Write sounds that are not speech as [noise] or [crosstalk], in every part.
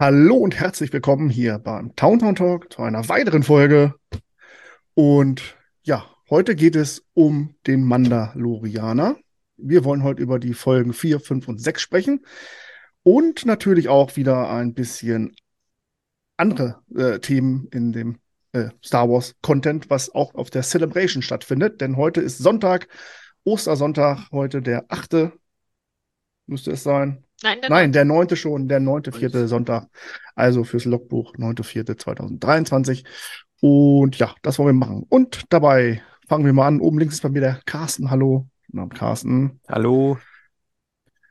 Hallo und herzlich willkommen hier beim Towntown Talk zu einer weiteren Folge. Und ja, heute geht es um den Mandalorianer. Wir wollen heute über die Folgen 4, 5 und 6 sprechen. Und natürlich auch wieder ein bisschen andere äh, Themen in dem äh, Star Wars Content, was auch auf der Celebration stattfindet. Denn heute ist Sonntag, Ostersonntag, heute der 8. müsste es sein. Nein, der Nein, der neunte schon, der neunte, vierte Sonntag. Also fürs Logbuch, neunte, vierte 2023. Und ja, das wollen wir machen. Und dabei fangen wir mal an. Oben links ist bei mir der Carsten. Hallo. Guten Abend, Carsten. Hallo.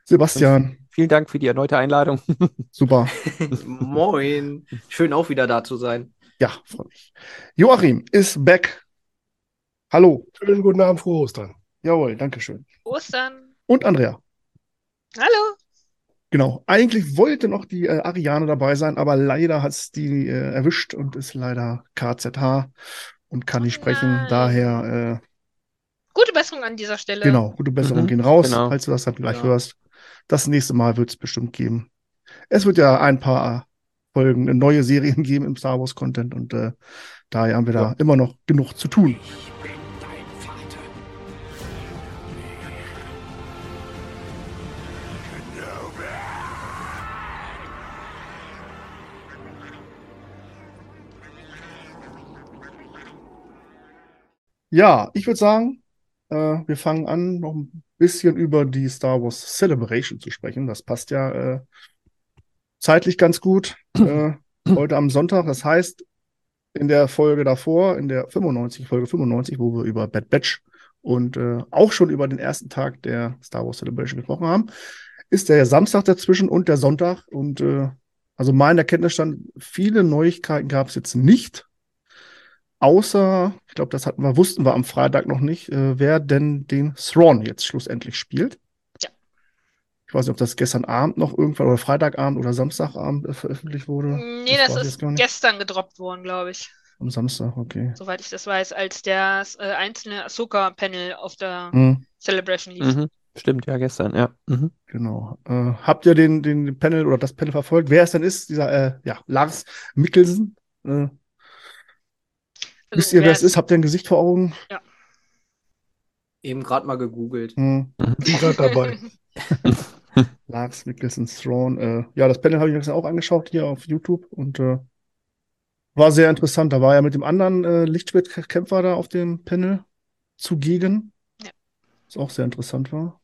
Sebastian. Vielen Dank für die erneute Einladung. [laughs] Super. [laughs] Moin. Schön auch wieder da zu sein. Ja, freue mich. Joachim ist back. Hallo. Schönen guten Abend, frohe Ostern. Jawohl, danke schön. Ostern. Und Andrea. Hallo. Genau. Eigentlich wollte noch die äh, Ariane dabei sein, aber leider hat es die äh, erwischt und ist leider KZH und kann nicht sprechen. Nein. Daher, äh, Gute Besserung an dieser Stelle. genau, gute Besserung Mhm, gehen raus, genau. falls du das dann gleich Ja. hörst. Das nächste Mal wird es bestimmt geben. Es wird ja ein paar Folgen, äh, neue Serien geben im Star Wars Content und äh, daher haben wir da Ja. immer noch genug zu tun. Ja, ich würde sagen, äh, wir fangen an, noch ein bisschen über die Star Wars Celebration zu sprechen. Das passt ja äh, zeitlich ganz gut. Äh, [clears throat] heute am Sonntag, das heißt, in der Folge davor, in der 95, Folge 95, wo wir über Bad Batch und äh, auch schon über den ersten Tag der Star Wars Celebration gesprochen haben, ist der Samstag dazwischen und der Sonntag. Und äh, also meiner Kenntnisstand, viele Neuigkeiten gab es jetzt nicht. Außer, ich glaube, das hatten wir, wussten wir am Freitag noch nicht, äh, wer denn den Thrawn jetzt schlussendlich spielt. Tja. Ich weiß nicht, ob das gestern Abend noch irgendwann oder Freitagabend oder Samstagabend äh, veröffentlicht wurde. Nee, Das das, ist gestern gedroppt worden, glaube ich. Am Samstag, okay. Soweit ich das weiß, als das äh, einzelne Ahsoka-Panel auf der Hm, Celebration lief. Mhm. Stimmt, ja, gestern, ja. Mhm. genau. Äh, habt ihr den, den Panel oder das Panel verfolgt? Wer es denn ist? Dieser, äh, ja, Lars Mikkelsen. Wisst ihr, wer es ist? Habt ihr ein Gesicht vor Augen? Eben gerade mal gegoogelt. Hm. Bin gerade dabei. [laughs] Lars Mikkelsen Thrawn. Äh, ja, das Panel habe ich mir auch angeschaut hier auf YouTube und äh, war sehr interessant. Da war ja mit dem anderen äh, Lichtschwertkämpfer da auf dem Panel zugegen. Ja. Was auch sehr interessant war.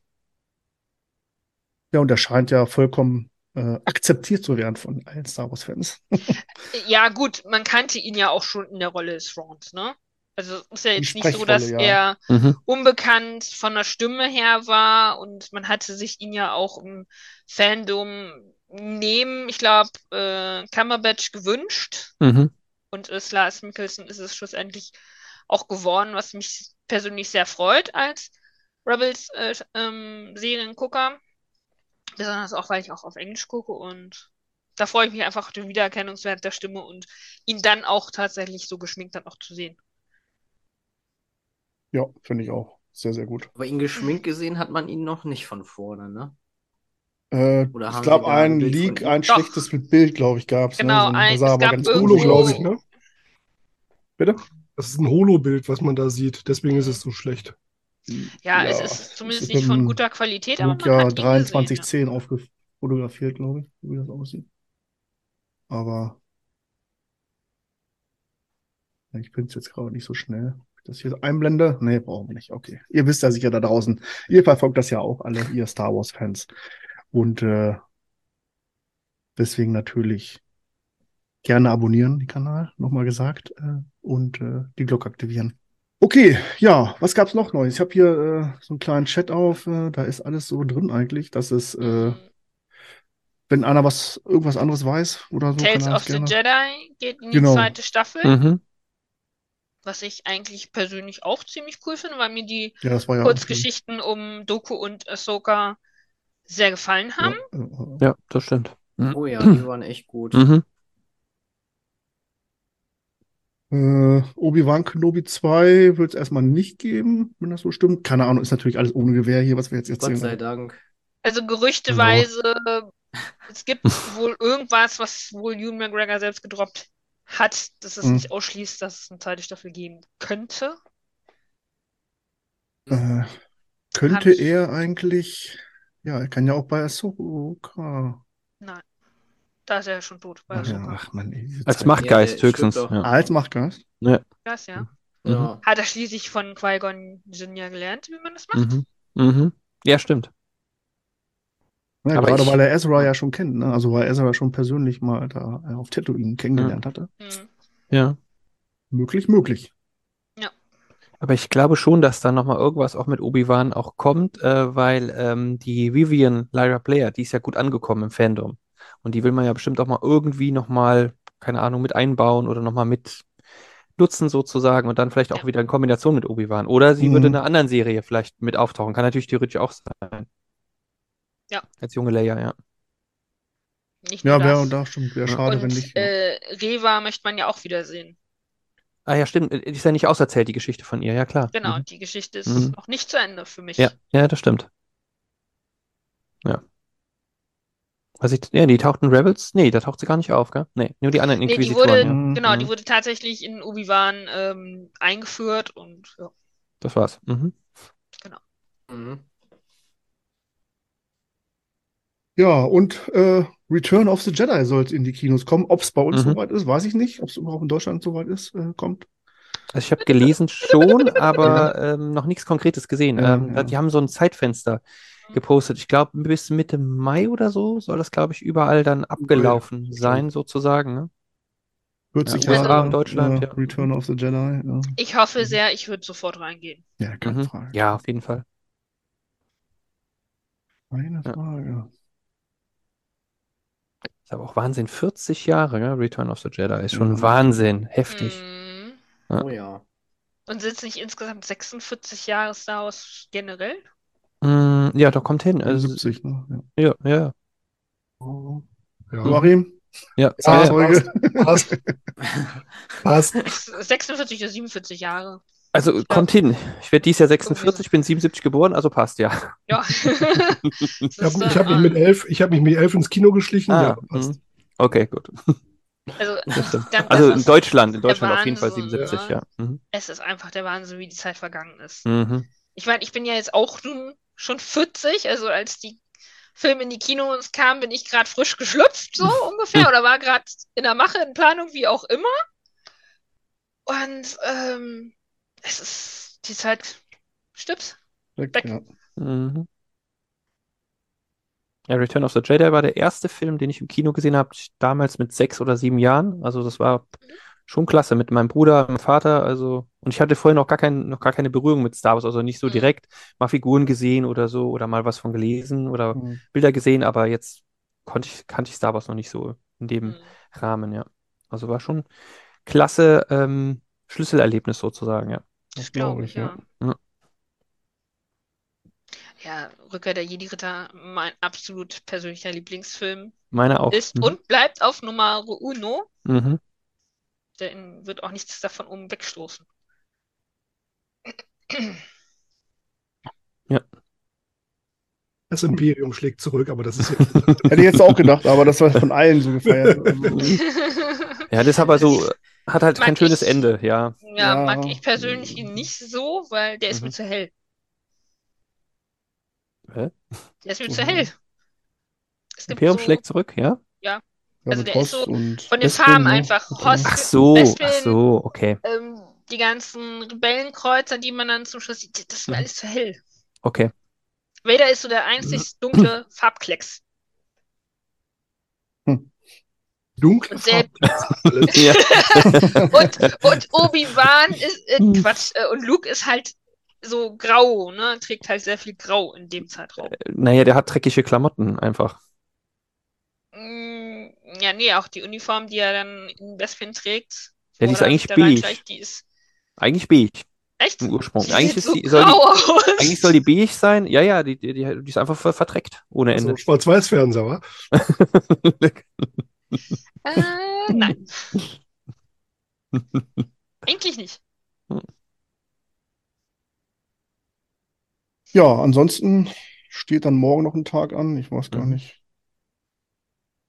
Ja, und der scheint ja vollkommen äh, akzeptiert zu werden von allen Star Wars-Fans. [laughs] Ja, gut, man kannte ihn ja auch schon in der Rolle des Thrawns, ne? Also es ist ja jetzt nicht so, dass ja. er Mhm. unbekannt von der Stimme her war und man hatte sich ihn ja auch im Fandom neben, ich glaube, äh, Cumberbatch gewünscht. Mhm. Und es Lars Mikkelsen ist es schlussendlich auch geworden, was mich persönlich sehr freut als Rebels äh, ähm, Seriengucker. Besonders auch, weil ich auch auf Englisch gucke und da freue ich mich einfach auf den Wiedererkennungswert der Stimme und ihn dann auch tatsächlich so geschminkt dann auch zu sehen. Ja, finde ich auch. Sehr, sehr gut. Aber ihn geschminkt gesehen hat man ihn noch nicht von vorne, ne? Äh, Oder ich glaube, ein Leak, ein Doch. schlechtes mit Bild, glaube ich, gab es. Genau, ne? ein- das sah es aber ganz Holo, glaube ich, ne? Bitte? Das ist ein Holo-Bild, was man da sieht. Deswegen ist es so schlecht. Ja, es Ja, ist zumindest ist nicht von guter Qualität, aber man hat ihn gesehen, 2310 aufgefotografiert, glaube ich, wie das aussieht. Aber ja, ich finde es jetzt gerade nicht so schnell. Ob ich Das hier einblende? Nee, brauchen wir nicht. Okay. Ihr wisst ja sicher da draußen. Ihr verfolgt das ja auch alle, ihr Star Wars-Fans. Und äh, deswegen natürlich gerne abonnieren, den Kanal, nochmal gesagt, äh, und äh, die Glocke aktivieren. Okay, ja, was gab's noch Neues? Ich habe hier äh, so einen kleinen Chat auf, äh, da ist alles so drin eigentlich, dass es, ja. äh, Mhm. wenn einer was, irgendwas anderes weiß oder so, Tales of the. Jedi geht in die Genau. zweite Staffel, Mhm. was ich eigentlich persönlich auch ziemlich cool finde, weil mir die Ja, das war ja. Kurzgeschichten um Doku und Ahsoka sehr gefallen Ja, haben. äh, Ja, das stimmt. Mhm. Oh ja, [clears throat] die waren echt gut. Mhm. Äh, Obi-Wan Kenobi 2 wird es erstmal nicht geben, wenn das so stimmt. Keine Ahnung, ist natürlich alles ohne Gewehr hier, was wir jetzt Gott erzählen. sei Dank. Also gerüchteweise es gibt wohl irgendwas, was wohl Ewan McGregor selbst gedroppt hat, dass es Mhm. nicht ausschließt, dass es eine zweite Staffel geben könnte. Äh, Hab könnte er eigentlich, ja, er kann ja auch bei Ahsoka. Da ist er ja schon tot. Ach, ja, ach man, ey, diese Als Zeit- Machtgeist Ja, höchstens. Ja. Als Machtgeist? Das, ja. Mhm. Ja. Hat er schließlich von Qui-Gon Jinn ja gelernt, wie man das macht. Mhm. Mhm. Ja, stimmt. Ja, Aber gerade ich- weil er Ezra ja schon kennt, ne? Also weil Ezra schon persönlich mal da äh, auf Tatooine kennengelernt hatte. Mhm. Ja. Möglich, möglich. Aber ich glaube schon, dass da nochmal irgendwas auch mit Obi-Wan auch kommt, äh, weil ähm, die Vivian Lyra Blair, die ist ja gut angekommen im Fandom. Und die will man ja bestimmt auch mal irgendwie nochmal, keine Ahnung, mit einbauen oder nochmal mit nutzen sozusagen und dann vielleicht auch wieder in Kombination mit Obi-Wan. Oder sie Mhm. würde in einer anderen Serie vielleicht mit auftauchen. Kann natürlich theoretisch auch sein. Ja. Als junge Leia, ja. Nicht Ja, das. wäre da stimmt, wäre Ja. schade, Und wenn nicht. äh, Reva möchte man ja auch wiedersehen. Ah ja, stimmt. Die ist ja nicht auserzählt, die Geschichte von ihr. Ja, klar. Genau, Mhm. die Geschichte ist Mhm. noch nicht zu Ende für mich. Ja, ja, das stimmt. Ja. Was ich, ja, die tauchten Rebels? Nee, da taucht sie gar nicht auf, gell? Nee, nur die anderen Nee, die Inquisitoren, wurde, ja. Mhm. genau, die Mhm. wurde tatsächlich in Obi-Wan ähm, eingeführt und ja, Das war's. Mhm. Mhm. Ja, und äh, Return of the Jedi soll in die Kinos kommen. Ob es bei uns Mhm. soweit ist, weiß ich nicht. Ob es überhaupt in Deutschland soweit ist, äh, kommt. Also ich habe gelesen [laughs] schon, aber ähm, noch nichts Konkretes gesehen. Ja, ähm, ja. Die haben so ein Zeitfenster gepostet. Ich glaube, bis Mitte Mai oder so soll das, glaube ich, überall dann abgelaufen sein, sozusagen. Ne? 40 Ja, Jahre und Deutschland, äh, ja. Return of the Jedi. Ja, ich hoffe sehr, ich würde sofort reingehen. ja keine Mhm. Frage. Ja, auf jeden Fall. Keine Ja. Frage. Ist aber auch Wahnsinn. 40 Jahre, ne? Return of the Jedi. Ist schon. Wahnsinn. Heftig. Mhm. Ja. Oh ja. Und sind es nicht insgesamt 46 Jahre Star Wars generell? Mm, ja, da kommt hin. Also, 70, ne? ja, ja. Ja. Ja. Joachim, Ja, Ja, ja. Passt. Passt. [laughs] 46 oder 47 Jahre. Also kommt hin. Ich werde dieses Jahr 46, bin 77 geboren, also passt ja. Ja. [laughs] Ich habe ich hab mich mit elf, ich habe mich mit elf ins Kino geschlichen. Ah, ja, passt. mhm. Okay, gut. Also, [laughs] dann- Also in Deutschland, in Deutschland auf jeden Fall Wahnsinn, 77, ne? ja. Mhm. Es ist einfach der Wahnsinn, wie die Zeit vergangen ist. Mhm. Ich meine, ich bin ja jetzt auch nun schon 40, also als die Filme in die Kinos kamen, bin ich gerade frisch geschlüpft, so [laughs] ungefähr, oder war gerade in der Mache, in Planung, wie auch immer. Und ähm, es ist die Zeit stimmt. Weg, Weg. ja. Mhm. Ja, Return of the Jedi war der erste Film, den ich im Kino gesehen habe, damals mit sechs oder sieben Jahren. Also das war schon klasse mit meinem Bruder, meinem Vater. Also und ich hatte vorher noch gar kein, noch gar keine Berührung mit Star Wars, also nicht so Mhm. direkt mal Figuren gesehen oder so oder mal was von gelesen oder Mhm. Bilder gesehen, aber jetzt konnte ich, kannte ich Star Wars noch nicht so in dem Mhm. Rahmen, ja. Also war schon klasse ähm, Schlüsselerlebnis sozusagen, ja. Das Glaube ich, ja. Ja. Ja, Rückkehr der Jedi-Ritter, mein absolut persönlicher Lieblingsfilm, Meine auch. ist Mhm. und bleibt auf Nummer uno. Mhm. Denn wird auch nichts davon oben wegstoßen. Das Imperium schlägt zurück, aber das ist ja, [laughs] Hätte ich jetzt auch gedacht, aber das war von allen so gefeiert. [laughs] Ja, das ist aber so, hat halt Mag kein schönes ich- Ende, ja. Ja, Ja. mag ich persönlich ihn nicht so, weil der ist Mhm. mir zu hell. Hä? Der ist mir zu hell. Imperium so schlägt zurück, ja? ja, Also mit der ist Hoss so und von den Farben ne? einfach äh, Ach so, Bespin, ach so, okay, ähm, die ganzen Rebellenkreuzer, die man dann zum Schluss sieht, das ist mir Mhm. alles zu hell. okay. Vader ist so der einzig dunkle [clears throat] Farbklecks. dunkel. Und selbst- Alles. [laughs] Ja. [laughs] Und, und Obi-Wan ist, äh, Hm. Quatsch, äh, und Luke ist halt so grau, ne? Trägt halt sehr viel Grau in dem Zeitraum. Naja, der hat dreckige Klamotten einfach. Mm, Ja, nee, auch die Uniform, die er dann in Bespin trägt, Ja, die ist eigentlich reinschleicht, die ist Eigentlich beige echt. im Ursprung. Die Eigentlich so die, soll die, eigentlich soll die beige sein. Ja, ja, die, die, die, die ist einfach ver verdreckt ohne So Ende. Schwarz-Weiß-Fernseher, wa? Äh, nein. Eigentlich nicht. Ja, ansonsten steht dann morgen noch ein Tag an. Ich weiß gar Mhm. nicht.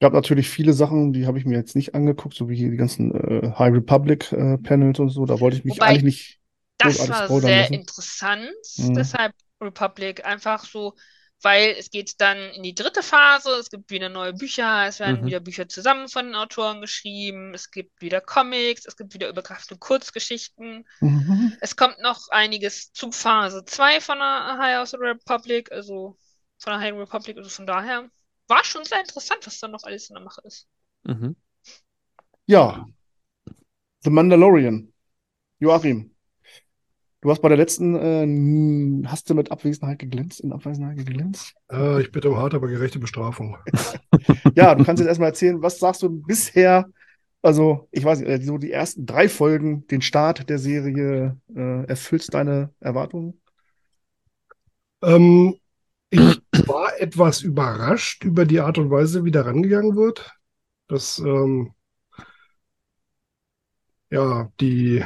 Gab natürlich viele Sachen, die habe ich mir jetzt nicht angeguckt, so wie hier die ganzen äh, High Republic äh, Panels und so. Da wollte ich mich Wobei, eigentlich nicht Das war sehr lassen. interessant, Mhm. deshalb Republic einfach so, weil es geht dann in die dritte Phase, es gibt wieder neue Bücher, es werden Mhm. wieder Bücher zusammen von den Autoren geschrieben, es gibt wieder Comics, es gibt wieder übergreifende Kurzgeschichten. Mhm. Es kommt noch einiges zu Phase 2 von der High the Republic, also von der High Republic, also von daher war schon sehr interessant, was da noch alles in der Mache ist. Mhm. Ja, The Mandalorian. Joachim, du hast bei der letzten, äh, hast du mit Abwesenheit geglänzt, in Abwesenheit geglänzt? Äh, ich bitte um hart, aber gerechte Bestrafung. [laughs] Ja, du kannst jetzt erstmal erzählen, was sagst du bisher, also ich weiß nicht, äh, so die ersten drei Folgen, den Start der Serie, äh, erfüllst deine Erwartungen? Ähm, ich war etwas überrascht über die Art und Weise, wie da rangegangen wird. Dass ähm, ja, die,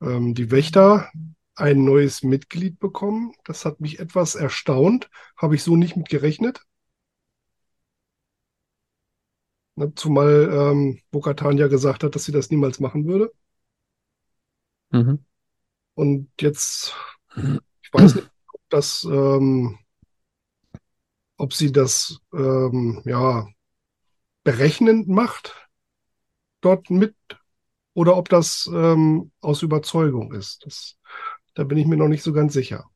ähm, die Wächter ein neues Mitglied bekommen. Das hat mich etwas erstaunt. Habe ich so nicht mit gerechnet. Ne, Zumal ähm, Bo-Katan ja gesagt hat, dass sie das niemals machen würde. Mhm. Und jetzt, ich weiß nicht, ob das, ähm, ob sie das, ähm, ja, berechnend macht dort mit oder ob das ähm, aus Überzeugung ist. Das, da bin ich mir noch nicht so ganz sicher.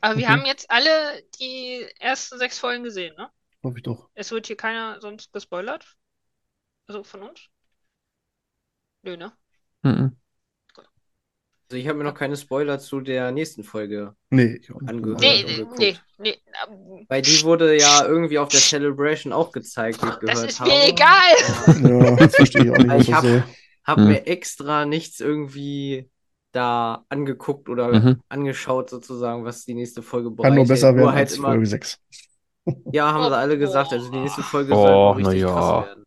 Aber wir Okay. haben jetzt alle die ersten sechs Folgen gesehen, ne? Hoffe ich doch. Es wird hier keiner sonst gespoilert? Also von uns? Nö, ne? Mhm. Also ich habe mir noch keine Spoiler zu der nächsten Folge Nee, angehört Nee, nee, geguckt. nee, nee. ähm, Weil die wurde ja irgendwie auf der Celebration auch gezeigt, wie ich Das gehört ist habe. mir egal. Ja, das verstehe ich auch nicht, Ich das hab- Hm. mir extra nichts irgendwie da angeguckt oder Mhm. angeschaut, sozusagen, was die nächste Folge Kann nur besser Nur werden halt als immer, Folge 6. ja, haben Oh, sie alle gesagt, also die nächste Folge Oh, soll richtig ja. krass werden.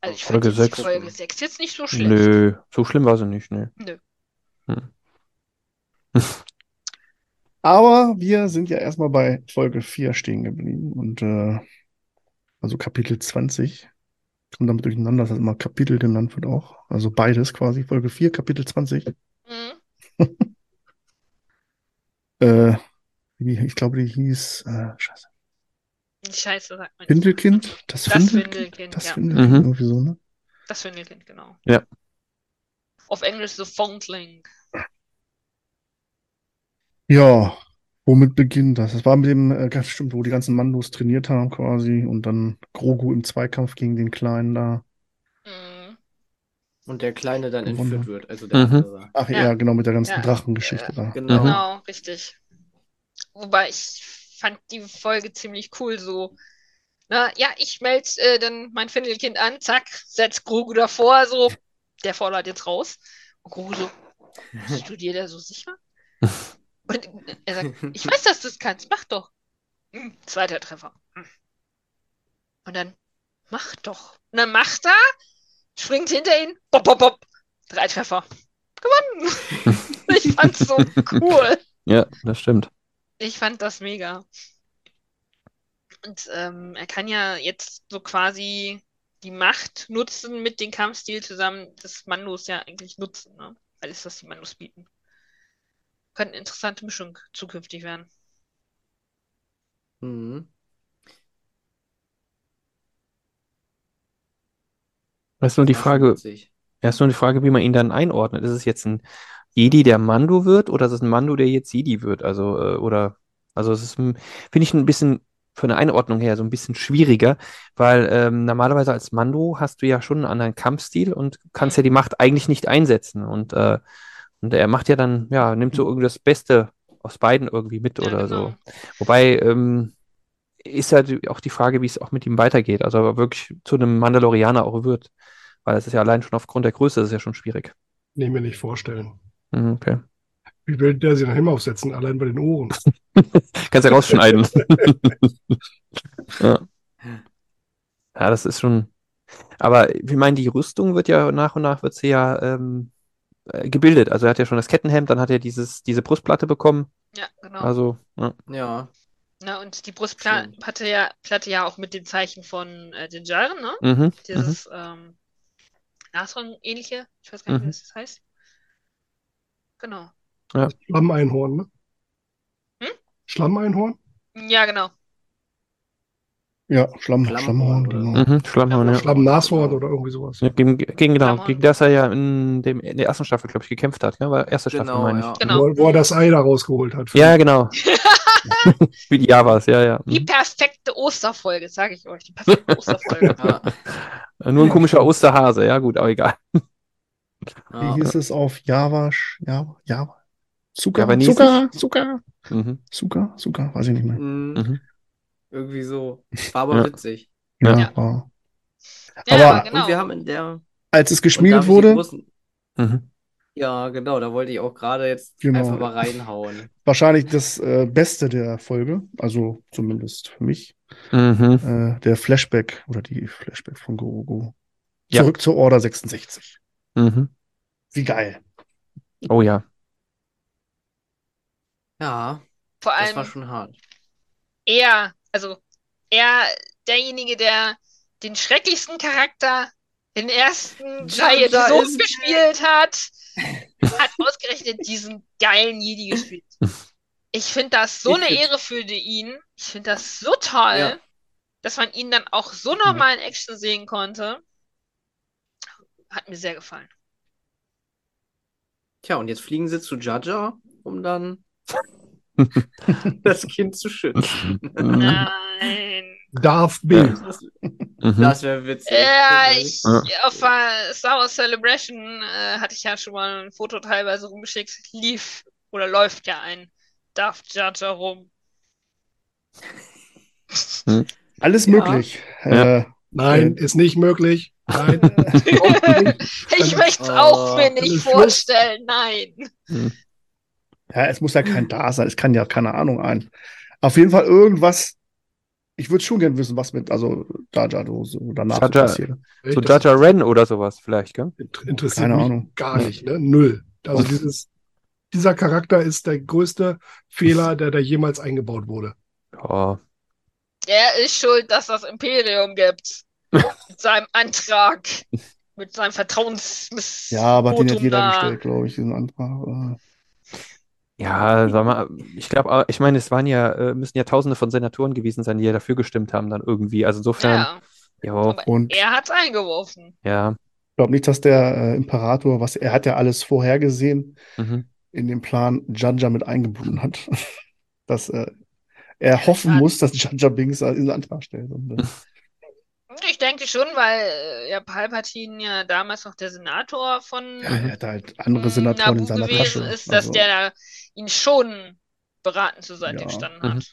Also ich Folge fand jetzt die sechs. Folge 6 jetzt nicht so schlecht. Nö, so schlimm war sie nicht, ne. Nö. Hm. [laughs] Aber wir sind ja erstmal bei Folge 4 stehen geblieben und äh, also Kapitel 20. Kommt damit durcheinander, dass das immer Kapitel genannt wird auch. Also beides quasi. Folge 4, Kapitel 20. Mhm. [laughs] Äh, wie, ich glaube, die hieß, äh, scheiße, Scheiße, sagt man nicht. Findelkind? Das Das Findelkind? Findelkind, Das ja. Findelkind, Mhm. irgendwie so, ne? Das Findelkind, genau. Ja. Auf Englisch The Foundling. Ja, womit beginnt das? Das war mit dem, äh, ganz stimmt, wo die ganzen Mandos trainiert haben quasi und dann Grogu im Zweikampf gegen den Kleinen da. Mhm. Und der Kleine dann Gewonnen. entführt wird, also der Mhm. andere. Ach ja, Ja. genau, mit der ganzen Ja. Drachengeschichte da. Genau. Genau, richtig. Wobei ich fand die Folge ziemlich cool so. Na, ja, ich melde äh, dann mein Findelkind an, zack, setz Grogu davor, so, der fordert jetzt raus. Und Grogu so, [laughs] bist du dir da so sicher? [laughs] Und er sagt, [laughs] ich weiß, dass du es kannst, mach doch. Hm, zweiter Treffer. Hm. Und dann, mach doch. Und dann macht er, springt hinter ihn, bop, bop, bop. Drei Treffer. Gewonnen. [laughs] ich fand's so cool. Ja, das stimmt. Ich fand das mega. Und ähm, er kann ja jetzt so quasi die Macht nutzen mit dem Kampfstil zusammen des Mandos ja eigentlich nutzen, ne? Alles, was die Mandos bieten. Könnte eine interessante Mischung zukünftig werden. Mhm. Das ist nur die Frage, witzig. ja, ist nur die Frage, wie man ihn dann einordnet. Ist es jetzt ein Jedi, der Mando wird, oder ist es ein Mando, der jetzt Jedi wird? Also, äh, oder, also es ist, ein- finde ich ein bisschen von der Einordnung her so ein bisschen schwieriger, weil ähm, normalerweise als Mando hast du ja schon einen anderen Kampfstil und kannst ja die Macht eigentlich nicht einsetzen. Und, äh, und er macht ja dann, ja, nimmt so irgendwie das Beste aus beiden irgendwie mit Ja, oder so. genau. Wobei, ähm, ist ja die- auch die Frage, wie es auch mit ihm weitergeht. Also, ob er wirklich zu einem Mandalorianer auch wird. Weil es ist ja allein schon aufgrund der Größe, das ist ja schon schwierig. Nee, mir nicht vorstellen. Mhm, Okay. Wie will der sich einen Helm aufsetzen? Allein bei den Ohren. [laughs] Kannst ja rausschneiden. [laughs] ja. ja, das ist schon. Aber ich meine, die Rüstung wird ja nach und nach wird sie ja ähm, äh, gebildet. Also er hat ja schon das Kettenhemd, dann hat er dieses, diese Brustplatte bekommen. Ja, genau. Also, ja. Ja. Na, und die Brustplatte ja, Platte ja auch mit dem Zeichen von äh, den Jaren, ne? Mhm. Mhm. Dieses ähm, Nashorn-ähnliche. Ich weiß gar nicht, Mhm. wie das heißt. Genau. Schlammeinhorn, ne? Hm? Schlammeinhorn? Ja, genau. Ja, Schlamm, Schlammhorn, Schlammhorn, genau. Mhm. Schlammhorn, ja. Schlammnashorn oder irgendwie sowas. Ja, gegen, gegen, genau, gegen das er ja in, dem, in der ersten Staffel, glaube ich, gekämpft hat. Ja, war erste Staffel, Genau, meine ich. ja. Genau. Wo, wo er das Ei da rausgeholt hat. Ja, genau. [laughs] Wie die Javas, ja, ja. Die Mhm. perfekte Osterfolge, sage ich euch. Die perfekte Osterfolge. [laughs] Ja. Nur ein komischer Osterhase, ja, gut, aber egal. Wie hieß es auf Java? Java? Java? Zucker? Zucker? Zucker? Mhm. Zucker? Zucker? Weiß ich nicht mehr. Mhm. Irgendwie so. War aber Ja. witzig. Ja, Ja. war. Ja, Aber- genau. Und wir haben in der. Als es geschmiedet wurde, großen- Mhm. Ja, genau, da wollte ich auch gerade jetzt Genau. einfach mal reinhauen. wahrscheinlich das äh, Beste der Folge, also zumindest für mich, Mhm. äh, der Flashback oder die Flashback von Gorogo. Ja. Zurück zur Order 66. Mhm. Wie geil. Oh ja. Ja, Vor das war allem schon hart. er, also er, derjenige, der den schrecklichsten Charakter in den ersten so ist- gespielt hat, hat ausgerechnet diesen geilen Jedi gespielt. Ich finde das so Ich eine Ehre für ihn. Ich finde das so toll, Ja. dass man ihn dann auch so normal in Action sehen konnte. Hat mir sehr gefallen. Tja, und jetzt fliegen sie zu Jaja, um dann [laughs] das Kind zu schützen. Nein. Darth B. Das, Mhm. das wäre witzig. Ja, Das ich, auf der Star Wars Celebration äh, hatte ich ja schon mal ein Foto teilweise rumgeschickt. Lief oder läuft ja ein Darth Jar Jar rum. Alles Ja. möglich. Ja. Äh, Nein, ist nicht möglich. Nein. [laughs] Ich möchte es auch mir nicht vorstellen. Nein. Ja, es muss ja kein da sein. Es kann ja, keine Ahnung, ein. Auf jeden Fall irgendwas. Ich würde schon gerne wissen, was mit, also Jar so danach Jar. passiert. So Jaja Ren oder sowas vielleicht, gell? Inter- Interessiert Keine mich Ahnung. gar nicht, ne? Null. Also dieses, dieser Charakter ist der größte Fehler, der da jemals eingebaut wurde. Ja. Er ist schuld, dass das Imperium gibt. Mit seinem Antrag. Mit seinem Vertrauensmiss. Ja, aber den hat Votum jeder da. gestellt, glaube ich, diesen Antrag. Ja, sag mal, ich glaube, ich meine, es waren ja, äh, müssen ja Tausende von Senatoren gewesen sein, die ja dafür gestimmt haben, dann irgendwie. Also insofern, Ja, Und er hat's eingeworfen. ja. ich glaube nicht, dass der äh, Imperator, was er hat ja alles vorhergesehen, Mhm. in den Plan Jaja mit eingebunden hat. [laughs] dass äh, er hoffen Ja. muss, dass Jaja Binks diesen Antrag stellt. Und, äh, [laughs] Ich denke schon, weil äh, ja Palpatine ja damals noch der Senator von ja, er hat halt andere mm, Senatoren in seiner gewesen Tasche. ist, dass Also, der da ihn schon beratend zur Seite Ja. gestanden Mhm. hat.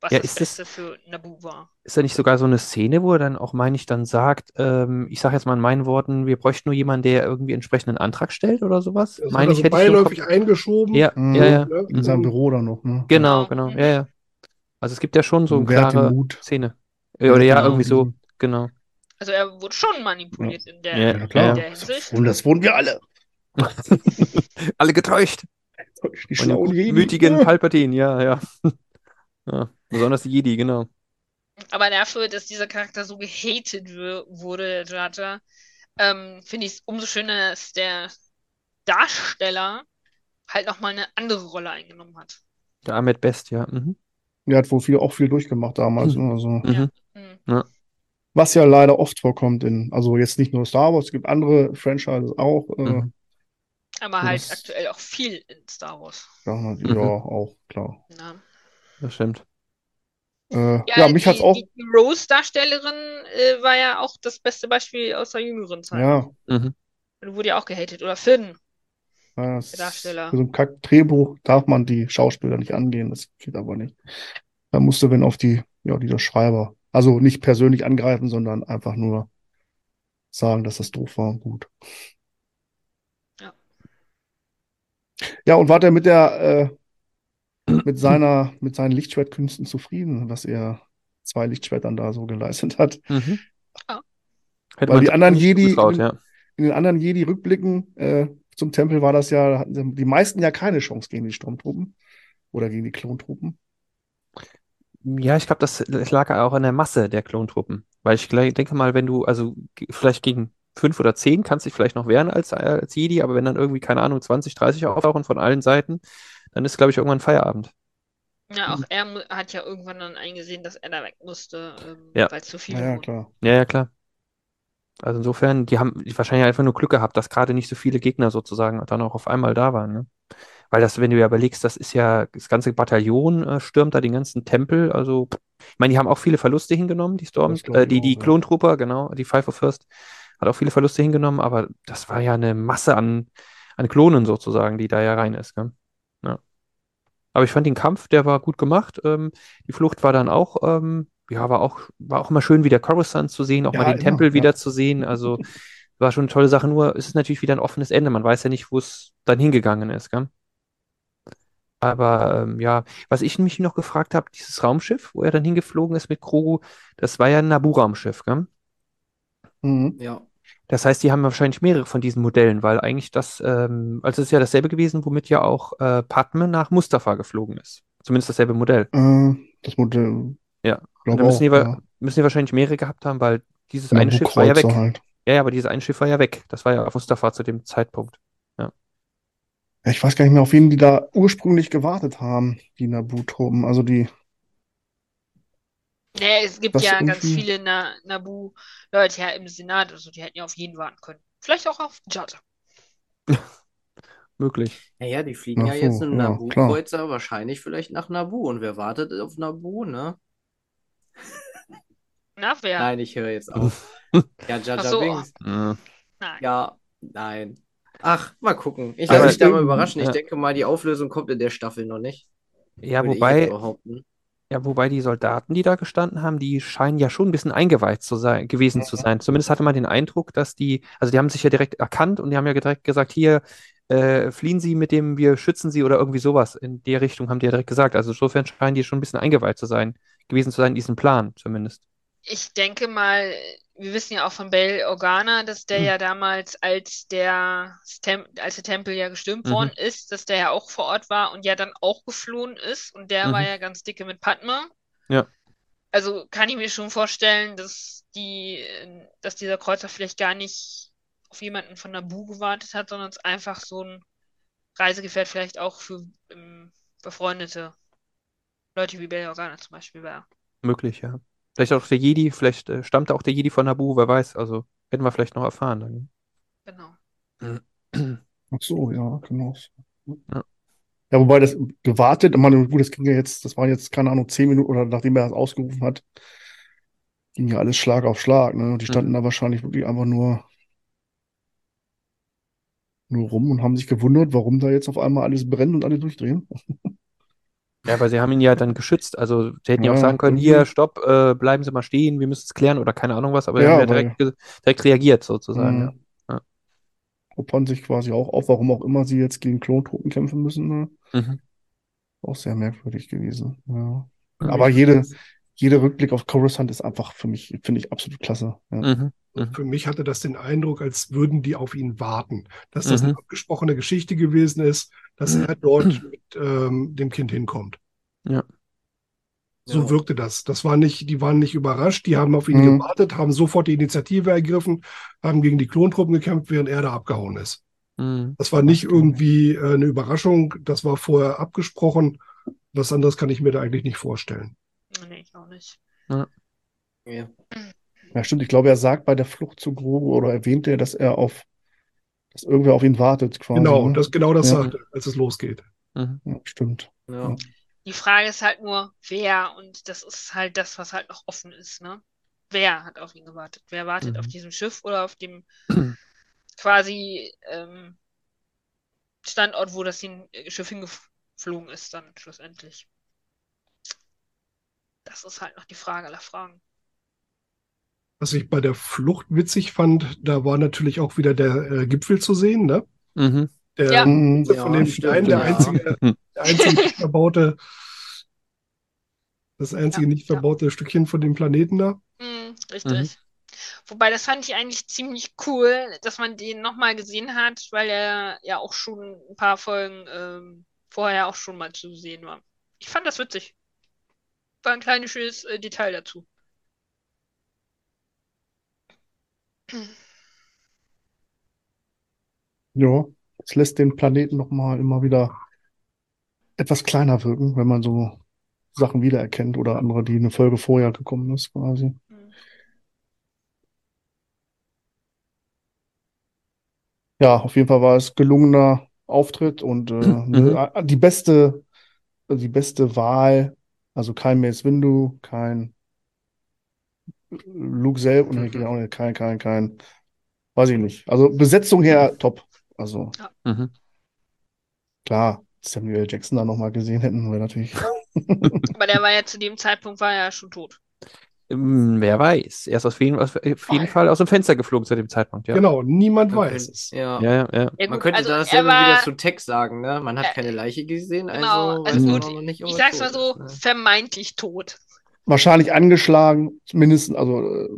Was Ja, das ist das- Beste für Naboo war. Ist da nicht sogar so eine Szene, wo er dann auch, meine ich, dann sagt, ähm, ich sage jetzt mal in meinen Worten, wir bräuchten nur jemanden, der irgendwie entsprechenden Antrag stellt oder sowas? Das Meine ich, also hätte ich im beiläufig Kopf. eingeschoben. Ja, Mhm. ja, ja. ne? in seinem Büro dann noch, ne? Genau, Genau. ja, ja. Also es gibt ja schon so eine klare Mut? Szene. Äh, Oder ja, Genau. irgendwie so, genau. Also er wurde schon manipuliert in der, Ja, in ja, der klar. Hinsicht. Und das wurden wir alle. [laughs] Alle getäuscht. Die Von dem schlauen Jedi. gutmütigen Ja. Palpatine, ja, ja. [laughs] ja. Besonders die Jedi, genau. Aber dafür, dass dieser Charakter so gehatet wurde, Jar, ähm, finde ich es umso schöner, dass der Darsteller halt nochmal eine andere Rolle eingenommen hat. Der Ahmed Best, ja. Mhm. Der hat wohl viel, auch viel durchgemacht damals. Ne? Also, Mhm. Hm. Was ja leider oft vorkommt in, also jetzt nicht nur Star Wars, es gibt andere Franchises auch. Äh, Mhm. Aber Ja, halt das- aktuell auch viel in Star Wars. ja, Mhm. ja, auch, klar. Ja, Das stimmt. Äh, ja, mich die, hat's auch. die Rose-Darstellerin äh, war ja auch das beste Beispiel aus der jüngeren Zeit. Ja, Mhm. Wurde ja auch gehatet. Oder Finn. ja, Der Darsteller. Für so ein Kack-Drehbuch darf man die Schauspieler nicht angehen, das geht aber nicht. Da musste, wenn auf die, ja, dieser Schreiber, also nicht persönlich angreifen, sondern einfach nur sagen, dass das doof war und gut. Ja. Ja, und war der mit der, äh, mit seiner, mit seinen Lichtschwertkünsten zufrieden, was er zwei Lichtschwertern da so geleistet hat? Mhm. Ja. Hätte Weil man die anderen nicht Jedi- zugetraut, ja. In den anderen Jedi-Rückblicken äh, zum Tempel war das ja, hatten die meisten ja keine Chance gegen die Sturmtruppen oder gegen die Klontruppen. Ja, ich glaube, das lag auch an der Masse der Klontruppen. Weil ich gleich- denke mal, wenn du, also vielleicht gegen fünf oder zehn kannst du dich vielleicht noch wehren als, als Jedi, aber wenn dann irgendwie, keine Ahnung, 20, 30 auftauchen von allen Seiten, dann ist, glaube ich, irgendwann Feierabend. Ja, auch er hat ja irgendwann dann eingesehen, dass er da weg musste, ähm, Ja. weil es zu viele Ja, ja, klar. Ja, ja, klar. Also insofern, die haben wahrscheinlich einfach nur Glück gehabt, dass gerade nicht so viele Gegner sozusagen dann auch auf einmal da waren, ne? Weil das, wenn du ja überlegst, das ist ja, das ganze Bataillon äh, stürmt da den ganzen Tempel. Also, ich meine, die haben auch viele Verluste hingenommen, die Storm, äh, die, die auch, ja. Genau, die Five of First, hat auch viele Verluste hingenommen, aber das war ja eine Masse an, an Klonen sozusagen, die da ja rein ist, gell? Ja. Aber ich fand den Kampf, der war gut gemacht. Ähm, die Flucht war dann auch, ähm, ja, war auch, war auch immer schön, wieder Coruscant zu sehen, auch Ja, mal den immer, Tempel ja. wieder zu sehen. Also [laughs] war schon eine tolle Sache, nur es ist natürlich wieder ein offenes Ende. Man weiß ja nicht, wo es dann hingegangen ist, gell? Aber ähm, ja, was ich mich noch gefragt habe, dieses Raumschiff, wo er dann hingeflogen ist mit Grogu, das war ja ein Naboo-Raumschiff, gell? Mhm. Ja. Das heißt, die haben wahrscheinlich mehrere von diesen Modellen, weil eigentlich das, ähm, also es ist ja dasselbe gewesen, womit ja auch äh, Padme nach Mustafa geflogen ist. Zumindest dasselbe Modell. Äh, das Modell, Ja. Da müssen die, ja. müssen die wahrscheinlich mehrere gehabt haben, weil dieses eine Schiff war ja weg. Halt. Ja, ja, aber dieses eine Schiff war ja weg. Das war ja auf Mustafa zu dem Zeitpunkt. Ja, ich weiß gar nicht mehr, auf wen die da ursprünglich gewartet haben, die Naboo-Truppen. Also die, Nee, es gibt ja ganz irgendwie- viele Na Naboo-Leute ja im Senat, also die hätten ja auf jeden warten können. Vielleicht auch auf Jar. [laughs] Möglich. Naja, die fliegen Ach ja jetzt so, im ja, Naboo-Kreuzer wahrscheinlich vielleicht nach Naboo. Und wer wartet auf Naboo, ne? Na, wer? Nein, ich höre jetzt auf. [laughs] Ja, Jar Ach so. Binks. Mhm. Nein. Ja, nein. Ach, mal gucken. Ich lasse mich da mal ich- überraschen. Ich ja. denke mal, die Auflösung kommt in der Staffel noch nicht. Ja, Würde wobei, ja, wobei die Soldaten, die da gestanden haben, die scheinen ja schon ein bisschen eingeweiht zu sein, gewesen zu Mhm. sein. Zumindest hatte man den Eindruck, dass die, also die haben sich ja direkt erkannt und die haben ja direkt gesagt, hier, äh, fliehen Sie mit dem, wir schützen Sie oder irgendwie sowas. In der Richtung haben die ja direkt gesagt. Also insofern scheinen die schon ein bisschen eingeweiht zu sein, gewesen zu sein in diesem Plan zumindest. Ich denke mal, wir wissen ja auch von Bail Organa, dass der Hm. ja damals, als der, Tem als der Tempel ja gestürmt Mhm. worden ist, dass der ja auch vor Ort war und ja dann auch geflohen ist. Und der war Mhm. ja ganz dicke mit Padme. Ja. Also kann ich mir schon vorstellen, dass die, dass dieser Kreuzer vielleicht gar nicht auf jemanden von Naboo gewartet hat, sondern es einfach so ein Reisegefährt vielleicht auch für ähm, befreundete Leute wie Bail Organa zum Beispiel war. Möglich, ja. Vielleicht auch der Jedi, vielleicht äh, stammt auch der Jedi von Naboo, wer weiß. Also hätten wir vielleicht noch erfahren dann. Genau. [clears throat] ach so, ja, genau. Ja. Ja, wobei das gewartet, ich meine, gut, das ging ja jetzt, das waren jetzt, keine Ahnung, zehn Minuten oder nachdem er das ausgerufen hat, ging ja alles Schlag auf Schlag, ne? Und die standen Mhm. da wahrscheinlich wirklich einfach nur, nur rum und haben sich gewundert, warum da jetzt auf einmal alles brennt und alle durchdrehen. [laughs] Ja, aber sie haben ihn ja dann geschützt. Also sie hätten ja auch Ja, sagen können, irgendwie. hier, stopp, äh, bleiben Sie mal stehen, wir müssen es klären oder keine Ahnung was, aber sie Ja, haben ja weil- direkt, direkt reagiert sozusagen. Ja. Mhm. Opfern sich quasi auch auf, warum auch immer sie jetzt gegen Klontruppen kämpfen müssen, ne? Mhm. Auch sehr merkwürdig gewesen. Ja. Ja. Aber jede, jeder Rückblick auf Coruscant ist einfach für mich, finde ich, absolut klasse. Ja. Mhm. Mhm. Für mich hatte das den Eindruck, als würden die auf ihn warten. Dass das Mhm. eine abgesprochene Geschichte gewesen ist, dass Mhm. er dort mit ähm, dem Kind hinkommt. Ja. So Ja. wirkte das. Das war nicht, die waren nicht überrascht, die haben auf ihn Mhm. gewartet, haben sofort die Initiative ergriffen, haben gegen die Klontruppen gekämpft, während er da abgehauen ist. Mhm. Das war nicht irgendwie äh, eine Überraschung, das war vorher abgesprochen. Was anderes kann ich mir da eigentlich nicht vorstellen. Nee, ich auch nicht. Ja. Ja, stimmt. Ich glaube, er sagt bei der Flucht zu Grogu oder erwähnt er, dass er auf, dass irgendwer auf ihn wartet, quasi. Genau, ne? das, genau das Ja. sagte, als es losgeht. Mhm. Ja, stimmt. Ja. Die Frage ist halt nur, wer, und das ist halt das, was halt noch offen ist, ne? Wer hat auf ihn gewartet? Wer wartet Mhm. auf diesem Schiff oder auf dem [clears throat] quasi ähm, Standort, wo das Schiff hingeflogen ist, dann schlussendlich? Das ist halt noch die Frage aller Fragen. Was ich bei der Flucht witzig fand, da war natürlich auch wieder der äh, Gipfel zu sehen, ne? Mhm. Der Ja. Mhm. von Ja, dem Stein, der ja. einzige, [laughs] der einzige nicht verbaute, das einzige Ja, nicht ja. verbaute Stückchen von dem Planeten da. Mhm, richtig. Wobei, das fand ich eigentlich ziemlich cool, dass man den nochmal gesehen hat, weil er ja auch schon ein paar Folgen ähm, vorher auch schon mal zu sehen war. Ich fand das witzig. War ein kleines schönes äh, Detail dazu. Ja, es lässt den Planeten nochmal immer wieder etwas kleiner wirken, wenn man so Sachen wiedererkennt oder andere, die eine Folge vorher gekommen ist, quasi. Mhm. Ja, auf jeden Fall war es gelungener Auftritt und äh, [clears throat] ne, die beste, die beste Wahl, also kein Mace Windu, kein Luke selber, nee, geht auch nicht, kein, kein, kein, weiß ich nicht. Also Besetzung her top. Also Mhm. klar, Samuel. Jackson da nochmal gesehen hätten, wäre natürlich. [laughs] Aber der war ja zu dem Zeitpunkt war er ja schon tot. Ähm, Wer weiß. Er ist auf jeden, auf jeden Fall aus dem Fenster geflogen zu dem Zeitpunkt, ja. Genau, niemand Man weiß es. Ja. Ja, ja, ja. Ja, Man könnte also er dasselbe war, wieder zu Tex sagen, ne? Man hat Äh, keine Leiche gesehen, also genau, also man gut, noch nicht, ich sag's mal so, ne? vermeintlich tot. Wahrscheinlich angeschlagen, mindestens, also äh,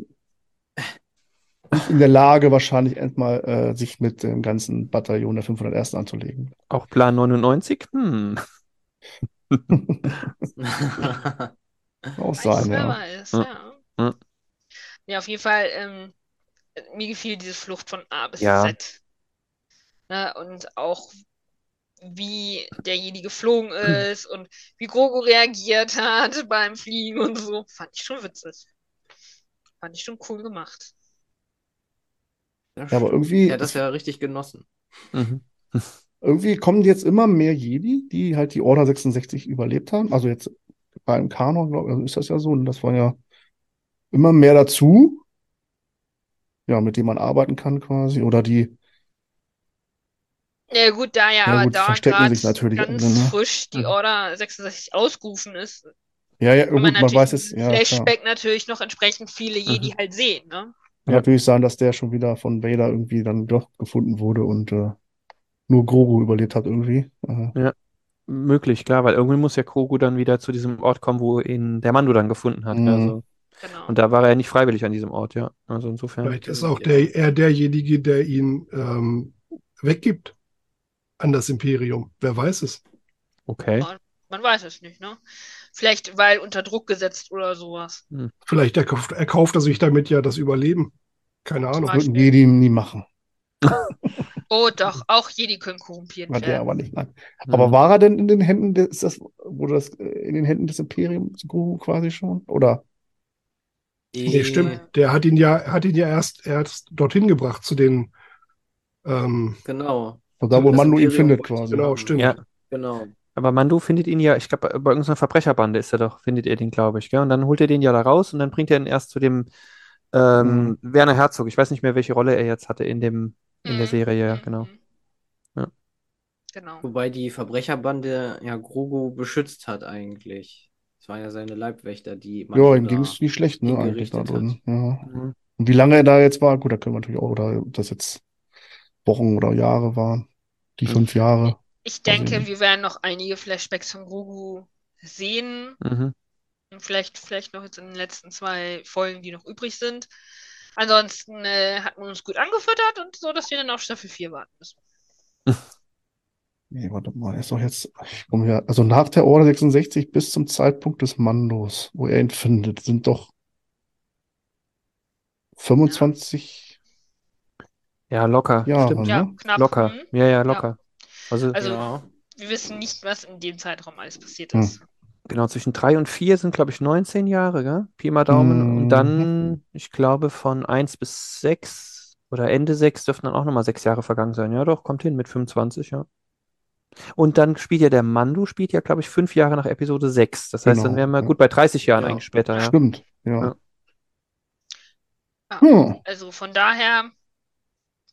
in der Lage, wahrscheinlich erstmal äh, sich mit dem ganzen Bataillon der 501. anzulegen. Auch Plan 99? Hm. [laughs] [laughs] [laughs] Auch sein, ja. weiß, Ja. ja. Ja. Ja, auf jeden Fall, ähm, mir gefiel diese Flucht von A bis Ja. Z. Ne, und auch wie derjenige geflogen ist und wie Grogu reagiert hat [laughs] beim Fliegen und so. Fand ich schon witzig. Fand ich schon cool gemacht. Ja, aber irgendwie, hat das ja richtig genossen. Mhm. irgendwie kommen jetzt immer mehr Jedi, die halt die Order 66 überlebt haben. Also jetzt beim Kanon, glaube ich, ist das ja so. Und das war ja immer mehr dazu. Ja, mit dem man arbeiten kann quasi. Oder die, Ja gut, da ja, Ja, aber gut, da verstecken gerade sich natürlich ganz alle, ne? frisch die. Order 66 ausgerufen ist, ja, ja, gut, man man natürlich weiß es, ja, klar. Flashback natürlich noch entsprechend viele Jedi Mhm. halt sehen, ne? Kann Ja. natürlich sein, dass der schon wieder von Vader irgendwie dann doch gefunden wurde und äh, nur Grogu überlebt hat irgendwie. Äh, Möglich, klar, weil irgendwie muss ja Grogu dann wieder zu diesem Ort kommen, wo ihn der Mando dann gefunden hat. Mhm. Also, Genau. und da war er ja nicht freiwillig an diesem Ort, ja. Also insofern. Vielleicht ist auch der, er derjenige, der ihn ähm, weggibt an das Imperium. Wer weiß es? Okay. Man weiß es nicht, ne? Vielleicht weil unter Druck gesetzt oder sowas. Vielleicht erkauft, erkauft er sich damit ja das Überleben. Keine Ahnung. das würden Jedi nie machen. [laughs] Oh doch, auch Jedi können korrumpiert Hat der werden. aber nicht. Nein. Mhm. Aber war er denn in den Händen des, ist das, wurde das äh, in den Händen des Imperiums Grogu quasi schon? Oder? Nee, stimmt. Der hat ihn ja, hat ihn ja erst, erst dorthin gebracht zu den. Ähm, Genau, Von da, wo Das Mando ihn findet quasi. genau, stimmt. Ja, genau. aber Mando findet ihn ja, ich glaube, bei irgendeiner Verbrecherbande ist er doch, findet er den, glaube ich, gell? Und dann holt er den ja da raus und dann bringt er ihn erst zu dem ähm, Werner Herzog. Ich weiß nicht mehr, welche Rolle er jetzt hatte in dem, in der Mhm, Serie, ja, mhm, genau. Ja. Genau. Wobei die Verbrecherbande ja Grogu beschützt hat eigentlich. Das waren ja seine Leibwächter, die Ja, ihm ging es nicht schlecht, ne, eigentlich da drin. Ja. Mhm. Und wie lange er da jetzt war, gut, da können wir natürlich auch, oder ob das jetzt Wochen oder Jahre waren. Die Mhm. fünf Jahre. Ich ich denke, nicht. wir werden noch einige Flashbacks von Grogu sehen. Mhm. Und vielleicht, vielleicht noch jetzt in den letzten zwei Folgen, die noch übrig sind. Ansonsten äh, hat man uns gut angefüttert und so, dass wir dann auf Staffel 4 warten müssen. [laughs] Nee, warte mal, er ist doch jetzt, ich komme hier, also nach der Order 66 bis zum Zeitpunkt des Mandos, wo er ihn findet, sind doch 25 Ja, locker. Jahre, Stimmt. Ja, ne? knapp. Locker. mhm. Ja, ja, locker. Also, Also- ja. Wir wissen nicht, was in dem Zeitraum alles passiert Hm. ist. genau, zwischen drei und vier sind, glaube ich, 19 Jahre, gell? Pi mal Daumen. Und Mhm. Dann, ich glaube, von eins bis sechs oder Ende sechs dürften dann auch nochmal sechs Jahre vergangen sein. Ja, doch, kommt hin mit 25, ja. Und dann spielt ja der Mando, spielt ja, glaube ich, fünf Jahre nach Episode 6. Das heißt, dann Genau, wären wir ja. gut bei 30 Jahren Ja. eigentlich später, ja. Stimmt, ja. Ja. Ja. Hm. Also von daher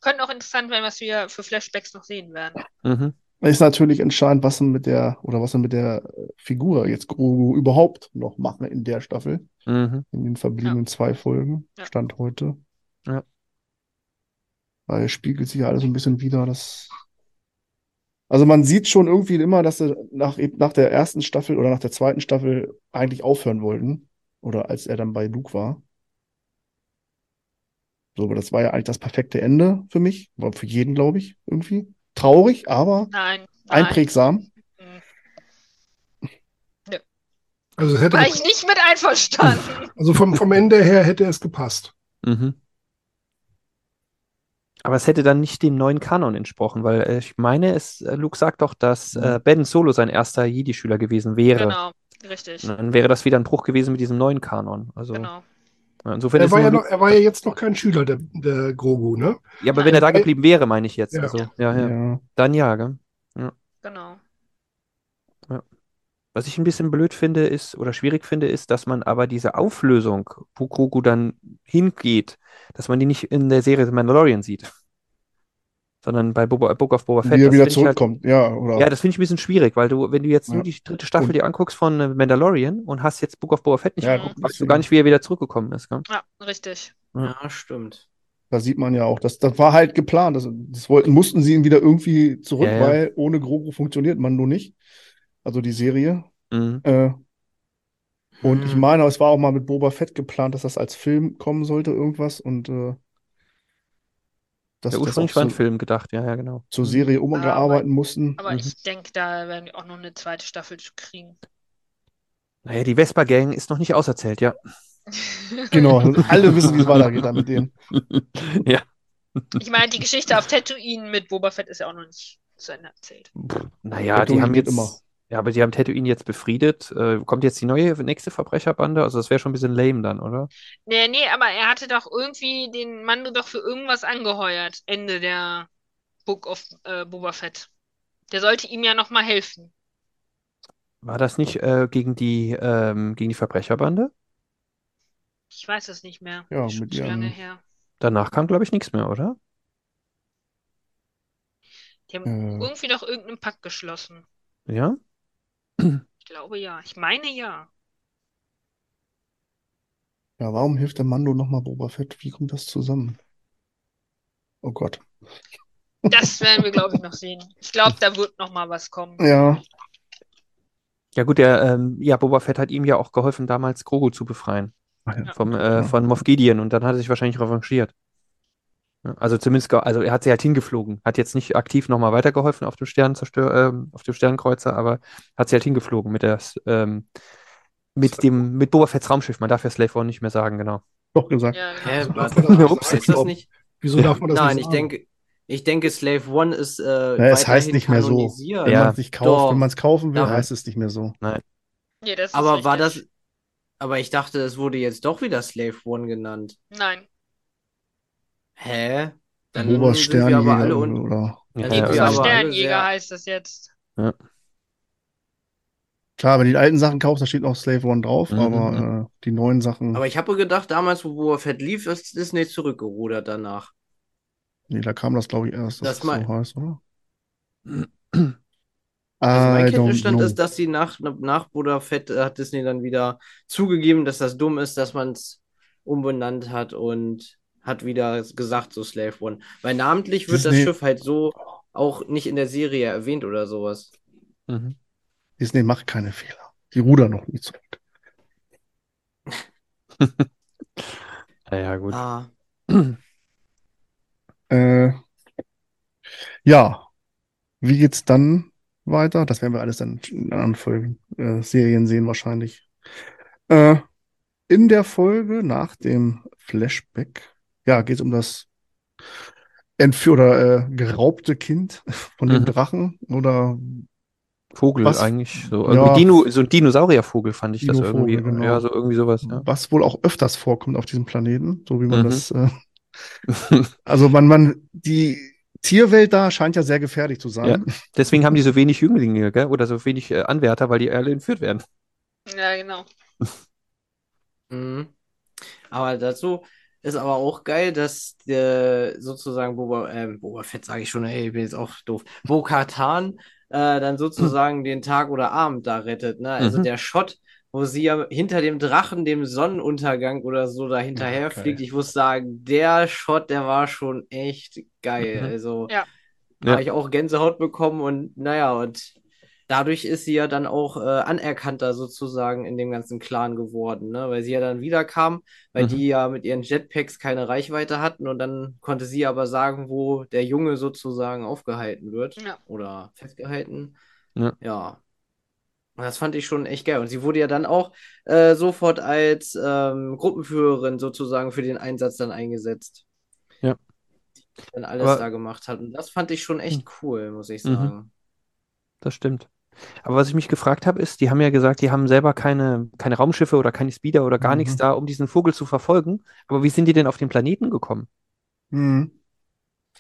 könnte auch interessant werden, was wir für Flashbacks noch sehen werden. Mhm. Ist natürlich entscheidend, was sie mit der, oder was sie mit der Figur jetzt Grogu überhaupt noch machen in der Staffel, Mhm. in den verbliebenen zwei Folgen, Ja. Stand heute. Ja. Weil es spiegelt sich ja alles ein bisschen wieder, das. Also man sieht schon irgendwie immer, dass sie nach, nach der ersten Staffel oder nach der zweiten Staffel eigentlich aufhören wollten. Oder als er dann bei Luke war. So, aber das war ja eigentlich das perfekte Ende für mich. War für jeden, glaube ich, irgendwie. Traurig, aber Nein, nein. einprägsam. Mhm. Also hätte, War ich nicht mit einverstanden. [laughs] also vom, vom Ende her hätte es gepasst. Mhm. Aber es hätte dann nicht dem neuen Kanon entsprochen, weil äh, ich meine, es, äh, Luke sagt doch, dass äh, Ben Solo sein erster Jedi-Schüler gewesen wäre. Genau, richtig. Und Dann wäre das wieder ein Bruch gewesen mit diesem neuen Kanon. Also Genau. Insofern Er ist war, ja noch, er war ja jetzt noch kein Schüler, der, der Grogu, ne? ja, aber wenn er da geblieben wäre, meine ich jetzt. Ja. Also, ja, ja. Ja. Dann ja, gell? Genau. Was ich ein bisschen blöd finde, ist, oder schwierig finde, ist, dass man aber diese Auflösung, wo Grogu dann hingeht, dass man die nicht in der Serie The Mandalorian sieht. Sondern bei Boba, Book of Boba Fett. Wie er Das wieder halt- zurückkommt. Ja, oder? Ja, das finde ich ein bisschen schwierig, weil du, wenn du jetzt nur Ja. die dritte Staffel Und- dir anguckst von äh, Mandalorian und hast jetzt Book of Boba Fett nicht Ja, geguckt, guck, weißt du gar nicht, wie er wieder zurückgekommen ist. Gell? Ja, richtig. Ja. Ja, stimmt. Da sieht man ja auch, dass das war halt geplant. Das, das wollten, mussten sie ihn wieder irgendwie zurück, Ja, ja. weil ohne Grogu funktioniert man nur nicht. Also die Serie. Mhm. Äh, und ich Hm. meine, es war auch mal mit Boba Fett geplant, dass das als Film kommen sollte, irgendwas. Und äh, dass Ja, das ursprünglich auch war ein so Film gedacht, ja, ja, genau. zur. Serie umgearbeiten mussten. Aber Mhm. ich denke, da werden wir auch noch eine zweite Staffel zu kriegen. Naja, die Vespa-Gang ist noch nicht auserzählt, ja. [laughs] Genau, und alle wissen, wie es [laughs] weitergeht dann mit denen. ja. Ich meine, die Geschichte auf Tatooine mit Boba Fett ist ja auch noch nicht zu Ende erzählt. Pff, Naja, die Tatooine haben geht jetzt. immer. Ja, aber die haben Tatooine jetzt befriedet. Äh, kommt jetzt die neue, nächste Verbrecherbande? Also, das wäre schon ein bisschen lame dann, oder? Nee, nee, aber er hatte doch irgendwie den Mando doch für irgendwas angeheuert. Ende der Book of äh, Boba Fett. Der sollte ihm ja nochmal helfen. War das nicht äh, gegen die, ähm, gegen die Verbrecherbande? Ich weiß es nicht mehr. Ja, Schon mit zu lange ihren- her. Danach kam, glaube ich, nichts mehr, oder? Die haben Äh. irgendwie doch irgendeinen Pakt geschlossen. Ja? Ich glaube ja. Ich meine ja. Ja, warum hilft der Mando nochmal Boba Fett? Wie kommt das zusammen? Oh Gott. Das werden wir, glaube ich, noch sehen. Ich glaube, da wird nochmal was kommen. Ja, Ja, gut, der, ähm, ja, Boba Fett hat ihm ja auch geholfen, damals Grogu zu befreien. Ja. Vom, äh, von Moff Gideon und dann hat er sich wahrscheinlich revanchiert. Ja, Also zumindest, also er hat sie halt hingeflogen, hat jetzt nicht aktiv nochmal weitergeholfen auf dem Sternenzerstör, ähm, auf dem Sternenkreuzer, aber hat sie halt hingeflogen mit der, ähm, mit dem, mit Boba Fetts Raumschiff. Man darf ja Slave One nicht mehr sagen, genau. doch gesagt. Ja, genau. Hä, was, Ups, [laughs] ist das nicht? Wieso darf man das Nein, nicht ich sagen? denke, ich denke, Slave One ist äh, Ja, es heißt nicht mehr so. Wenn Ja. man es nicht kauft, Doch. wenn man es kaufen will, Ja. heißt es nicht mehr so. Nee, das ist Aber war das. Aber ich dachte, es wurde jetzt doch wieder Slave One genannt. Nein. Hä? Dann Boba sind wir aber Sternjäger alle un oder. Ja, ja, also- Sternjäger sehr- heißt das jetzt. Klar, wenn du die alten Sachen kaufst, da steht noch Slave One drauf, Mhm, aber mhm. äh, die neuen Sachen, Aber ich habe gedacht, damals, wo Boba Fett lief, ist Disney zurückgerudert danach. nee, da kam das, glaube ich, erst, dass Das das mein- so heißt, oder? [clears throat] Also mein Kenntnisstand ist, dass sie nach, nach Boba Fett äh, hat Disney dann wieder zugegeben, dass das dumm ist, dass man es umbenannt hat und hat wieder gesagt, so Slave One. Weil namentlich wird das Disney- Schiff halt so auch nicht in der Serie erwähnt oder sowas. Mhm. Disney macht keine Fehler. Die rudern noch nie zurück. [laughs] Ja, ja, gut. Ah, [clears throat] Äh, ja, wie geht's dann weiter? Das werden wir alles dann in anderen Folgen, äh, Serien sehen wahrscheinlich. Äh, in der Folge nach dem Flashback, ja, geht es um das entführ oder äh, geraubte Kind [laughs] von dem Mhm. Drachen oder Vogel Was- eigentlich. So, Ja. irgendwie Dino, so ein Dinosauriervogel fand ich das Dinovogel, irgendwie. genau. Ja, so irgendwie sowas, ja. was wohl auch öfters vorkommt auf diesem Planeten, so wie man Mhm. das, äh, [laughs] also man, man, die Tierwelt da scheint ja sehr gefährlich zu sein. Deswegen haben die so wenig Jünglinge, gell? Oder so wenig äh, Anwärter, weil die alle entführt werden. Ja, genau. [laughs] mhm. Aber dazu ist aber auch geil, dass der sozusagen Boba, ähm, Boba Fett sage ich schon, ey, ich bin jetzt auch doof. Bo-Katan äh, dann sozusagen den Tag oder Abend da rettet. Ne? Also Mhm. der Shot, wo sie ja hinter dem Drachen, dem Sonnenuntergang oder so da hinterher geil. fliegt, ich muss sagen, der Shot, der war schon echt geil. Mhm. Also Ja. Ja. habe ich auch Gänsehaut bekommen und naja, und dadurch ist sie ja dann auch äh, anerkannter sozusagen in dem ganzen Clan geworden, ne? Weil sie ja dann wiederkam, weil Mhm. die ja mit ihren Jetpacks keine Reichweite hatten und dann konnte sie aber sagen, wo der Junge sozusagen aufgehalten wird Ja. oder festgehalten. Ja. Ja. Das fand ich schon echt geil. Und sie wurde ja dann auch äh, sofort als ähm, Gruppenführerin sozusagen für den Einsatz dann eingesetzt. Ja. Die dann alles Aber- da gemacht hat. Und das fand ich schon echt cool, muss ich Mhm. sagen. Das stimmt. Aber was ich mich gefragt habe, ist, die haben ja gesagt, die haben selber keine, keine Raumschiffe oder keine Speeder oder gar Mhm. nichts da, um diesen Vogel zu verfolgen. Aber wie sind die denn auf den Planeten gekommen? Mhm.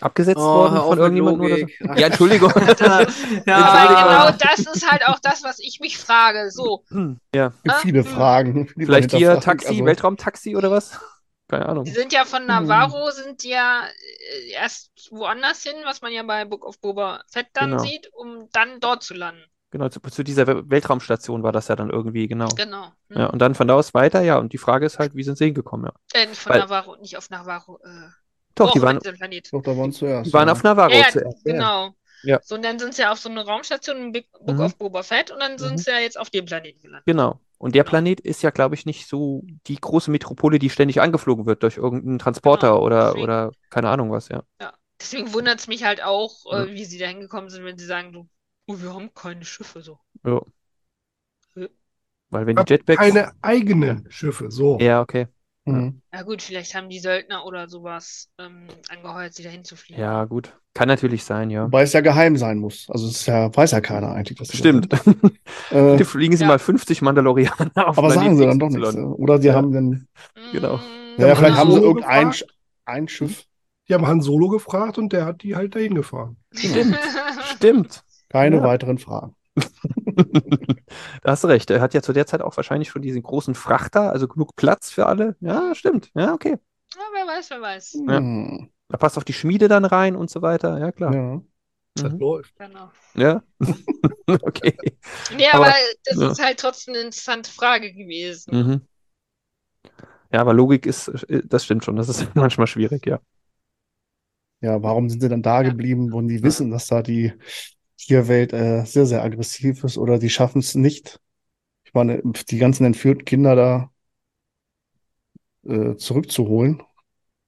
Abgesetzt Oh, worden von irgendjemandem oder so? Ja, Entschuldigung. [laughs] [laughs] Aber ja, genau das ist halt auch das, was ich mich frage. So, Ja, Gibt viele hm. Fragen. vielleicht hier. Taxi, Also, Weltraumtaxi oder was? Keine Ahnung. die sind ja von Hm. Navarro, sind die ja äh, erst woanders hin, was man ja bei Book of Boba Fett dann Genau. sieht, um dann dort zu landen. Genau, zu, zu dieser We- Weltraumstation war das ja dann irgendwie, genau. Genau. Hm. Ja, und dann von da aus weiter, ja. Und die Frage ist halt, wie sind sie hingekommen, ja. Äh, nicht von Weil- Navarro, nicht auf Navarro. Äh, Doch, die waren. Doch, da waren zuerst. die waren ja. auf Navarro Ja, ja, zuerst. ja. genau. Ja. So, und dann sind sie ja auf so eine Raumstation in Big Book Mhm. of Boba Fett und dann sind Mhm. sie ja jetzt auf dem Planeten gelandet. Genau. Und der Genau. Planet ist ja, glaube ich, nicht so die große Metropole, die ständig angeflogen wird durch irgendeinen Transporter Genau, oder, deswegen. oder keine Ahnung was, ja. Deswegen wundert es mich halt auch, Ja. äh, wie sie da hingekommen sind, wenn sie sagen, so, oh, wir haben keine Schiffe. So. Ja. Ja. Weil wenn die Jetpacks. Keine eigenen Schiffe, so. Ja, okay. Mhm. Ja gut, vielleicht haben die Söldner oder sowas ähm, angeheuert, sie dahin zu fliegen. Ja, gut. Kann natürlich sein, ja. Wobei es ja geheim sein muss. Also es ist ja, weiß ja keiner eigentlich, dass Stimmt. [laughs] Äh, fliegen Sie Ja. mal 50 Mandalorianer auf aber sagen sie dann doch nichts. Ne? Oder sie Ja. haben dann, [laughs] Genau. Mm, ja, Ja, vielleicht haben sie irgendein. Sch- ein Schiff, Die haben Han Solo gefragt und der hat die halt dahin gefahren. Stimmt. Stimmt. Keine Ja. weiteren Fragen. [laughs] Da hast du recht. Er hat ja zu der Zeit auch wahrscheinlich schon diesen großen Frachter, also genug Platz für alle. Ja, stimmt. Ja, okay. Ja, wer weiß, wer weiß. Ja. Hm. Da passt auf die Schmiede dann rein und so weiter. Ja, klar. Ja. Das Mhm. läuft. Genau. Ja. [laughs] Okay. Nee, Aber- aber das ja. ist halt trotzdem eine interessante Frage gewesen. Mhm. Ja, aber Logik ist, äh, das stimmt schon. Das ist [laughs] manchmal schwierig, ja. ja, warum sind sie dann da Ja. geblieben, wo die wissen, dass da die Tierwelt äh, sehr, sehr aggressiv ist oder die schaffen es nicht? Ich meine, die ganzen entführten Kinder da äh, zurückzuholen.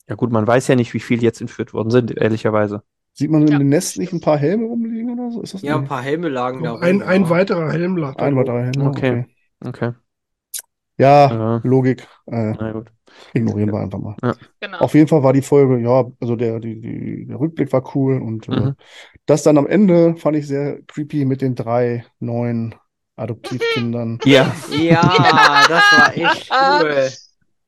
Ja, gut, man weiß ja nicht, wie viele jetzt entführt worden sind, ehrlicherweise. Sieht man in Ja. den Nesten nicht ein paar Helme rumliegen oder so? Ist das Ja, ein paar Helme lagen da Ein, rum, ein weiterer Helm lag da Ein drei Helme? Okay. Okay. Okay. Ja, Ja, Logik. Äh, na gut. Ignorieren wir einfach mal. Genau. Auf jeden Fall war die Folge, ja, also der, die, die, der Rückblick war cool und äh, Mhm. das dann am Ende fand ich sehr creepy mit den drei neuen Adoptivkindern. [laughs] Ja, Ja, das war echt cool.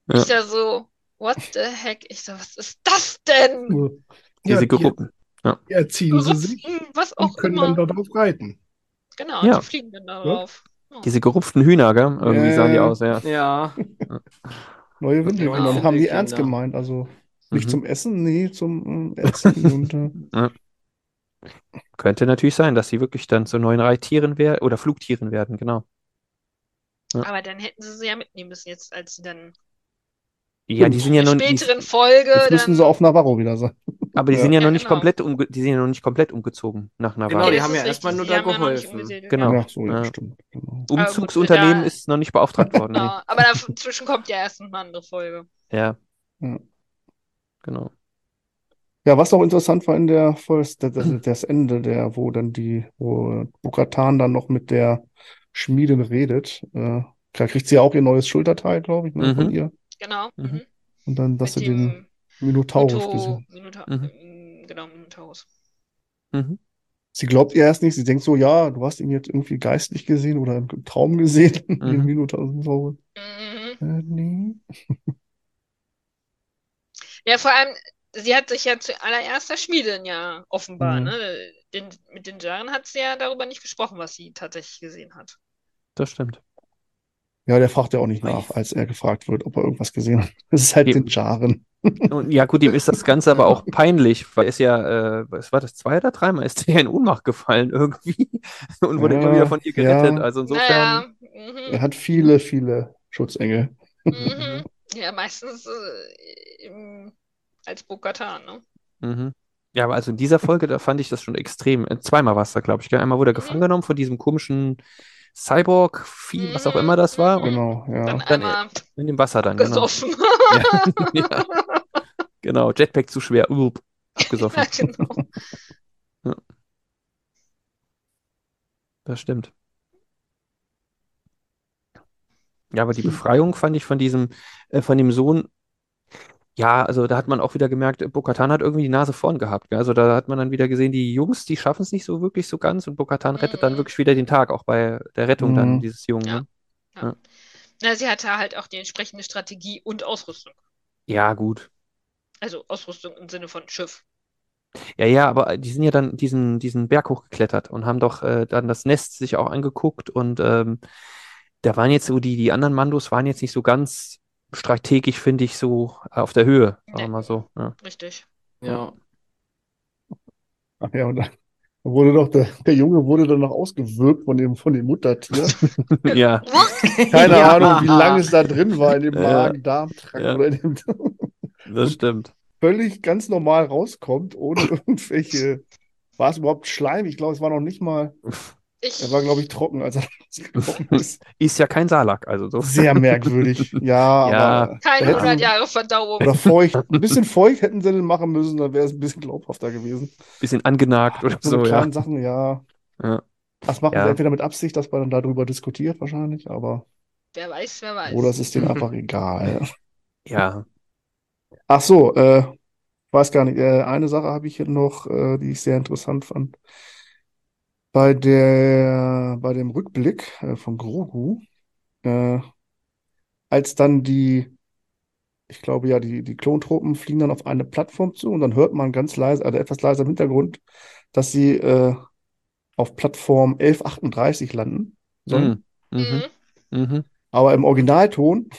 Ja. Ich da so, what the heck? Ich so, was ist das denn? Ja, diese die, Gruppen. die erziehen sie sich Gerupften, was und auch können immer. dann darauf reiten. Genau, Ja. die fliegen dann darauf. Ja. Diese gerupften Hühner, gell? Irgendwie Ja, sahen die ja. aus, ja. Ja, Neue Windelkinder und haben die ernst gemeint. Also nicht Mhm. zum Essen, nee, zum äh, Erziehen. und, äh, Könnte natürlich sein, dass sie wirklich dann zu neuen Reittieren werden oder Flugtieren werden, genau. Ja. Aber dann hätten sie sie ja mitnehmen müssen, jetzt als sie dann Ja, die sind ja in noch, der die, späteren Folge jetzt müssen sie auf Navarro wieder sein. aber die Ja. sind ja noch Ja, nicht genau. komplett umge die sind ja noch nicht komplett umgezogen nach Genau, Navarro. die das haben ja erstmal nur die da geholfen. Genau. Ja, so, ja. Genau. Umzugsunternehmen ist noch nicht beauftragt worden. nee. Genau. Aber dazwischen kommt ja erst noch eine andere Folge. Ja. Ja. Genau. Ja, was auch interessant war in der Folge, das, das, das Ende, der, wo dann die, wo Bo-Katan dann noch mit der Schmiedin redet. Äh, da kriegt sie ja auch ihr neues Schulterteil, glaube ich, ne, von Mhm. ihr. Genau. Mhm. Mhm. Und dann, dass Mit sie den dem Minotaurus Minotaur- gesehen. Minotaur- Mhm. ähm, Genau, Minotaurus. Mhm. Sie glaubt ihr erst nicht, sie denkt so, ja, du hast ihn jetzt irgendwie geistlich gesehen oder im Traum gesehen, [laughs] den Mhm. Minotaurus. Mhm. Äh, nee. [laughs] Ja, vor allem, sie hat sich ja zuallererst der Schmiedin ja offenbar, Mhm. ne? Den, mit den Jaren hat sie ja darüber nicht gesprochen, was sie tatsächlich gesehen hat. Das stimmt. Ja, der fragt ja auch nicht nach, als er gefragt wird, ob er irgendwas gesehen hat. Das ist halt Eben. den Jaren. [laughs] Und ja, gut, ihm ist das Ganze aber auch peinlich, weil er ist ja, äh, was war das, zwei oder dreimal ist er in Ohnmacht gefallen irgendwie [laughs] und wurde Ja, immer wieder von ihr gerettet. ja. Also insofern, Naja, Er mhm. hat viele, viele Schutzengel. Mhm. [laughs] Ja, meistens äh, im, als Bo-Katan, ne? mhm. Ja, aber also in dieser Folge, da fand ich das schon extrem. Äh, Zweimal war es da, glaube ich. Gell? Einmal wurde er Mhm. gefangen genommen von diesem komischen Cyborg-Vieh, was auch immer das war, Genau, ja. Dann Dann, in dem Wasser dann, genau. gesoffen. Ja, [laughs] ja. Genau, Jetpack zu schwer, Upp, abgesoffen. [laughs] Ja, genau. Das stimmt. Ja, aber die Befreiung fand ich von diesem, äh, von dem Sohn, ja, also da hat man auch wieder gemerkt, Bo-Katan hat irgendwie die Nase vorn gehabt. gell? Also da hat man dann wieder gesehen, die Jungs, die schaffen es nicht so wirklich so ganz und Bo-Katan rettet dann Mhm. wirklich wieder den Tag, auch bei der Rettung dann Mhm. dieses Jungen. Ja. Ne? Ja. Na, sie hatte halt auch die entsprechende Strategie und Ausrüstung. Ja, gut. Also Ausrüstung im Sinne von Schiff. Ja, ja, aber die sind ja dann diesen, diesen Berg hochgeklettert und haben doch äh, dann das Nest sich auch angeguckt und ähm, da waren jetzt so die, die anderen Mandos waren jetzt nicht so ganz strategisch, finde ich, so auf der Höhe, sagen wir Nee. mal so. Ja. Richtig. Ja. Ach ja, und dann wurde doch der, der Junge wurde dann noch ausgewürgt von dem, von dem Muttertier. [laughs] Ja, Keine Ja. Ahnung, wie lange es da drin war in dem Ja. Magen-Darm-Trakt Ja. oder in dem das stimmt. völlig ganz normal rauskommt, ohne [laughs] irgendwelche. War es überhaupt Schleim? Ich glaube, es war noch nicht mal. [laughs] Ich, Er war, glaube ich, trocken, als er [laughs] rausgekommen [laughs] ist. Ist ja kein Salak, also so. Sehr merkwürdig. [laughs] Ja, Ja. aber. keine hätten- 100 Jahre Verdauung. Oder feucht. Ein bisschen feucht hätten sie den machen müssen, dann wäre es ein bisschen glaubhafter gewesen. Bisschen angenagt oder So so, ja. kleinen Sachen, ja. Ja. Das machen Ja. sie entweder mit Absicht, dass man dann darüber diskutiert, wahrscheinlich, aber. Wer weiß, wer weiß. Oder es ist denen einfach egal. Ja. Ach so, äh, weiß gar nicht. Äh, eine Sache habe ich hier noch, äh, die ich sehr interessant fand. Bei der, bei dem Rückblick äh, von Grogu, äh, als dann die, ich glaube ja, die, die Klontruppen fliegen dann auf eine Plattform zu und dann hört man ganz leise, also etwas leiser im Hintergrund, dass sie äh, auf Plattform 1138 landen sollen. Mhm. Mhm. Mhm. Aber im Originalton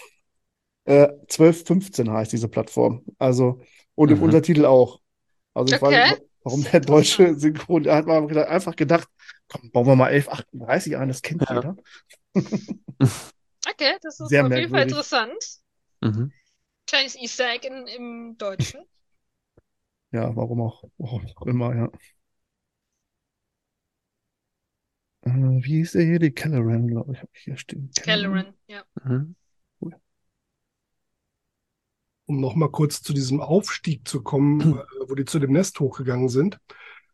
äh, 1215 heißt diese Plattform. Also, und im Mhm. Untertitel auch. Also ich weiß Okay. Warum der deutsche Synchron, da hat man gedacht- einfach gedacht, komm, bauen wir mal 1138 ein, das kennt Ja. jeder. [laughs] Okay, das ist Sehr auf jeden Fall interessant. Mhm. Kleines Easter Egg in, im Deutschen. Ja, warum auch, warum auch immer, ja. Äh, wie hieß der hier? Die Kelleran, glaube ich, habe ich hier stehen. Kelleran, ja. Mhm. Um nochmal kurz zu diesem Aufstieg zu kommen, äh, wo die zu dem Nest hochgegangen sind.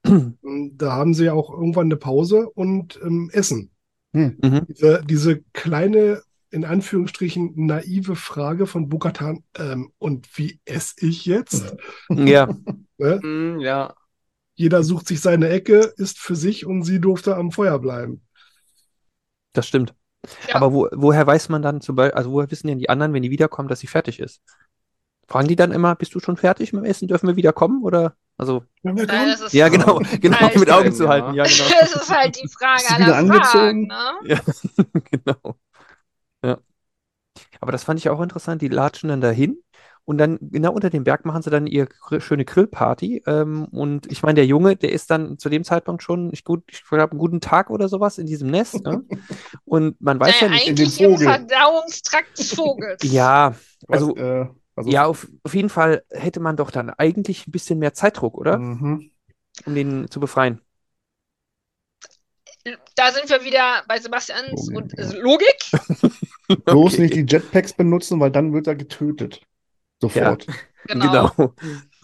Da haben sie ja auch irgendwann eine Pause und ähm, Essen. Hm. Mhm. Diese, diese kleine, in Anführungsstrichen, naive Frage von Bokatan, ähm, und wie esse ich jetzt? [laughs] Ja, [laughs] Ne? Ja. Jeder sucht sich seine Ecke, isst für sich und sie durfte am Feuer bleiben. das stimmt. Ja. Aber wo, woher weiß man dann zum Beispiel, also woher wissen denn die anderen, wenn die wiederkommen, dass sie fertig ist? Fragen die dann immer, bist du schon fertig mit dem Essen? Dürfen wir wiederkommen? Oder? Also, Ja, kommen, das ist, ja, genau, [laughs] genau, Halt mit Augen zu ja. halten, ja, genau. [laughs] das ist halt die Frage aller wieder Fragen, angezogen? ne? Ja, [laughs] genau. Ja. Aber das fand ich auch interessant. Die latschen dann dahin und dann genau unter dem Berg machen sie dann ihre gr- schöne Grillparty. Ähm, und ich meine, der Junge, der ist dann zu dem Zeitpunkt schon, ich, gut, ich glaube, einen guten Tag oder sowas in diesem Nest. Ne? Und man weiß ja Naja, nicht. in dem eigentlich im Vogel. Verdauungstrakt des Vogels. Ja, Was, also, äh, also, ja, auf, auf jeden Fall hätte man doch dann eigentlich ein bisschen mehr Zeitdruck, oder? mhm. Um den zu befreien. Da sind wir wieder bei Sebastians Logik, und ja. äh, Logik. [laughs] Bloß Okay. nicht die Jetpacks benutzen, weil dann wird er getötet. Sofort. Genau. Genau.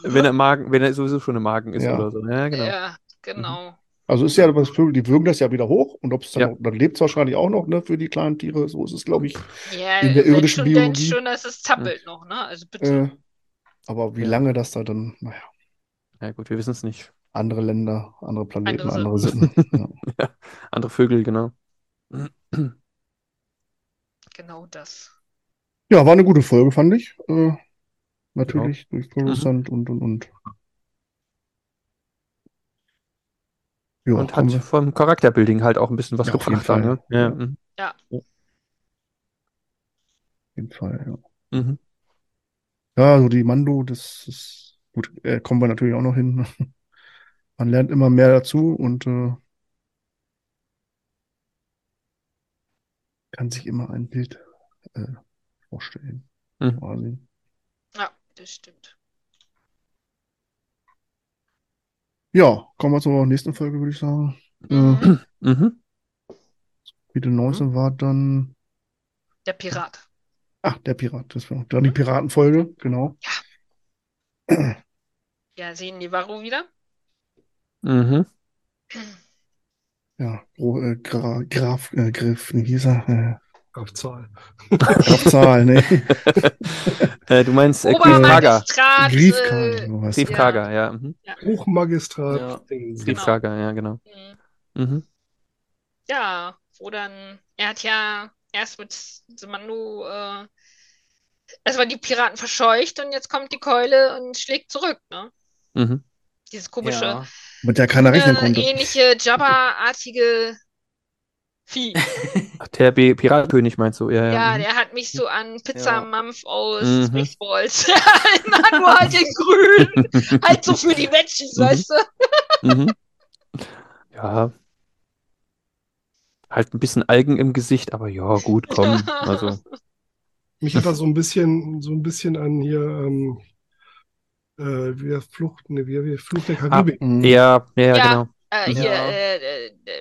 Wenn er Magen, wenn er sowieso schon im Magen ist Ja. oder so. Ja, genau. Ja, genau. Also ist ja das Vögel, die würgen das ja wieder hoch und ob es dann, Ja. dann lebt es wahrscheinlich auch noch, ne, für die kleinen Tiere. So ist es, glaube ich. Ja, In der irdischen schon, Biologie. schon, dass es zappelt noch, ne? Also bitte. Äh, aber wie Ja. lange das da dann, naja, Ja, gut, wir wissen es nicht. andere Länder, andere Planeten, Andere andere Sitten. [laughs] Ja. Andere Vögel, genau. Genau das. ja, war eine gute Folge, fand ich. Äh, natürlich durch Coruscant und und und. Ja, Und hat wir- vom Charakterbuilding halt auch ein bisschen was Ja, auf jeden gebracht dann, ne? Fall. Ja. Ja. mhm. auf jeden Fall, ja. Mhm. Ja, so die Mando, das ist gut, äh, kommen wir natürlich auch noch hin. [laughs] Man lernt immer mehr dazu und äh, kann sich immer ein Bild äh, vorstellen, Mhm. quasi. Ja, das stimmt. Ja, kommen wir zur nächsten Folge, würde ich sagen. Äh, Mhm. [clears throat] Mhm. Kapitel 19 war dann, Der Pirat. ach, der Pirat, das war dann die Piratenfolge, genau. Ja, [clears throat] sehen die Varro wieder. Mhm. Ja, Gro äh, Gra Graf, äh, Griff, wie hieß er? Auf Zahl. Auf Zahl, ne? [laughs] Äh, du meinst äh, Grief Kager. Obermagistrat. Griefkager, äh, sowas. Grief Ja. Mhm. Hochmagistrat. Ja. Dings. Grief Genau. Ja, genau. mhm. Mhm. Ja, wo dann, er hat ja erst mit Mando äh, erstmal die Piraten verscheucht und jetzt kommt die Keule und schlägt zurück, ne? Mhm. Dieses komische, Ja. Mit der keiner rechnen konnte. ähnliche Jabba-artige Vieh. [laughs] Ach, Der B Piratenkönig meinst du? Ja, ja. Ja, mhm. der hat mich so an Pizza Ja. Aus Mhm. Spaceballs. [laughs] Immer nur halt in grün. [laughs] halt so für die Veggies, Mhm. weißt du? Mhm. Ja. Halt ein bisschen Algen im Gesicht, aber ja, gut, komm. [laughs] Also, Mich hat er so ein bisschen, so ein bisschen an hier, ähm, äh, wie Flucht, ne, wie, wie Fluch der Karibik. Mhm. ja, ja, ja, Ja. genau. Äh, hier, Ja. äh,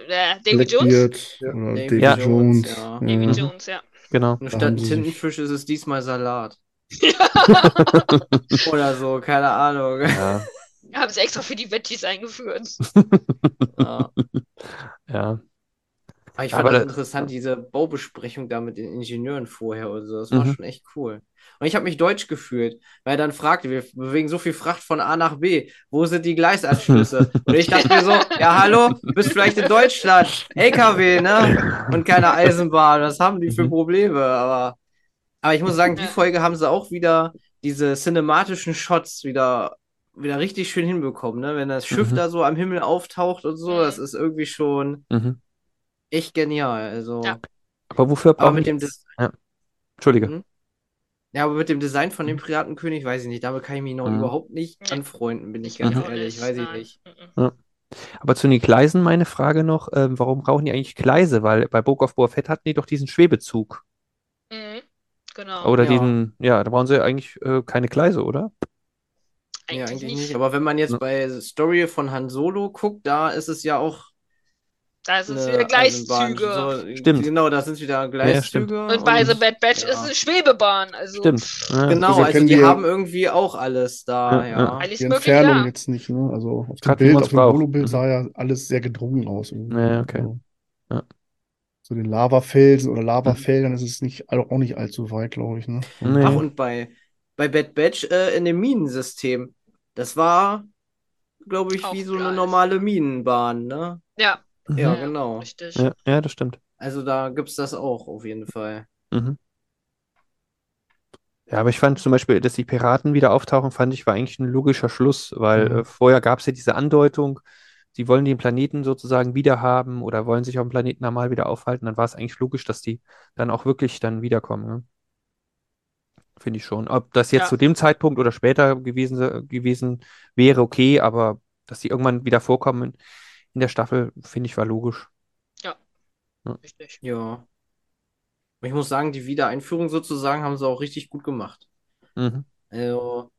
äh, äh, David Jones. Ja. oder David David Ja. Jones. Ja. David Jones, ja. Genau. Und statt Tintenfisch ist es diesmal Salat. [laughs] Oder so, keine Ahnung. Ja, Haben sie extra für die Veggies eingeführt. [laughs] Ja. ja. Aber ich fand Aber das da- interessant, diese Baubesprechung da mit den Ingenieuren vorher und so. Das war Mhm. schon echt cool. Und ich habe mich deutsch gefühlt, weil er dann fragte, wir bewegen so viel Fracht von A nach B. Wo sind die Gleisanschlüsse? [laughs] Und ich dachte mir so, ja hallo, bist vielleicht in Deutschland. LKW, ne? Und keine Eisenbahn. Was haben die für Mhm. Probleme? Aber, aber ich muss sagen, die. Folge haben sie auch wieder diese cinematischen Shots wieder, wieder richtig schön hinbekommen, ne? Wenn das Schiff Mhm. da so am Himmel auftaucht und so, Mhm. das ist irgendwie schon Mhm. Echt genial. Also, Ja. Aber wofür aber brauchen mit dem, Des ja. Entschuldige. Mhm. ja, aber mit dem Design von dem Piratenkönig weiß ich nicht. Damit kann ich mich noch Mhm. überhaupt nicht anfreunden, bin ich Ich ganz Mhm. ehrlich. Weiß ich nicht. Mhm. Aber zu den Gleisen meine Frage noch, ähm, warum brauchen die eigentlich Gleise? Weil bei Book of Fett hatten die doch diesen Schwebezug. Mhm. Genau. Oder Ja. diesen, ja, da brauchen sie eigentlich äh, keine Gleise, oder? Ja, Eigentlich eigentlich nicht. nicht. Aber wenn man jetzt Ja. bei Story von Han Solo guckt, da ist es ja auch Da sind es eine wieder. Gleiszüge. So, Stimmt. Genau, da sind es wieder. Gleiszüge. Und bei The Bad Batch ja. ist es Schwebebahn. Also Stimmt. Ja. Genau, Also also können die die- haben irgendwie auch alles da, Ja, ja. ja. alles Die möglich, Entfernung ja. jetzt nicht, ne? Also auf dem Bild, auf dem. Holo-Bild Mhm. sah ja alles sehr gedrungen aus. irgendwie. Ja, okay. Also, Ja. So den Lavafelsen oder Lavafeldern ist es nicht, also auch nicht allzu weit, glaube ich, ne? Nee. Ach, und bei, bei Bad Batch äh, in dem Minensystem, das war, glaube ich, Auch wie so eine geil. normale Minenbahn, ne? Ja, Mhm. Ja, genau. richtig. Ja, ja, das stimmt. Also da gibt es das auch auf jeden Fall. Mhm. Ja, aber ich fand zum Beispiel, dass die Piraten wieder auftauchen, fand ich, war eigentlich ein logischer Schluss, weil Mhm. äh, vorher gab es ja diese Andeutung, sie wollen den Planeten sozusagen wiederhaben oder wollen sich auf dem Planeten normal wieder aufhalten, dann war es eigentlich logisch, dass die dann auch wirklich dann wiederkommen. Ne? Finde ich schon. Ob das jetzt Ja. zu dem Zeitpunkt oder später gewesen, se- gewesen wäre, okay, aber dass die irgendwann wieder vorkommen in der Staffel, finde ich, war logisch. Richtig. Ja. Und Ich muss sagen, die Wiedereinführung sozusagen haben sie auch richtig gut gemacht. Mhm. Also,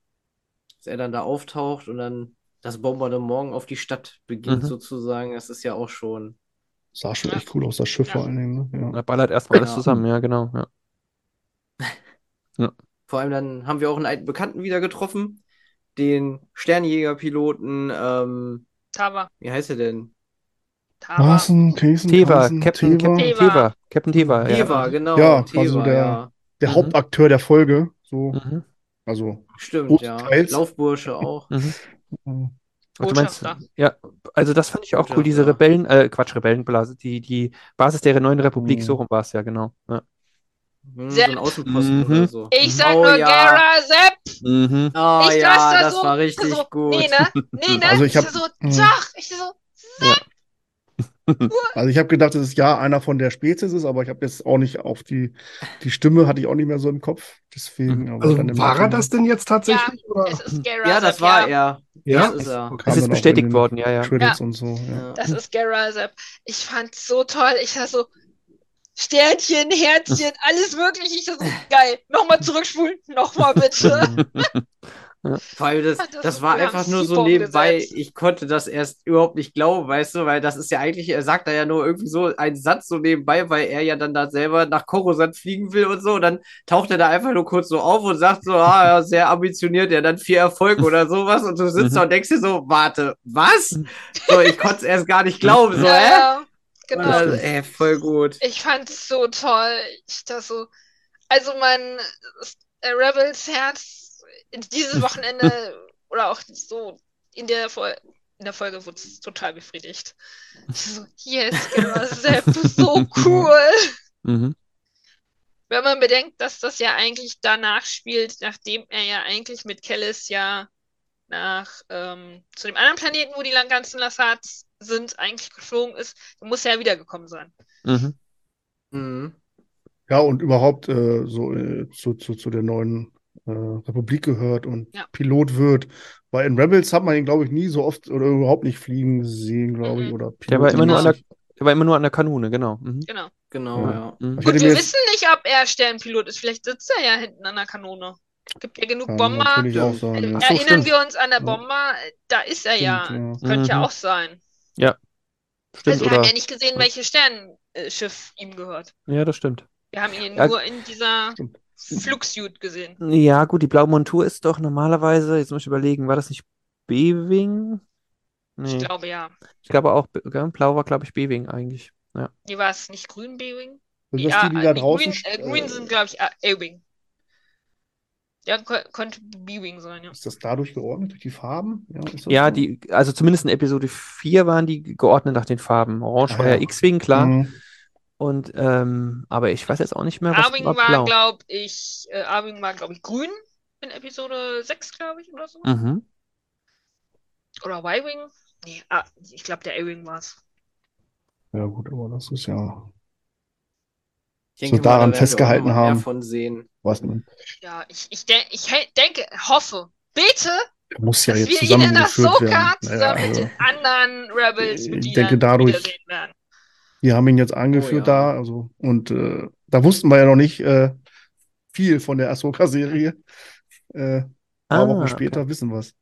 dass er dann da auftaucht und dann das Bombardement auf die Stadt beginnt Mhm. sozusagen, das ist ja auch schon. Sah schon Ja. echt cool aus, das Schiff Ja. vor allen Dingen, ne? Da ballert erstmal alles Ja. zusammen, ja, genau. [laughs] Ja. Vor allem dann haben wir auch einen alten Bekannten wieder getroffen, den Sternjägerpiloten, ähm, Tava. wie heißt er denn? Tava. Marsen, Käsen, Teva, Carson, Captain, Teva. Captain Teva. Teva, Captain Teva, ja. Teva, genau. Ja, Teva, also der- ja. Der Mhm. Hauptakteur der Folge, so, Mhm. also, Stimmt, ja. Laufbursche auch. Mhm. Und du meinst, ja, also das fand ich auch cool, diese. Rebellen, äh, Quatsch, Rebellenblase, die, die Basis der neuen Republik, Mhm. so rum war es ja, genau. Ja. Hm, so Sepp. ein Außenposten Mhm. oder so. Ich sag Oh nur ja. Gara Sepp. Mhm. Oh Ich ja, saß da das so, war richtig so, gut. Nee, ne? Nee, [laughs] ne? Also ich hab- so, Mhm. Zach. Ich so, [laughs] Also ich habe gedacht, dass es ja einer von der Spezies ist, aber ich habe jetzt auch nicht auf die, die Stimme hatte ich auch nicht mehr so im Kopf. Deswegen, aber Also war er das denn jetzt tatsächlich? Oder? es ist Gara Ja, das Sepp, war ja. er. Ja? Das ist er. Es ist bestätigt worden, ja, ja. Ja. so, ja. Ja. Das ist Gara Sepp. Ich fand's so toll. Ich war so, Sternchen, Herzchen, [laughs] alles mögliche. Ich so, geil. Nochmal zurückspulen. Nochmal bitte. [laughs] Vor allem das, das das ist- war einfach nur so nebenbei. umgesetzt. Ich konnte das erst überhaupt nicht glauben, weißt du, weil das ist ja eigentlich, er sagt da ja nur irgendwie so einen Satz so nebenbei, weil er ja dann da selber nach Coruscant fliegen will und so. Und dann taucht er da einfach nur kurz so auf und sagt so, ah, ja, sehr ambitioniert, ja, dann viel Erfolg oder [laughs] sowas. Und du sitzt da und denkst dir so, warte, was? So, ich konnte es erst gar nicht glauben, so, ja, hä? ja. Genau. das Also, ey, voll gut. Ich fand's so toll. Ich das so. Also mein äh, Rebels Herz dieses [laughs] Wochenende oder auch so in der Fol in der Folge wurde es total befriedigt. So, yes, genau, Sepp, so cool. [laughs] Mhm. Wenn man bedenkt, dass das ja eigentlich danach spielt, nachdem er ja eigentlich mit Kellis ja nach ähm, zu dem anderen Planeten, wo die ganzen Lassats sind, eigentlich geflogen ist, dann muss er ja wiedergekommen sein. Mhm. Mhm. Ja, und überhaupt äh, so äh, zu, zu, zu der neuen äh, Republik gehört und Ja. Pilot wird. Weil in Rebels hat man ihn, glaube ich, nie so oft oder überhaupt nicht fliegen sehen, glaube ich. Mhm. Oder Der war immer nur an der, der war immer nur an der Kanone, genau. Mhm. Genau. Genau, Ja. ja. Mhm. Und wir wissen nicht, ob er Sternpilot ist. Vielleicht sitzt er ja hinten an der Kanone. Gibt ja genug Kann Bomber. Äh, ja. Ach so, Erinnern stimmt. wir uns an der Ja. Bomber? Da ist er ja. Stimmt, Könnte ja Mhm. auch sein. Stimmt, also wir haben oder? ja nicht gesehen, welches Sternenschiff ihm gehört. Ja, das stimmt. Wir haben ihn Ja. nur in dieser Stimmt. Flugsuit gesehen. Ja, gut, die blaue Montur ist doch normalerweise, jetzt muss ich überlegen, war das nicht B-Wing? Ich Nee, glaube ja. ich glaube auch? Blau war, glaube ich, B-Wing eigentlich. Ja. Nee, war es nicht grün B-Wing? Ja, die, die da äh, draußen grün, äh, grün äh, sind, glaube ich, äh, A-Wing. Ja, könnte B-Wing sein, ja. Ist das dadurch geordnet, durch die Farben? Ja, ist das Ja, so? die, also zumindest in Episode 4 waren die geordnet nach den Farben. Orange Ah, war ja ja. X-Wing, klar. Mhm. Und, ähm, aber ich weiß jetzt auch nicht mehr, was A-Wing war war, blau. glaube ich, äh, A-Wing war, glaube ich, grün in Episode 6, glaube ich, oder so. Mhm. Oder Y-Wing? Nee, ah, ich glaube, der A-Wing war es. Ja, gut, aber das ist ja, Ich So denke mal, da daran wir auch festgehalten mehr haben. von sehen. weiß nicht. Ja, ich, ich, de ich denke, hoffe, bete, Der muss ja dass jetzt wir ihn in Ahsoka werden. zusammen Naja, mit also, den anderen Ich Rebels-Mitgliedern denke, dadurch- die haben ihn jetzt angeführt Oh, ja. da, also, und äh, da wussten wir ja noch nicht äh, viel von der Ahsoka-Serie. Äh, ein paar Ah, Wochen okay. später wissen wir es.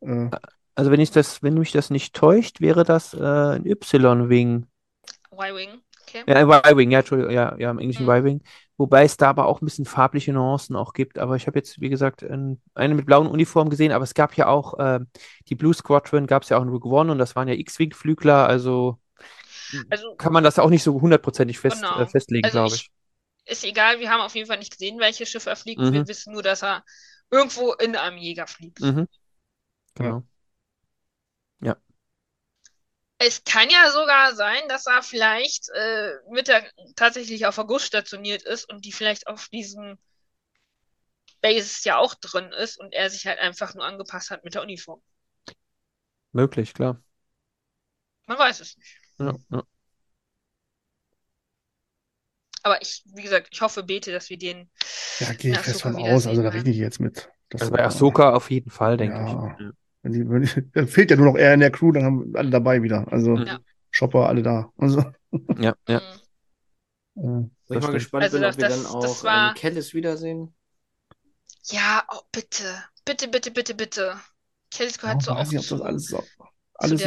Äh, Also wenn ich das, wenn mich das nicht täuscht, wäre das äh, ein Y-Wing. Y-Wing, okay. Ja, ein Y-Wing, ja, Entschuldigung, ja, ja, im Englischen Mhm. Y-Wing. Wobei es da aber auch ein bisschen farbliche Nuancen auch gibt. Aber ich habe jetzt, wie gesagt, ein, eine mit blauen Uniformen gesehen, aber es gab ja auch äh, die Blue Squadron, gab es ja auch in Rogue One und das waren ja X-Wing-Flügler, also Also kann man das auch nicht so hundertprozentig fest, Genau. äh, festlegen, Also glaube ich- ist egal, wir haben auf jeden Fall nicht gesehen, welches Schiff er fliegt. Mhm. Wir wissen nur, dass er irgendwo in einem Jäger fliegt. Mhm. Genau. Es kann ja sogar sein, dass er vielleicht äh, mit der tatsächlich auf Ghost stationiert ist und die vielleicht auf diesen Bases ja auch drin ist und er sich halt einfach nur angepasst hat mit der Uniform. Möglich, klar. Man weiß es nicht. Ja, ja. Aber ich, wie gesagt, ich hoffe, bete, dass wir den. ja, gehe ich fest von aus, also da rechne ich jetzt mit. dass Also bei Ahsoka auf jeden Fall, denke Ja. ich. Ja. Wenn die, wenn die, [laughs] dann fehlt ja nur noch er in der Crew, dann haben wir alle dabei wieder. Also Ja. Shopper, alle da. Also, Ja, ja. Mhm. äh, ich Das mal gespannt Also bin, das- ob wir dann auch war- ähm, Kellis wiedersehen. Ja, oh, bitte. Bitte, bitte, bitte, bitte. Kellis gehört so ja, auch weiß nicht, ob das alles, so-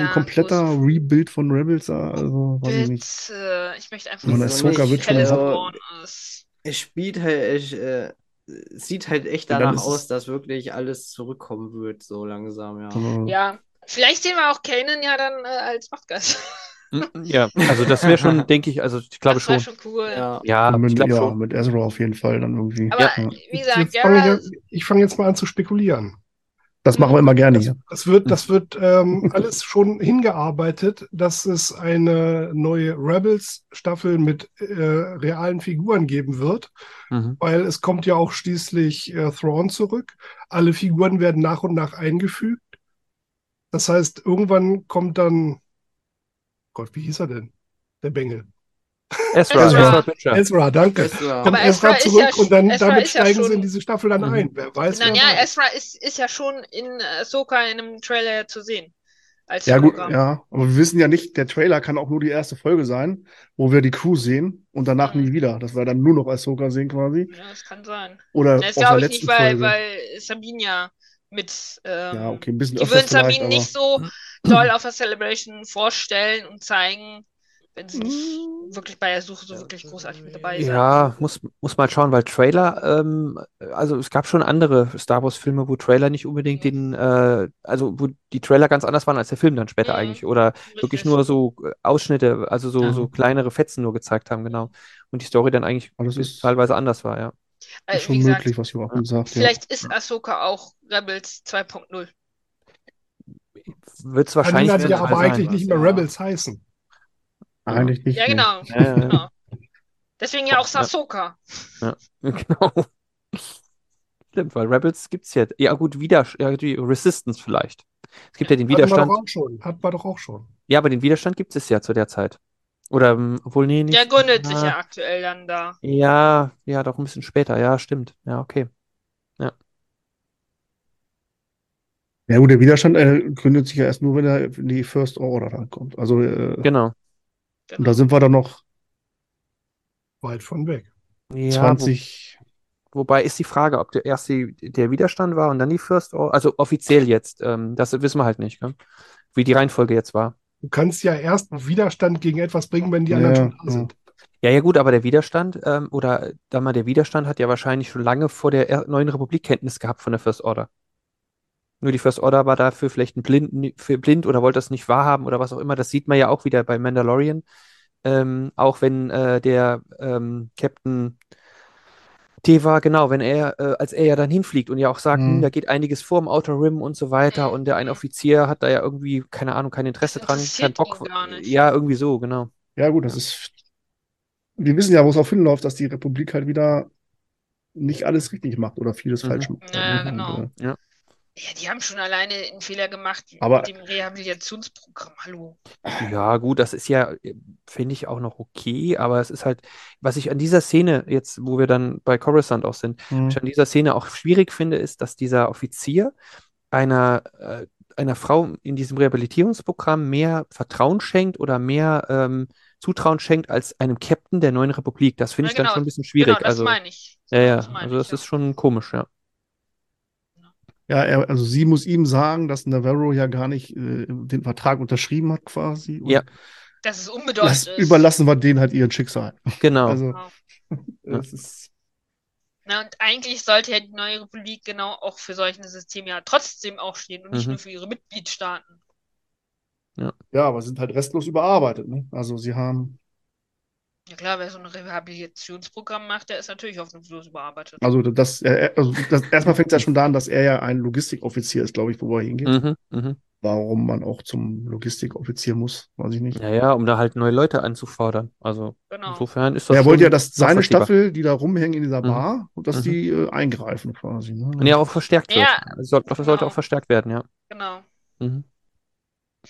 ein kompletter großen- Rebuild von Rebels, also weiß ich nicht. Bitte. Ich möchte einfach nur, dass wird schon Kellis geboren ist. Es spielt halt, es, äh, sieht halt echt danach aus, dass wirklich alles zurückkommen wird, so langsam, ja. Also, Ja. Vielleicht sehen wir auch Kanan ja dann äh, als Machtgeist. Mhm, [laughs] Ja, also das wäre schon, [laughs] denke ich, also ich glaube Das war schon. schon cool. Ja, Ja, ich mit, ja, schon. mit Ezra auf jeden Fall dann irgendwie. Aber Ja. wie Jetzt, gesagt, jetzt fang ja, ich, ich fange jetzt mal an zu spekulieren. Das machen wir immer gerne hier. Das wird, das wird ähm, [laughs] alles schon hingearbeitet, dass es eine neue Rebels-Staffel mit äh, realen Figuren geben wird, Mhm. weil es kommt ja auch schließlich äh, Thrawn zurück. Alle Figuren werden nach und nach eingefügt. Das heißt, irgendwann kommt dann, Gott, wie hieß er denn? Der Bengel. Ezra, Ezra. Ezra. Ezra, danke. Ezra. Kommt Aber Ezra Ezra ist zurück ja- und dann Ezra damit ist ja steigen sie in diese Staffel dann Mhm. ein. Wer weiß, Na wer ja, weiß. Ezra ist, ist ja schon in Ahsoka in einem Trailer zu sehen. Als Ja, gut, ja, aber wir wissen ja nicht, der Trailer kann auch nur die erste Folge sein, wo wir die Crew sehen und danach Mhm. nie wieder, dass wir dann nur noch Ahsoka sehen quasi. Ja, das kann sein. Oder Das glaube ich nicht, weil, Folge. weil Sabine ja mit. Ähm, ja, okay, ein bisschen die würden Sabine aber nicht so doll auf der Celebration vorstellen und zeigen, wenn sie nicht wirklich bei der Suche so wirklich großartig mit dabei sind. Ja, muss, muss mal schauen, weil Trailer, ähm, also es gab schon andere Star Wars-Filme, wo Trailer nicht unbedingt den, äh, also wo die Trailer ganz anders waren als der Film dann später Mhm, eigentlich. Oder wirklich richtig. nur so äh, Ausschnitte, also so, Ja. so kleinere Fetzen nur gezeigt haben, genau. Und die Story dann eigentlich ist- teilweise anders war, ja. Weil, Ist schon gesagt, möglich, was Joachim sagt. Ja. vielleicht ist Ahsoka auch Rebels 2.0. Wird es Kann wahrscheinlich dann ja aber eigentlich nicht mehr ja. Rebels heißen. Eigentlich nicht. Ja, genau. Ja, ja, ja. genau. Deswegen ja auch Ahsoka. [laughs] Genau. Stimmt, weil Rebels gibt's ja. Ja, gut, wieder, ja, die Resistance vielleicht. Es gibt ja den Hatten wir Widerstand. doch auch schon. Hatten wir doch auch schon. Ja, aber den Widerstand gibt es ja zu der Zeit. Oder, ähm, obwohl, nee, nicht. Der gründet sich Ah, ja aktuell dann da. Ja, ja, doch ein bisschen später. Ja, stimmt. Ja, okay. Ja, gut, der Widerstand äh, gründet sich ja erst nur, wenn er in die First Order dann kommt. Also, äh, Genau. Und da sind wir dann noch Weit von weg. Ja, 20. wo, wobei ist die Frage, ob der erst die, der Widerstand war und dann die First Order. Also offiziell jetzt. Ähm, das wissen wir halt nicht, gell? Wie die Reihenfolge jetzt war. Du kannst ja erst Widerstand gegen etwas bringen, wenn die anderen Ja, schon da ja. sind. Ja, ja, gut, aber der Widerstand, ähm, oder da mal der Widerstand hat ja wahrscheinlich schon lange vor der Er- neuen Republik Kenntnis gehabt von der First Order. Nur die First Order war dafür vielleicht ein blind, für blind oder wollte das nicht wahrhaben oder was auch immer. Das sieht man ja auch wieder bei Mandalorian. Ähm, auch wenn äh, der ähm, Captain Teva, genau, wenn er, äh, als er ja dann hinfliegt und ja auch sagt, Mhm. hm, da geht einiges vor im Outer Rim und so weiter Mhm. und der ein Offizier hat da ja irgendwie, keine Ahnung, kein Interesse dran, kein Bock. ihn gar nicht. Ja, irgendwie so, genau. Ja, gut, das ist. Wir wissen ja, wo es darauf hinläuft, dass die Republik halt wieder nicht alles richtig macht oder vieles Mhm. falsch macht. Ja, Und, genau. äh, Ja, die haben schon alleine einen Fehler gemacht Aber- mit dem Rehabilitationsprogramm. Hallo. Ja, gut, das ist ja, finde ich auch noch okay, aber es ist halt, was ich an dieser Szene jetzt, wo wir dann bei Coruscant auch sind, hm. was ich an dieser Szene auch schwierig finde, ist, dass dieser Offizier einer, äh, einer Frau in diesem Rehabilitierungsprogramm mehr Vertrauen schenkt oder mehr ähm, Zutrauen schenkt als einem Captain der neuen Republik. Das finde Ja, ich dann genau. schon ein bisschen schwierig. Genau, das Also, meine ich. ja, ja, Das also ich, das ja. ist schon komisch, ja. Ja, er, also sie muss ihm sagen, dass Navarro ja gar nicht äh, den Vertrag unterschrieben hat, quasi. Und Ja. Dass es unbedeutend lass, ist. überlassen wir denen halt ihren Schicksal. Genau. Also, Genau. [laughs] es ist. Na, und eigentlich sollte ja die neue Republik genau auch für solche Systeme ja trotzdem auch stehen und nicht Mhm. nur für ihre Mitgliedstaaten. Ja, aber sind halt restlos überarbeitet. Ne? Also sie haben, Ja klar, wer so ein Rehabilitationsprogramm macht, der ist natürlich hoffnungslos überarbeitet. also das, er- er- also das erstmal fängt es ja schon da an, dass er ja ein Logistikoffizier ist, glaube ich, wo er hingeht. Mhm, mhm. Warum man auch zum Logistikoffizier muss, weiß ich nicht. Ja, ja, um da halt neue Leute anzufordern. Also Genau. insofern ist das er wollte ja, dass seine. Staffel, die da rumhängen in dieser Mhm. Bar, und dass Mhm. die äh, eingreifen quasi. Ne? Und ja auch verstärkt wird. Ja, Das sollte, das sollte genau. auch verstärkt werden, ja. Genau. Mhm.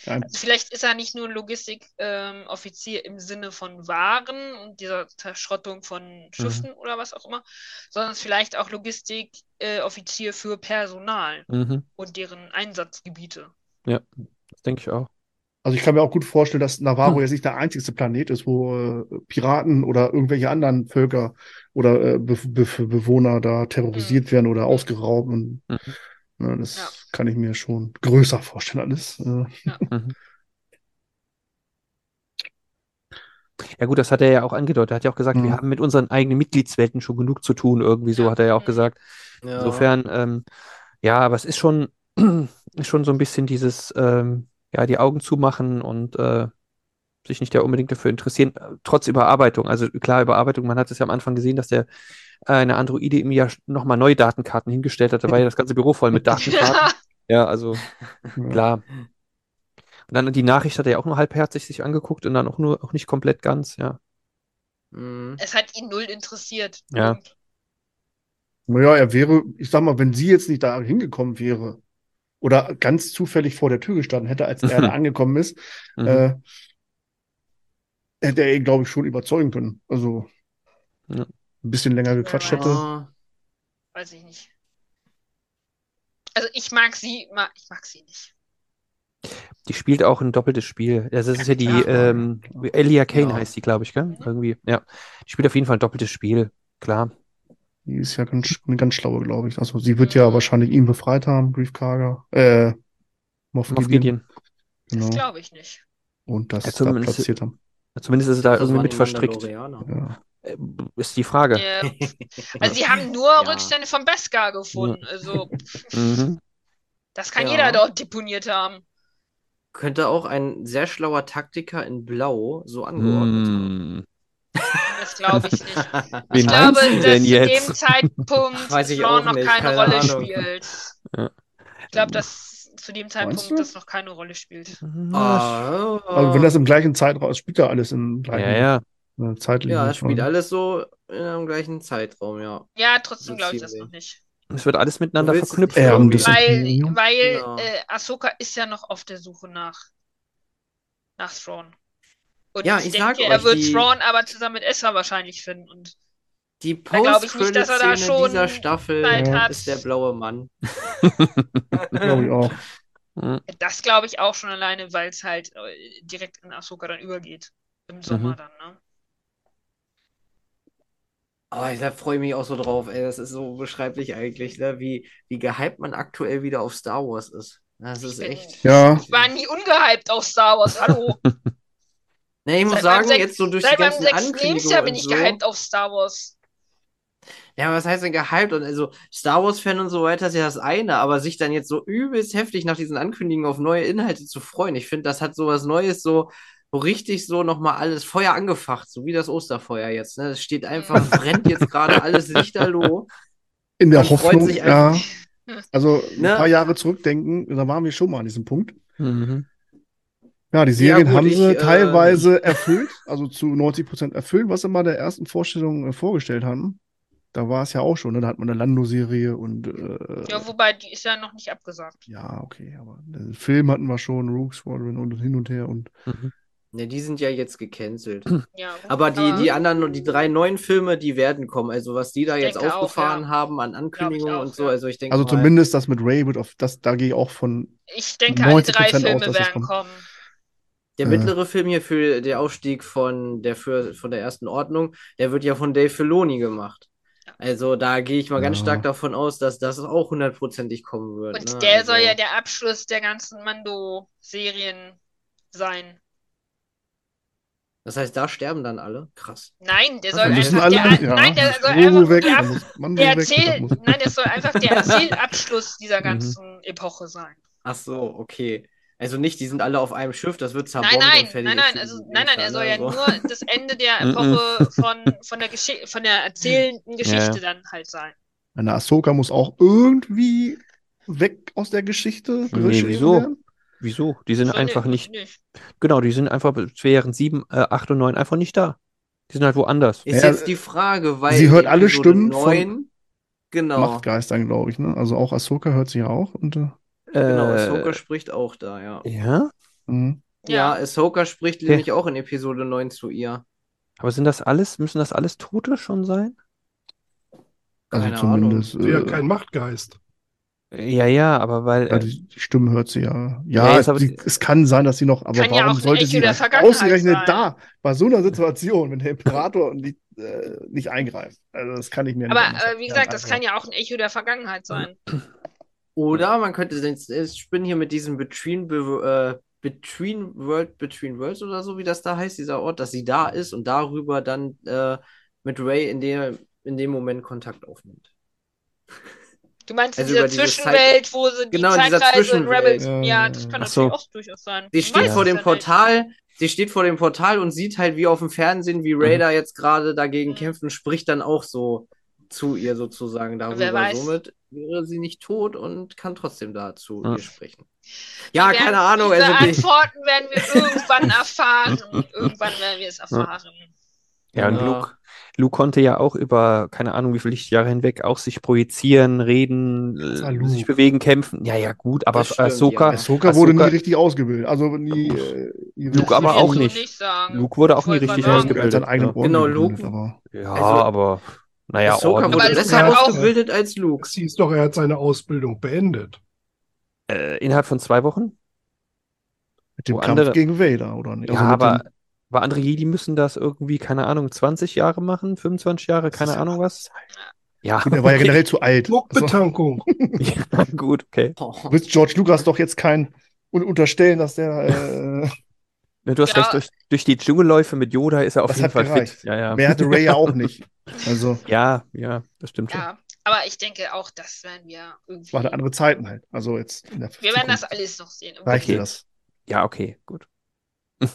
Ja, Also vielleicht ist er nicht nur Logistikoffizier im Sinne von Waren und dieser Zerschrottung von Schiffen oder was auch immer, sondern vielleicht auch Logistikoffizier äh, für Personal Mhm. und deren Einsatzgebiete. Das denke ich auch. Also ich kann mir auch gut vorstellen, dass Navarro Hm. jetzt nicht der einzigste Planet ist, wo äh, Piraten oder irgendwelche anderen Völker oder äh, Be Be Bewohner da terrorisiert werden oder ausgeraubt. Und, Mhm. Ne, das Ja. kann ich mir schon größer vorstellen alles. Äh, [laughs] Mhm. Ja gut, das hat er ja auch angedeutet. Er hat ja auch gesagt, wir Mhm. haben mit unseren eigenen Mitgliedswelten schon genug zu tun. Irgendwie so Ja. hat er ja auch Mhm. gesagt. Ja. Insofern, ähm, ja, aber es ist schon, [clears throat] ist schon so ein bisschen dieses, ähm, ja, die Augen zumachen und äh, sich nicht ja unbedingt dafür interessieren, äh, trotz Überarbeitung. Also klar, Überarbeitung, man hat es ja am Anfang gesehen, dass der äh, eine Androide ihm ja nochmal neue Datenkarten hingestellt hat. Da war ja das ganze Büro voll mit Datenkarten. [laughs] Ja, also klar. Und dann die Nachricht hat er ja auch nur halbherzig sich angeguckt und dann auch nur auch nicht komplett ganz, ja. Mhm. Es hat ihn null interessiert. Ja. Naja, er wäre, ich sag mal, wenn sie jetzt nicht da hingekommen wäre oder ganz zufällig vor der Tür gestanden hätte, als er da [laughs] angekommen ist, Mhm. äh, hätte er ihn, glaube ich, schon überzeugen können. Also Ja. ein bisschen länger gequatscht weiß. hätte. Ja. Weiß ich nicht. Also ich mag sie, ma- ich mag sie nicht. Die spielt auch ein doppeltes Spiel. Also das ist ja die, ähm, Elia Kane Ja. heißt die, glaube ich, gell? Mhm. Irgendwie, ja. Die spielt auf jeden Fall ein doppeltes Spiel, klar. Die ist ja ganz, eine ganz schlaue, glaube ich. Also sie wird ja Mhm. wahrscheinlich ihn befreit haben, Brief Karger. Äh, Moff Moff Gideon. Gideon. Das Genau. glaube ich nicht. Und das Ja, da platziert haben. Zumindest ist es da Das irgendwie waren mit verstrickt. Ja. Äh, Ist die Frage. Ja. [laughs] Also sie haben nur Ja. Rückstände von Beskar gefunden. Also [laughs] Mhm. das kann Ja. jeder dort deponiert haben. Könnte auch ein sehr schlauer Taktiker in Blau so angeordnet haben. Mm. [laughs] Das glaube ich nicht. Wen Ich glaube, dass denn zu jetzt? dem Zeitpunkt Weiß ich auch noch keine keine Rolle Ahnung. spielt. Ja. Ich glaube, dass zu dem Zeitpunkt das noch keine Rolle spielt. Ah, Also wenn das im gleichen Zeitraum ist, spielt ja alles im gleichen ja, ja. Zeitlinie. ja, das spielt alles so in einem gleichen Zeitraum, ja. Ja, trotzdem glaube ich das noch nicht. Es wird alles miteinander verknüpft. Ja, Weil, Imperium. weil Genau. äh, Ahsoka ist ja noch auf der Suche nach, nach Thrawn. Und Ja, ich ich sag denke, er euch, wird die- Thrawn aber zusammen mit Ezra wahrscheinlich finden. Und Die Da glaub ich nicht, dass er da schon dieser Staffel Zeit Ja. hat. ist der blaue Mann. [laughs] Glaube ich auch. Das glaube ich auch schon alleine, weil es halt äh, direkt in Ahsoka dann übergeht. Im Sommer Mhm. dann, ne? Aber da freue ich mich auch so drauf, ey. Das ist so beschreiblich eigentlich, ne? Wie, wie gehypt man aktuell wieder auf Star Wars ist. Das ist bin- echt. Ja. Ich war nie ungehypt auf Star Wars, hallo. [laughs] Ne, ich muss Seit sagen, meinem jetzt so durch die Seit meinem ganzen sechsten Ankündigungen Lebensjahr bin ich so. gehypt auf Star Wars. Ja, was heißt denn gehypt? Und also Star Wars-Fan und so weiter ist ja das eine, aber sich dann jetzt so übelst heftig nach diesen Ankündigungen auf neue Inhalte zu freuen, ich finde, das hat so was Neues, so, so richtig so nochmal alles Feuer angefacht, so wie das Osterfeuer jetzt. Ne? Es steht einfach, [laughs] brennt jetzt gerade alles lichterloh. In der Hoffnung, sich ja. Also ein Ne? paar Jahre zurückdenken, da waren wir schon mal an diesem Punkt. Mhm. Ja, die Serien gut, haben sie ich, äh, teilweise erfüllt, also zu 90 Prozent erfüllt, was sie mal der ersten Vorstellung äh, vorgestellt haben. Da war es ja auch schon, ne? Da hat man eine Lando-Serie und äh, Ja, wobei, die ist ja noch nicht abgesagt. ja, okay, aber den Film hatten wir schon, Rogue Squadron und hin und her und Mhm. Ne, die sind ja jetzt gecancelt. Ja, Aber die, die anderen, die drei neuen Filme, die werden kommen. Also was die da Ich jetzt denke auch, aufgefahren ja. haben an Ankündigungen auch, und so, ja. also ich denke also mal, zumindest das mit Ray wird auf das, da gehe ich auch von Ich denke, alle 90% drei aus, Filme das werden kommt. kommen. Der Äh. mittlere Film hier für den Aufstieg von der, für, von der ersten Ordnung, der wird ja von Dave Filoni gemacht. Also da gehe ich mal ganz Ja. stark davon aus, dass das auch hundertprozentig kommen wird. Und ne? der also, soll ja der Abschluss der ganzen Mando-Serien sein. Das heißt, da sterben dann alle? Krass. Nein, der Ach, soll einfach alle, der, ja, nein, der muss soll Grogu einfach weg, der, da Ab- muss Mando der weg, Erzähl, da muss- nein, das soll einfach der [laughs] Erzählabschluss dieser Mhm. ganzen Epoche sein. Ach so, okay. Also nicht, die sind alle auf einem Schiff, das wird zerbombt Nein, und nein, fertig nein, nein, also nein, nein, er soll ne? ja So. nur das Ende der. [laughs] Epoche von, von der Geschichte, von der erzählenden Geschichte dann halt sein. Eine Ahsoka muss auch irgendwie weg aus der Geschichte. Nee, wieso? werden. Wieso? Die sind So, einfach nee, nicht, nicht. genau, die sind einfach während 7, äh, 8 und 9 einfach nicht da. Die sind halt woanders. Ist Ja, jetzt die Frage, weil sie hört alle Episode Stimmen von 9, genau, Machtgeistern, glaube ich, ne? Also auch Ahsoka hört sie ja auch. Und, äh, genau, Äh, Ahsoka spricht auch da, ja. ja? mh. Ja, Ja. Ahsoka spricht Okay. nämlich auch in Episode 9 zu ihr. Aber sind das alles, müssen das alles Tote schon sein? also Keine zumindest. Sie hat Äh, kein Machtgeist. Ja, ja, aber weil, ja, äh, die, die Stimme hört sie ja. Ja, Ja, aber- sie, es kann sein, dass sie noch, aber ja warum ein sollte sie ausgerechnet sein. da, bei so einer Situation, wenn der Imperator [laughs] nicht, äh, nicht eingreift? Also das kann ich mir Aber nicht anders äh, wie gesagt, das kann ja auch ein Echo der Vergangenheit sein. [clears throat] Oder man könnte jetzt, ich spinnen hier mit diesem Between, Be- äh, Between World, Between Worlds oder so, wie das da heißt, dieser Ort, dass sie da ist und darüber dann äh, mit Ray in der, in dem Moment Kontakt aufnimmt. Du meinst in Also dieser diese Zwischenwelt, wo sie die Genau, in dieser Zeitreise in Zwischenwelt. Rebels. Ja, Ja, das kann so. natürlich auch durchaus sein. Sie steht vor dem ja nicht. Portal, sie steht vor dem Portal und sieht halt wie auf dem Fernsehen, wie Ray Mhm. da jetzt gerade dagegen Mhm. kämpft und spricht dann auch so zu ihr sozusagen darüber. Wer weiß. Somit wäre sie nicht tot und kann trotzdem da zu Ja. ihr sprechen. Ja, Wir keine werden- Ahnung. Diese Also die, Antworten werden wir [laughs] irgendwann erfahren. irgendwann werden wir es erfahren. ja, und. Luke, Luke konnte ja auch über, keine Ahnung, wie viele Lichtjahre hinweg auch sich projizieren, reden, äh, sich bewegen, kämpfen. Ja, ja, gut, aber stimmt, Ahsoka, ja. Ahsoka wurde nie Ahsoka- richtig ausgebildet. Also nie. Äh, Luke aber auch nicht. nicht. Luke wurde auch nie richtig sagen, er Ja. Orden Genau, Luke- aber ja, Also- aber, naja, Ahsoka wurde besser ausgebildet als Luke. Es hieß doch, er hat seine Ausbildung beendet. Äh, innerhalb von zwei Wochen? mit dem Wo Kampf andere- gegen Vader, oder nicht? Ja, Also aber, dem- aber andere Jedi müssen das irgendwie, keine Ahnung, 20 Jahre machen, 25 Jahre, keine ist ja Ahnung was. Ja, Gut, er war ja okay. generell zu alt. [laughs] Also, Druckbetankung. [laughs] Ja, gut, okay. du willst George Lucas doch jetzt kein un unterstellen, dass der äh, [laughs] Ja, du hast Ja. recht, durch, durch die Dschungelläufe mit Yoda ist er auf Das jeden hat Fall gereicht. fit. Ja, ja. Mehr hatte Ray ja auch nicht. [laughs] Also, Ja, ja, das stimmt schon. Ja, aber ich denke auch, das werden wir irgendwie. es waren andere Zeiten halt. Also jetzt in der wir werden das Zukunft alles noch sehen. reicht dir Okay. das. Ja, okay, gut. [laughs]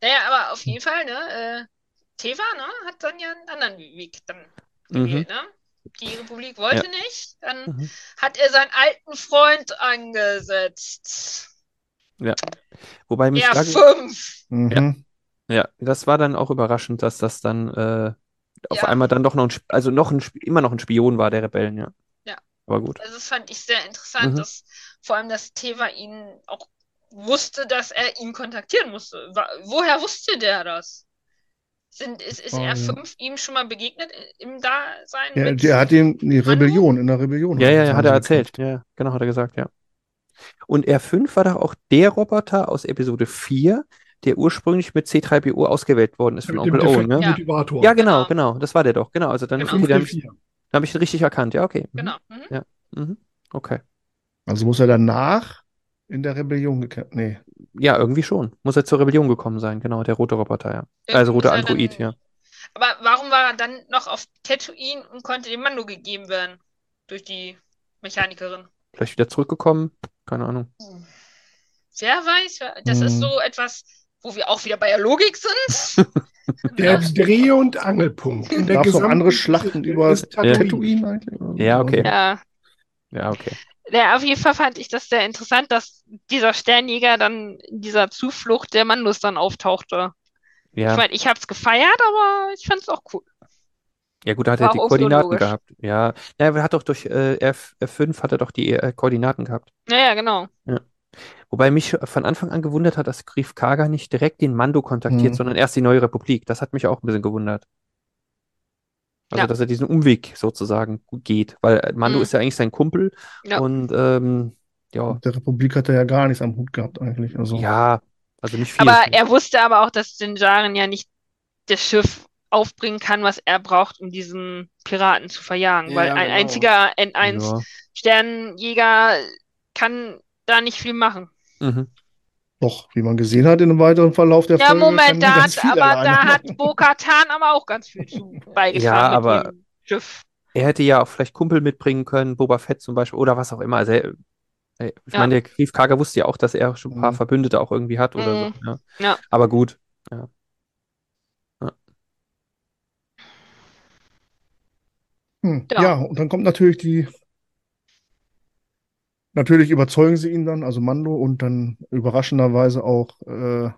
Naja, aber auf jeden Fall, ne? Äh, Teva, ne, hat dann ja einen anderen Weg dann Mhm. gewählt, ne? Die Republik wollte nicht, dann Mhm. hat er seinen alten Freund angesetzt. Wobei mich da, R5. Mhm. ja, das war dann auch überraschend, dass das dann äh, auf Ja. einmal dann doch noch ein, Sp- also noch ein, immer noch ein Spion war der Rebellen, ja. Ja. Aber gut. Also das fand ich sehr interessant, Mhm. dass vor allem, dass Teva ihn auch wusste, dass er ihn kontaktieren musste. Woher wusste der das? Sind, ist ist Oh, ja. R5 ihm schon mal begegnet im Dasein Ja, der hat ihm die Rebellion, in der Rebellion. Ja, ja, ja, hat er erzählt. Ja, ja, genau, hat er gesagt, ja. Und R5 war doch auch der Roboter aus Episode 4, der ursprünglich mit C3PO ausgewählt worden ist von Mit dem Onkel Owen, ne? Ja. Ja, genau, Genau. genau, das war der doch, genau. Also dann, Genau. okay, da habe ich, 5D4. da hab ich ihn richtig erkannt, ja, okay. Mhm. Genau. Mhm. Mhm. Okay. Also muss er danach in der Rebellion gekämpft. Nee. Ja, irgendwie schon. Muss er zur Rebellion gekommen sein, genau, der rote Roboter, ja. Also Irgendwie roter muss er Android, dann- ja. Aber warum war er dann noch auf Tatooine und konnte dem Mando gegeben werden? Durch die Mechanikerin. Vielleicht wieder zurückgekommen, keine Ahnung. Wer weiß, das ist Hm. so etwas, wo wir auch wieder bei der Logik sind. [laughs] Der Dreh- und Angelpunkt. In der Gab es noch andere Schlachten über ist Tatooine. Tatooine eigentlich? Ja, okay. Ja. Ja, okay. Ja, auf jeden Fall fand ich das sehr interessant, dass dieser Sternjäger dann in dieser Zuflucht der Mandos dann auftauchte. Ich Ja, meine, ich habe es gefeiert, aber ich fand es auch cool. ja gut, da hat war er die so Koordinaten gehabt. Ja, ja, er hat doch durch äh, F, F5 hat er doch die äh, Koordinaten gehabt. Ja, ja, genau. Wobei mich von Anfang an gewundert hat, dass Greef Karga nicht direkt den Mando kontaktiert, Hm. sondern erst die neue Republik. Das hat mich auch ein bisschen gewundert. Also, Ja. dass er diesen Umweg sozusagen geht, weil äh, Mando Hm. ist ja eigentlich sein Kumpel Ja. und ähm, ja, Mit der Republik hat er ja gar nichts am Hut gehabt eigentlich. Also, ja, also nicht viel. Aber er wusste aber auch, dass Dinjarin ja nicht das Schiff aufbringen kann, was er braucht, um diesen Piraten zu verjagen. Ja, Weil ein genau. einziger N1 Ja. Sternjäger kann da nicht viel machen. Mhm. Doch, wie man gesehen hat in einem weiteren Verlauf der Ja, Folge, kann Moment, da hat, aber da hat. Bo-Katan aber auch ganz viel zu [laughs] beigetragen Ja, mit aber- dem Schiff. Er hätte ja auch vielleicht Kumpel mitbringen können, Boba Fett zum Beispiel oder was auch immer. Also, er, er- ich Ja. meine, der Greef Karga wusste ja auch, dass er schon ein paar Mhm. Verbündete auch irgendwie hat oder Mhm. so. Ja. Ja. Aber gut. Ja. Hm, Ja. ja, und dann kommt natürlich die. Natürlich überzeugen sie ihn dann, also Mando, und dann überraschenderweise auch äh,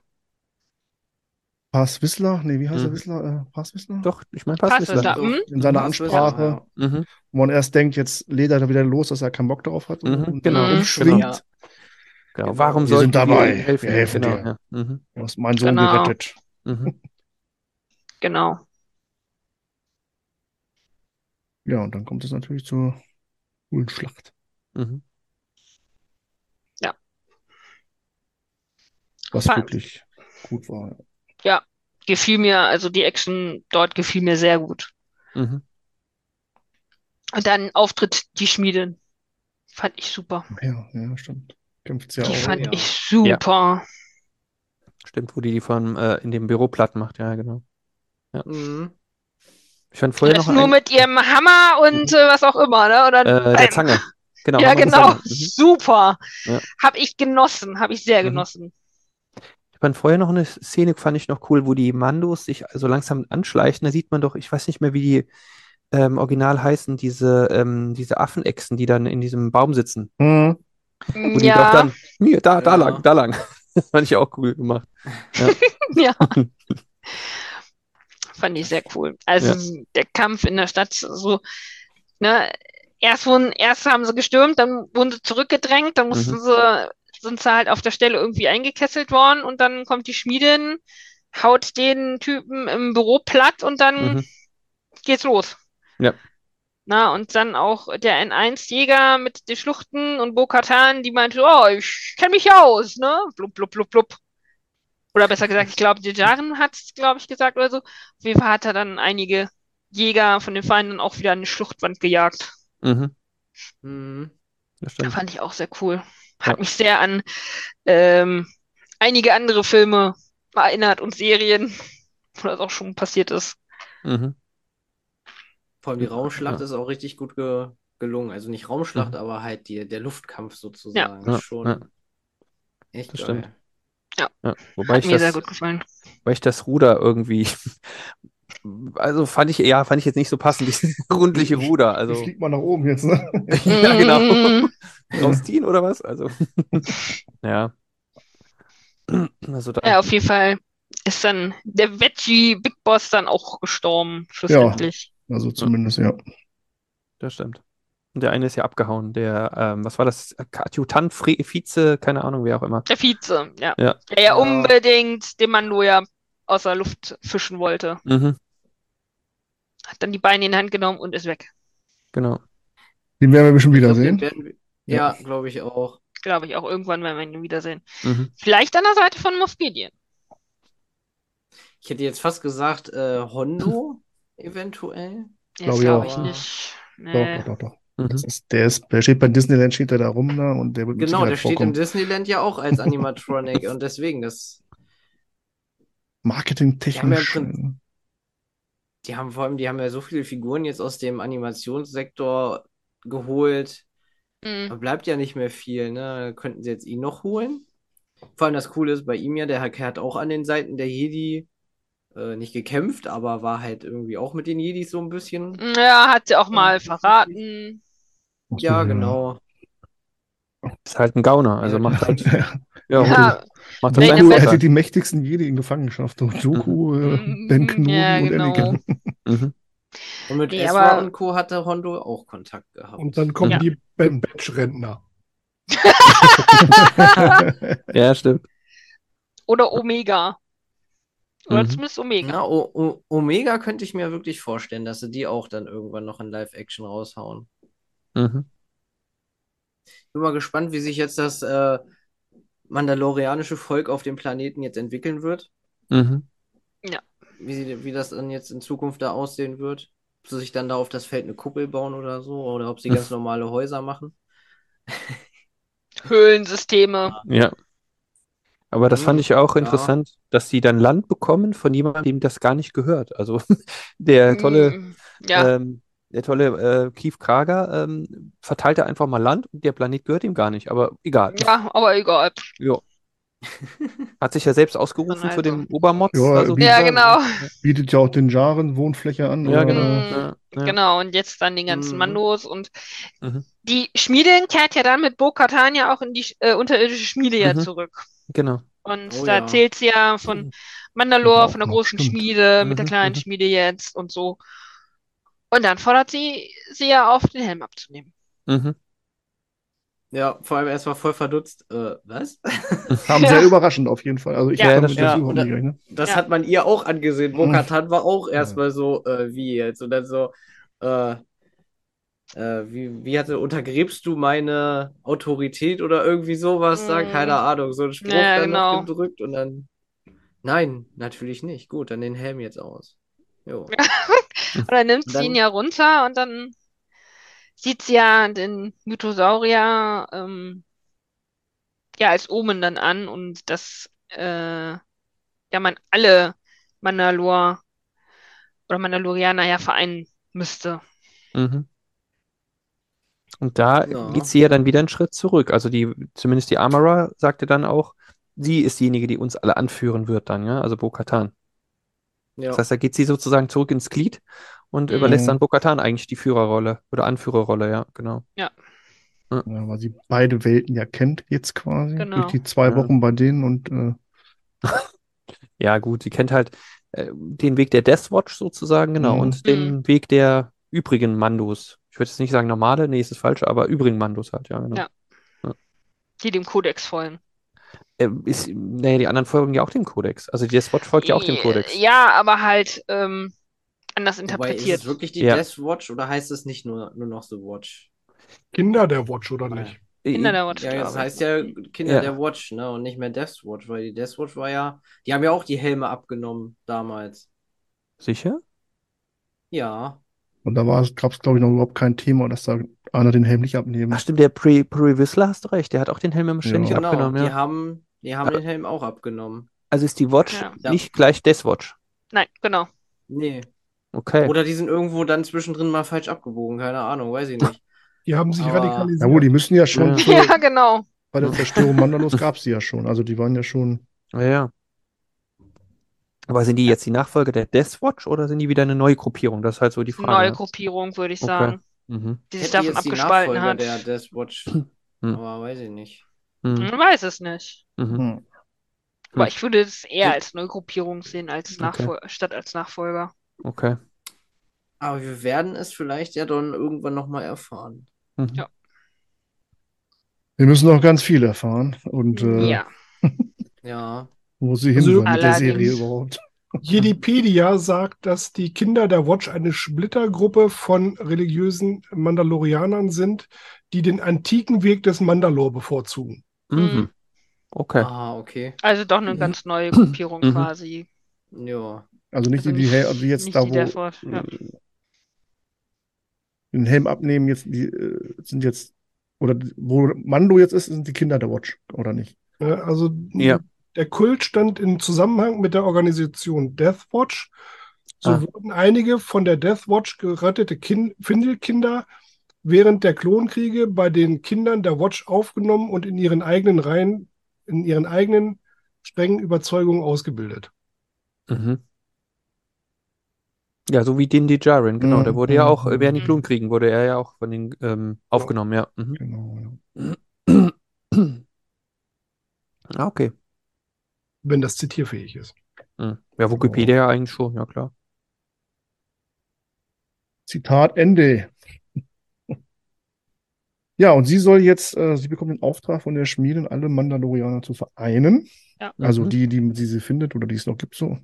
Paz Whistler. Nee, wie heißt er Mhm. Whistler? Äh, Paz Whistler? Doch, ich meine, passt es da? Whistler. Mhm. In seiner Ansprache, Whistler, Mhm. wo man erst denkt, jetzt lädt er da wieder los, dass er keinen Bock darauf hat Mhm, und genau, umschwingt. Ja. Genau. Genau. Warum Wir sind dabei. wir helfen? Wir helfen genau, dir. ja. Mhm. Du hast meinen Sohn Genau. gerettet. Mhm. Genau. Ja, und dann kommt es natürlich zur coolen Schlacht. Mhm. Was Fand- wirklich gut war. Gefiel mir, also die Action dort gefiel mir sehr gut. Mhm. Und dann Auftritt die Schmiedin. Fand ich super. Ja, ja, stimmt. Kämpft ja Die auch. fand ja. ich super. Stimmt, wo die die von äh, in dem Büro platt macht, ja, genau. Mhm. Ich fand vorher Das noch nur ein, mit ihrem Hammer und äh, was auch immer, ne? Oder äh, der. Zange. Genau, Ja, Hammer genau. Mhm. Super. Ja. Hab ich genossen, habe ich sehr Mhm. genossen. Ich fand vorher noch eine Szene, fand ich noch cool, wo die Mandos sich so langsam anschleichen. Da sieht man doch, ich weiß nicht mehr, wie die ähm, original heißen, diese, ähm, diese Affenechsen, die dann in diesem Baum sitzen. Hm. Wo die Ja, doch dann, hier, da, da Ja. lang, da lang. [laughs] Das fand ich auch cool gemacht. ja. [laughs] [laughs] Fand ich sehr cool. Also der Kampf in der Stadt, so, ne, erst wurden, erst haben sie gestürmt, dann wurden sie zurückgedrängt, dann mussten Mhm. sie, sind sie halt auf der Stelle irgendwie eingekesselt worden und dann kommt die Schmiedin, haut den Typen im Büro platt und dann Mhm. geht's los. Ja. Na, und dann auch der N1-Jäger mit den Schluchten und Bo-Katan, die meinte, oh, ich kenne mich aus, ne? Blub, blub, blub, blub. Oder besser gesagt, ich glaube, Jaren hat es, glaube ich, gesagt oder so. Auf jeden Fall hat er dann einige Jäger von den Feinden auch wieder an die Schluchtwand gejagt. Mhm. Mhm. Das stimmt. Fand ich auch sehr cool. Hat Ja. mich sehr an ähm, einige andere Filme erinnert und Serien, wo das auch schon passiert ist. Mhm. Vor allem die Raumschlacht Ja. ist auch richtig gut ge gelungen. Also nicht Raumschlacht, Mhm. aber halt die, der Luftkampf sozusagen. Ja, Ist schon ja. echt Das geil. stimmt. Ja, wobei Hat ich mir sehr das, gut gefallen. weil ich das Ruder irgendwie, also fand ich, ja, fand ich jetzt nicht so passend, dieses [laughs] rundliche Ruder. Also, fliegt man nach oben jetzt, ne? [laughs] ja, genau. [laughs] Rausziehen oder was? Also, ja. Also da, Ja, auf jeden Fall ist dann der Veggie Big Boss dann auch gestorben, schlussendlich. Also zumindest, ja. das stimmt. Und der eine ist ja abgehauen, der, ähm, was war das? Adjutant, Fre- Vize, keine Ahnung, wer auch immer. Der Vize, ja. Ja. Der ja Ja. unbedingt den Mando ja aus der Luft fischen wollte. Mhm, Hat dann die Beine in die Hand genommen und ist weg. genau. Den werden wir bestimmt glaub, wiedersehen. wir, ja, glaube ich auch. Glaube ich auch. Irgendwann werden wir ihn wiedersehen. Mhm. Vielleicht an der Seite von Moff Gideon. Ich hätte jetzt fast gesagt, äh, Hondo [laughs] eventuell. Das Glaube ich glaube auch. ich nicht. Doch, Nee. doch, doch, doch. Mhm. Ist, der ist, der steht bei Disneyland, steht er da rum, ne? Und der wird Genau, der steht im. Disneyland ja auch als Animatronic [laughs] und deswegen, das, Marketingtechnisch. Ja, die haben vor allem, die haben ja so viele Figuren jetzt aus dem Animationssektor geholt. Mhm. Da bleibt ja nicht mehr viel, ne? Könnten sie jetzt ihn noch holen? Vor allem das Coole ist bei ihm ja, der hat- hat auch an den Seiten der Jedi äh, nicht gekämpft, aber war halt irgendwie auch mit den Jedis so ein bisschen. Ja, hat sie auch mal verraten. Ja, genau. Ist halt ein Gauner, also macht halt, Ja, ja, Ja, macht halt [laughs] er Best- hätte die mächtigsten Jedi in Gefangenschaft. Und Dooku, äh, Mhm, Ben Kenobi ja, und genau. Anakin. Mhm. Und mit Nee, aber- und Co. hatte Hondo auch Kontakt gehabt. Und dann kommen Ja. die Ben Batch-Rentner. [laughs] Ja, stimmt. Oder Omega. Oder Mhm. zumindest Omega. Na, o o Omega könnte ich mir wirklich vorstellen, dass sie die auch dann irgendwann noch in Live-Action raushauen. Mhm. Bin mal gespannt, wie sich jetzt das äh, mandalorianische Volk auf dem Planeten jetzt entwickeln wird. Mhm. Wie, sie, wie das dann jetzt in Zukunft da aussehen wird. Ob sie sich dann da auf das Feld eine Kuppel bauen oder so, oder ob sie ganz normale Häuser machen. Höhlensysteme. Ja. Aber das fand Hm, ich auch ja. interessant, dass die dann Land bekommen von jemandem, dem das gar nicht gehört. Also [laughs] der tolle, Mm, Ja, ähm, der tolle äh, Keith Krager ähm, verteilte einfach mal Land und der Planet gehört ihm gar nicht. Aber egal. ja, aber egal. Ja. [laughs] Hat sich ja selbst ausgerufen also. dem Obermods. Ja, also wie- Ja, genau. Bietet ja auch den Jaren Wohnfläche an. Ja, oder, genau. äh, Ja. Genau, und jetzt dann den ganzen Mhm. Mandos und Mhm. die Schmiedin kehrt ja dann mit Bo-Katan ja auch in die äh, unterirdische Schmiede ja Mhm. zurück. Genau. Und Oh da ja. erzählt sie ja von Ja, Mandalore, von der großen stimmt. Schmiede, mit der Mhm, kleinen mhm. Schmiede jetzt und so. Und dann fordert sie sie ja auf, den Helm abzunehmen. Mhm. Ja, vor allem erstmal voll verdutzt. Äh, was? [laughs] Kam Ja. sehr überraschend auf jeden Fall. Also ich Ja, habe das damit das Ja. Das Ja. hat man ihr auch angesehen. Mhm. Bo-Katan war auch erstmal so, äh, wie jetzt? Und dann so, äh, äh, wie, wie hatte, untergräbst du meine Autorität oder irgendwie sowas da? Mhm. Keine Ahnung, so ein Spruch Ja, dann noch genau. gedrückt und dann, nein, natürlich nicht. Gut, dann den Helm jetzt aus. [laughs] Dann nimmt sie ihn ja runter und dann sieht sie ja den Mythosaurier ähm, ja als Omen dann an und dass äh, ja man alle Mandalor oder Mandalorianer ja vereinen müsste. Mhm. Und da Ja. geht sie ja dann wieder einen Schritt zurück. Also die, zumindest die Armorer sagte dann auch, sie ist diejenige, die uns alle anführen wird dann, ja, also Bo-Katan. Ja. Das heißt, da geht sie sozusagen zurück ins Glied und Mhm. überlässt dann Bo-Katan eigentlich die Führerrolle oder Anführerrolle, ja, genau. Ja, weil sie beide Welten ja kennt jetzt quasi. Genau. Durch die zwei Ja. Wochen bei denen und äh, [laughs] Ja, gut, sie kennt halt äh, den Weg der Death Watch sozusagen, genau, Mhm. und den Weg der übrigen Mandos. Ich würde jetzt nicht sagen normale, nee, ist das falsch, aber übrigen Mandos halt, ja, genau. Ja. Die dem Kodex folgen. Äh, ist, nee, die anderen folgen ja auch dem Kodex. Also die Death Watch folgt ja auch dem Kodex. Ja, aber halt ähm, anders Wobei, ist interpretiert. es wirklich die Ja. Death Watch oder heißt es nicht nur, nur noch The Watch? Kinder der Watch oder nicht? Kinder der Watch, Ja, das heißt ja Kinder Ja. der Watch, ne? Und nicht mehr Death Watch, weil die Death Watch war ja, die haben ja auch die Helme abgenommen damals. Sicher? Ja. Und da gab es, glaube ich, noch überhaupt kein Thema, dass da einer den Helm nicht abnehmen. Ach stimmt, der Pre, Pre Whistler hast du recht, der hat auch den Helm immer ständig Ja. Genau, abgenommen, die ja. haben, die haben den Helm auch abgenommen. Also ist die Watch Ja. nicht gleich Death Watch. Nein, genau. Nee. Okay. Oder die sind irgendwo dann zwischendrin mal falsch abgebogen, keine Ahnung, weiß ich nicht. Die haben sich Aber- radikalisiert. Ja, gut, die müssen ja schon, Ja. [laughs] Ja, genau. bei der Zerstörung Mandalos gab es die ja schon. Also die waren ja schon. Ja, ja. Aber sind die jetzt die Nachfolger der Death Watch oder sind die wieder eine neue Gruppierung? Das ist halt so die Frage. Neue ne? Gruppierung, würde ich Okay. sagen, Mhm. die sich davon jetzt die abgespalten Nachfolger hat. der Death Watch, Hm. aber weiß ich nicht. Mhm. Man weiß es nicht. Mhm. Hm. Aber Hm. ich würde es eher als Neugruppierung sehen, als Okay. Nachfol statt als Nachfolger. Okay. Aber wir werden es vielleicht ja dann irgendwann nochmal erfahren. Mhm. Ja. Wir müssen noch ganz viel erfahren. Und äh, Ja. [laughs] Ja. Wo sie hin Also- mit der. Serie überhaupt. [laughs] Jedipedia sagt, dass die Kinder der Watch eine Splittergruppe von religiösen Mandalorianern sind, die den antiken Weg des Mandalor bevorzugen. Mhm. Mhm. Okay. Ah, okay. Also doch eine ganz neue [clears throat] Gruppierung Mhm. quasi. Ja. Also nicht Also die, die, Hel- wie jetzt nicht da, wo Watch, ja. äh, den Helm abnehmen, jetzt die äh, sind jetzt, oder wo Mando jetzt ist, sind die Kinder der Watch, oder nicht? Ja, also Ja. Der Kult stand in Zusammenhang mit der Organisation Death Watch. So Ah. wurden einige von der Death Watch gerettete kind Findelkinder während der Klonkriege bei den Kindern der Watch aufgenommen und in ihren eigenen Reihen, in ihren eigenen strengen Überzeugungen ausgebildet. Mhm. Ja, so wie Din Djarin, genau. Mhm, Der wurde ja auch, äh, während den mhm. Klonkriegen wurde er ja auch von den ähm, aufgenommen, ja. Mhm. Genau. Ja. [clears throat] Ah, okay. Wenn das zitierfähig ist. Mhm. Ja, Wikipedia ja eigentlich schon, ja klar. Zitat Ende. [laughs] Ja, und sie soll jetzt, äh, sie bekommt den Auftrag von der Schmiedin, alle Mandalorianer zu vereinen. Ja. Also Mhm. die, die, die sie findet oder die es noch gibt, so.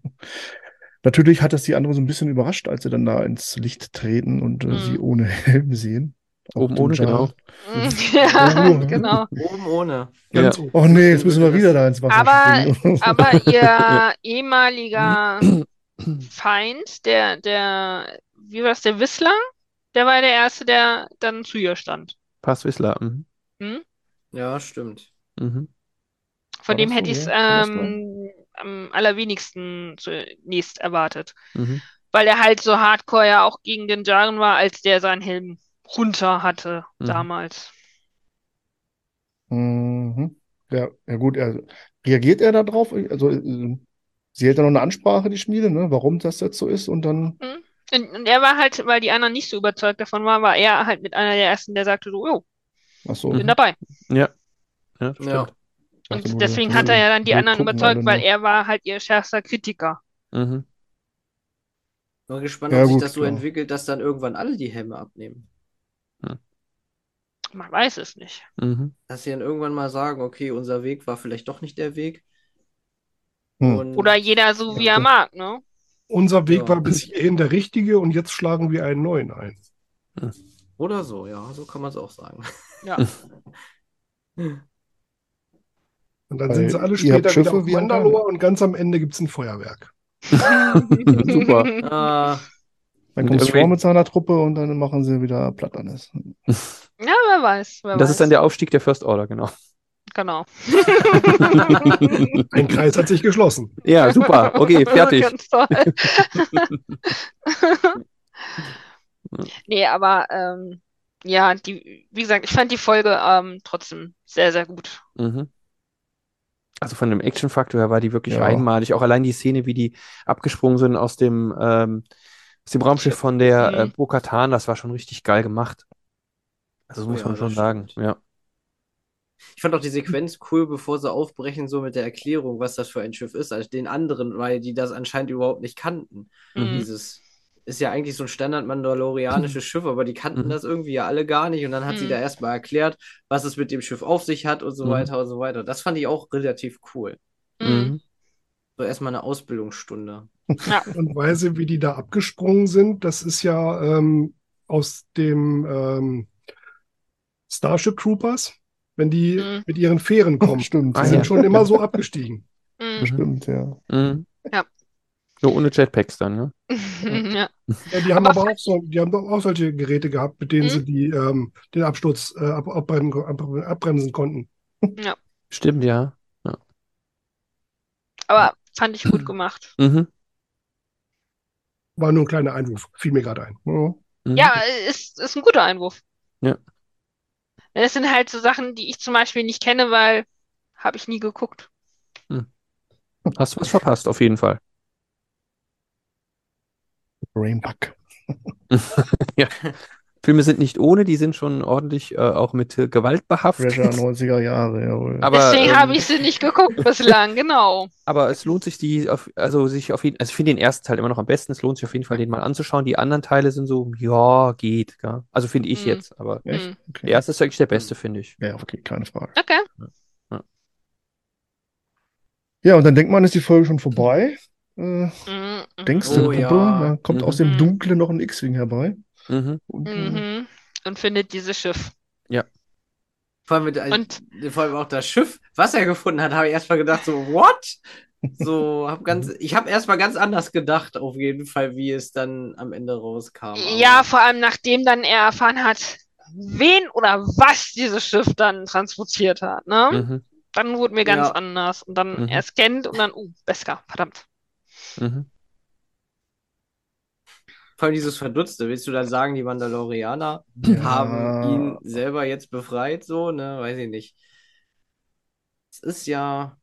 Natürlich hat das die andere so ein bisschen überrascht, als sie dann da ins Licht treten und äh, Mhm. sie ohne Helm sehen. Auch Oben den ohne, genau. [laughs] Ja, [laughs] genau. Oben ohne. Ja. oben. Oh nee, jetzt müssen wir wieder da ins Wasser Aber- springen. [laughs] Aber ihr ehemaliger Feind, der, der, wie war das, der Whistler, der war der Erste, der dann zu ihr stand. Pass Whistler. Mhm. Hm? Ja, stimmt. Mhm. Von War dem hätte so, ich es ja? Ähm, am allerwenigsten zunächst erwartet. Mhm. Weil er halt so hardcore ja auch gegen den Jaren war, als der seinen Helm runter hatte Mhm. damals. Mhm. Ja, ja gut, er, reagiert er da drauf? Also, äh, sie hält ja noch eine Ansprache, die Schmiede, ne? Warum das jetzt so ist und dann, Und, und er war halt, weil die anderen nicht so überzeugt davon waren, war er halt mit einer der ersten, der sagte so, jo, ach so, bin Mhm. dabei. Ja. Ja, Ja. Und deswegen hat er ja dann die anderen überzeugt, alle weil er war halt ihr schärfster Kritiker. Mhm. Bin gespannt, Ja, ob sich gut, das so entwickelt, dass dann irgendwann alle die Helme abnehmen. Man weiß es nicht. Mhm. Dass sie dann irgendwann mal sagen, okay, unser Weg war vielleicht doch nicht der Weg. Hm. Und Oder jeder so, wie er mag, ne? Unser Weg Ja. war bis hierhin der richtige und jetzt schlagen wir einen neuen ein. Oder so, ja, so kann man es auch sagen. Ja. [laughs] Und dann Weil sind sie alle später wieder Schiffe auf Mandalore und ganz am Ende gibt es ein Feuerwerk. [laughs] Super. Ah, Dann kommt irgendwie- Thrawn mit seiner Truppe und dann machen sie wieder platt alles. [laughs] Ja, wer weiß, wer das weiß. ist dann der Aufstieg der First Order, genau. Genau. [laughs] Ein Kreis hat sich geschlossen. Ja, super. Okay, [laughs] fertig. Ganz toll. Nee, aber ähm, ja, die, wie gesagt, ich fand die Folge ähm, trotzdem sehr, sehr gut. Mhm. Also von dem Action-Faktor her war die wirklich Ja. einmalig. Auch allein die Szene, wie die abgesprungen sind aus dem, ähm, aus dem Raumschiff von der äh, Mhm. Bo-Katan, das war schon richtig geil gemacht. Also das muss Ja, man schon das sagen. stimmt. Ja. ich fand auch die Sequenz cool, bevor sie aufbrechen, so mit der Erklärung, was das für ein Schiff ist, als den anderen, weil die das anscheinend überhaupt nicht kannten. Mhm. Dieses ist ja eigentlich so ein Standard-mandalorianisches [laughs] Schiff, aber die kannten Mhm. das irgendwie ja alle gar nicht. Und dann hat sie Mhm. da erstmal erklärt, was es mit dem Schiff auf sich hat und so Mhm. weiter und so weiter. Das fand ich auch relativ cool. Mhm. So erstmal eine Ausbildungsstunde. [laughs] Und Weise, wie die da abgesprungen sind, das ist ja ähm, aus dem ähm, Starship Troopers, wenn die Mhm. mit ihren Fähren kommen. [laughs] Stimmt, Die Ah, sind ja. schon immer so abgestiegen. Mhm. Bestimmt, ja. Mhm. Ja. Nur ohne Jetpacks dann, ne? [laughs] Ja. Ja, die haben Aber aber auch so, die haben doch auch solche Geräte gehabt, mit denen Mhm. sie die, ähm, den Absturz äh, ab, abbremsen, ab, abbremsen konnten. Stimmt, ja. Aber fand ich gut [clears throat] gemacht. Mhm. War nur ein kleiner Einwurf, fiel mir gerade ein. Ja. Mhm. Ja, ist, ist ein guter Einwurf. Ja. Das sind halt so Sachen, die ich zum Beispiel nicht kenne, weil habe ich nie geguckt. Hast du was verpasst, auf jeden Fall. Brainbug. [laughs] [laughs] Filme sind nicht ohne, die sind schon ordentlich äh, auch mit äh, Gewalt behaftet. Fresher 90er Jahre, jawohl. Aber, Deswegen ähm, habe ich sie nicht geguckt bislang, genau. Aber es lohnt sich, die auf, also sich auf jeden, also ich finde den ersten Teil immer noch am besten. Es lohnt sich auf jeden Fall, den mal anzuschauen. Die anderen Teile sind so, ja, geht, gell? Also finde ich Mhm. jetzt. Aber Echt? Hm. Okay. der erste ist eigentlich der beste, finde ich. Ja, okay, keine Frage. Okay. Ja, und dann denkt man, ist die Folge schon vorbei. Äh, Mhm. mhm, denkst Oh, du, Puppe, ja. da kommt aus Mhm. dem Dunklen noch ein X-Wing herbei. Mhm. Und, äh, Mhm. Und findet dieses Schiff. Vor allem, mit, Und vor allem auch das Schiff, was er gefunden hat, habe ich erstmal gedacht, so, what? So, hab ganz, ich habe erstmal ganz anders gedacht, auf jeden Fall, wie es dann am Ende rauskam. Aber- ja, vor allem nachdem dann er erfahren hat, wen oder was dieses Schiff dann transportiert hat, ne? Mhm. Dann wurde mir ganz Ja. anders. Und dann Mhm. er scannt und dann, uh, Beskar, verdammt. Mhm. Vor allem dieses Verdutzte, willst du dann sagen, die Mandalorianer Ja. haben ihn selber jetzt befreit, so, ne? Weiß ich nicht. Es ist ja.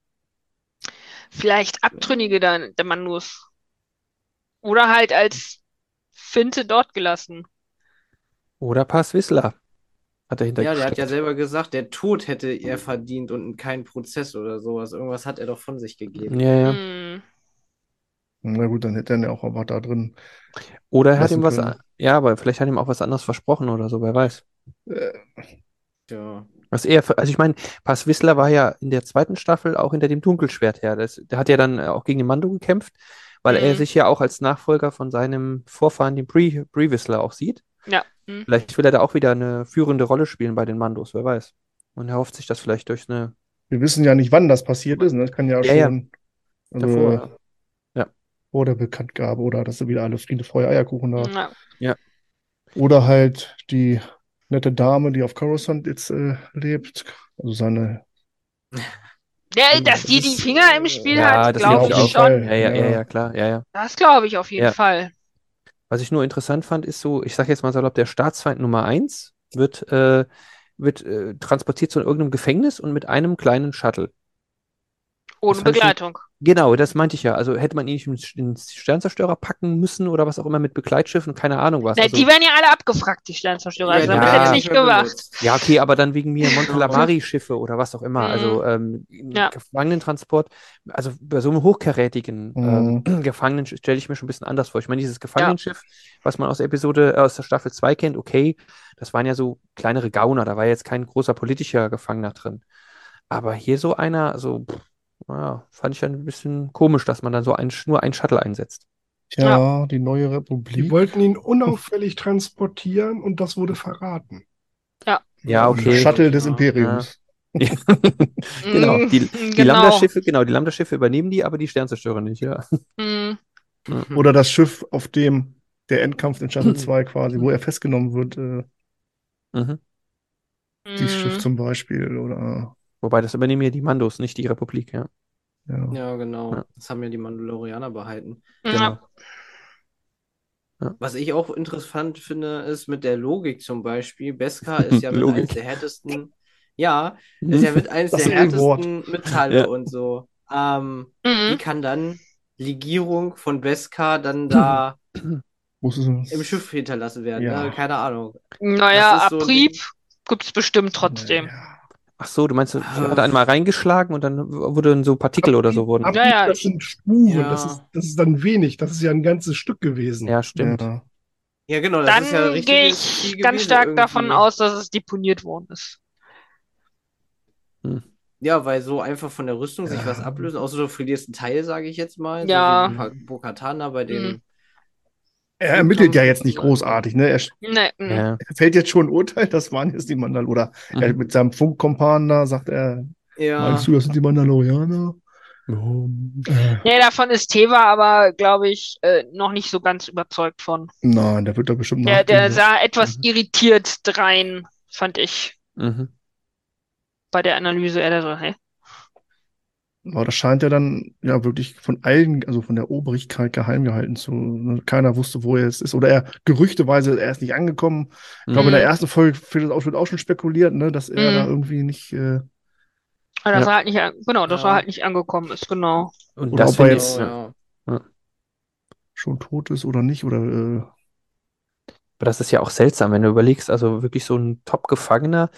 Vielleicht Abtrünnige der, der Mandus. Oder halt als Finte dort gelassen. Oder Pass Whistler hat dahinter Ja, der hat ja selber gesagt, der Tod hätte er verdient und keinen Prozess oder sowas. Irgendwas hat er doch von sich gegeben. Ja, ja. Hm. Na gut, dann hätte er ja auch was da drin. Oder er hat ihm was, können. ja, aber vielleicht hat ihm auch was anderes versprochen oder so, wer weiß. Äh, Ja. Was er, also ich meine, Pass Whistler war ja in der zweiten Staffel auch hinter dem Dunkelschwert her. Das, der hat ja dann auch gegen den Mando gekämpft, weil er Mhm. sich ja auch als Nachfolger von seinem Vorfahren, dem Bree, Bree Whistler, auch sieht. Ja. Hm. Vielleicht will er da auch wieder eine führende Rolle spielen bei den Mandos, wer weiß. Und er hofft sich das vielleicht durch eine wir wissen ja nicht, wann das passiert ist. Ne? Das kann ja, Ja, ja. schon also, davor. Vor der Bekanntgabe oder dass sie wieder alle Friede, Feuer, Eierkuchen da. Ja. Oder halt die nette Dame, die auf Coruscant jetzt äh, lebt. Also seine. [laughs] Der, dass die die Finger im Spiel ja, hat, das glaube ich ich schon. Ja, ja, ja, Ja. ja, klar, ja, ja. Das glaube ich auf jeden Ja. Fall. Was ich nur interessant fand, ist so, ich sage jetzt mal salopp, der Staatsfeind Nummer 1 wird, äh, wird äh, transportiert zu irgendeinem Gefängnis und mit einem kleinen Shuttle. Ohne fand ich- Begleitung. Genau, das meinte ich ja. Also hätte man ihn nicht ins- ins Sternzerstörer packen müssen oder was auch immer mit Begleitschiffen, keine Ahnung was. Ne, Also, die werden ja alle abgefragt, die Sternzerstörer. Also Ja, damit ja. jetzt nicht benutzt. ja, okay, aber dann wegen mir Montelamari-Schiffe oder was auch immer. Mhm. Also ähm, Ja. Gefangenentransport, also bei so einem hochkarätigen Mhm. ähm, [clears throat] Gefangenen stelle ich mir schon ein bisschen anders vor. Ich meine, dieses Gefangenenschiff, was man aus der Episode, äh, aus der Staffel 2 kennt, okay, das waren ja so kleinere Gauner, da war jetzt kein großer politischer Gefangener drin. Aber hier so einer, so, pff, ja, fand ich ein bisschen komisch, dass man dann so ein, nur ein Shuttle einsetzt. Tja, die neue Die Republik. wollten ihn unauffällig transportieren und das wurde verraten. Ja, okay. Shuttle des Ja. Imperiums. [laughs] Genau, Mm, die, die genau. Lambda-Schiffe, genau, die Lambda-Schiffe übernehmen die, aber die Sternzerstörer nicht, ja. Mm, Oder das Schiff, auf dem der Endkampf in Mhm. Staffel 2 quasi, wo er festgenommen wird, äh, Mhm. dieses. Schiff zum Beispiel. Oder Wobei, das übernehmen ja die Mandos, nicht die Republik, ja. ja. Ja, genau. Ja. Das haben ja die Mandalorianer behalten. Genau. Ja. Was ich auch interessant finde, ist mit der Logik zum Beispiel. Beskar [laughs] ist ja mit eines der härtesten. Ja, ist ja mit eines Das der härtesten Metalle Ja. und so. Ähm, wie Mhm. kann dann Legierung von Beskar dann da im Schiff hinterlassen werden? Ja. Ne? Keine Ahnung. Naja, so Abrieb Ding. gibt es bestimmt trotzdem. Ja. Ach so, du meinst, er hat einmal reingeschlagen und dann wurden so Partikel oder so wurden. Ja, ja. das sind Spuren, Ja. das ist, das ist dann wenig, das ist ja ein ganzes Stück gewesen. Ja, stimmt. Ja. Ja, genau, das Dann ist ja gehe richtiges ich ganz gewesen stark davon irgendwie. aus, dass es deponiert worden ist. Ja, weil so einfach von der Rüstung sich was ablösen, außer du verlierst einen Teil, sage ich jetzt mal. Ja. So Bo- Bo-Katan da bei dem. Er ermittelt ja jetzt nicht großartig, ne? Er, Nee. Ja. er fällt jetzt schon ein Urteil, das waren jetzt die Mandal oder er Mhm. mit seinem Funkkompan da sagt er, Ja. meinst du, das sind die Mandalorianer? Äh, Nee, davon ist Teva aber, glaube ich, äh, noch nicht so ganz überzeugt von. nein, der wird da bestimmt Der, der sah etwas Mhm. irritiert drein, fand ich, Mhm. bei der Analyse. Er so, hä? Aber das scheint ja dann ja wirklich von allen, also von der Obrigkeit geheim gehalten zu. ne? Keiner wusste, wo er jetzt ist. Oder er gerüchteweise, er ist nicht angekommen. Ich glaube, in der Mhm. ersten Folge wird auch, auch schon spekuliert, ne, dass er Mhm. da irgendwie nicht, äh, Aber dass Ja. er halt nicht, an- genau, dass Ja. er halt nicht angekommen ist, genau. Und Oder das ob er jetzt- ja. ja. schon tot ist oder nicht. Oder äh, Aber das ist ja auch seltsam, wenn du überlegst, also wirklich so ein Top-Gefangener,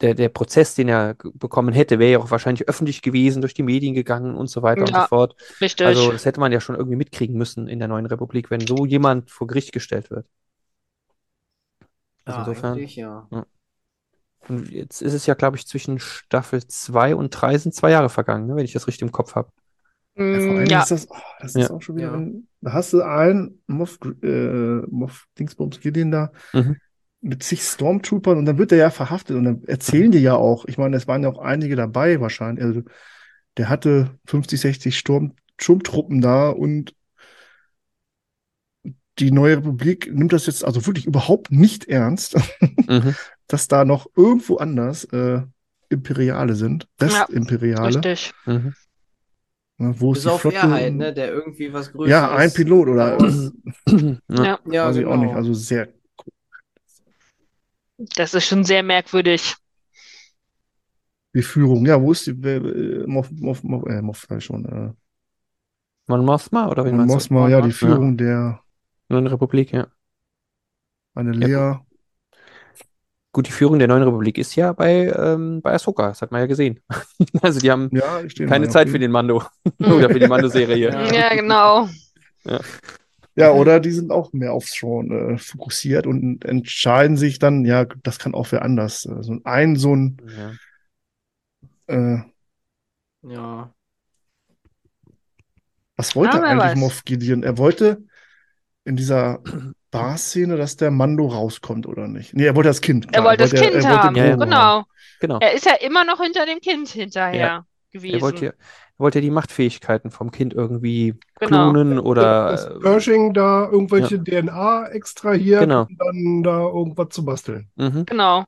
der, der Prozess, den er bekommen hätte, wäre ja auch wahrscheinlich öffentlich gewesen, durch die Medien gegangen und so weiter und Ja. so fort. Richtig. Also das hätte man ja schon irgendwie mitkriegen müssen in der neuen Republik, wenn so jemand vor Gericht gestellt wird. Also Ja, insofern. ja. Und jetzt ist es ja, glaube ich, zwischen Staffel 2 und 3 sind zwei Jahre vergangen, ne, wenn ich das richtig im Kopf habe. ja, vor Mm, allem ja, ist das, oh, das ist Ja. auch schon wieder, Ja. wenn, da hast du einen Moff, äh, Moff Dingsbums Gideon da Mhm. Mit zig Stormtroopern und dann wird er ja verhaftet und dann erzählen die ja auch, ich meine, es waren ja auch einige dabei wahrscheinlich, also der hatte 50, 60 Sturm, Sturmtruppen da und die neue Republik nimmt das jetzt also wirklich überhaupt nicht ernst, Mhm. [laughs] dass da noch irgendwo anders äh, Imperiale sind, Ja, Restimperiale, richtig. Mhm. wo ist Bis die auf Flotte? halt, ne, der irgendwie was Größeres. Ja, ein Pilot oder [clears throat] Ja. Ja, Ja, ich auch genau. nicht, also sehr das ist schon sehr merkwürdig. die Führung. Ja, wo ist die äh, Moff, Moff, Moff, äh, ich schon, äh, Mon Mothma oder wie Mon meinst du? Mothma, ja, die Ja. Führung der Neuen Republik, ja. eine Ja, Lea. Gut, die Führung der neuen Republik ist ja bei, ähm, bei Ahsoka, das hat man ja gesehen. [laughs] Also die haben Ja, keine Zeit okay. für den Mando [laughs] oder für die Mando-Serie. Ja. Ja, genau. Ja, oder die sind auch mehr aufs Thrawn äh, fokussiert und entscheiden sich dann, ja, das kann auch wer anders. äh, So ein, so ein, Ja. äh, Ja. was wollte wer eigentlich. Moff Gideon? Er wollte in dieser Bar-Szene, dass der Mando rauskommt, oder nicht? Nee, er wollte das Kind. Er klar, wollte das er Kind wollte haben, Ja, ja. Grogu haben. genau. Genau. Er ist ja immer noch hinter dem Kind hinterher Er gewesen. ja, er wollte ja die Machtfähigkeiten vom Kind irgendwie Genau. klonen oder äh, Pershing da irgendwelche DNA extrahiert, Genau. um dann da irgendwas zu basteln. mhm. Genau.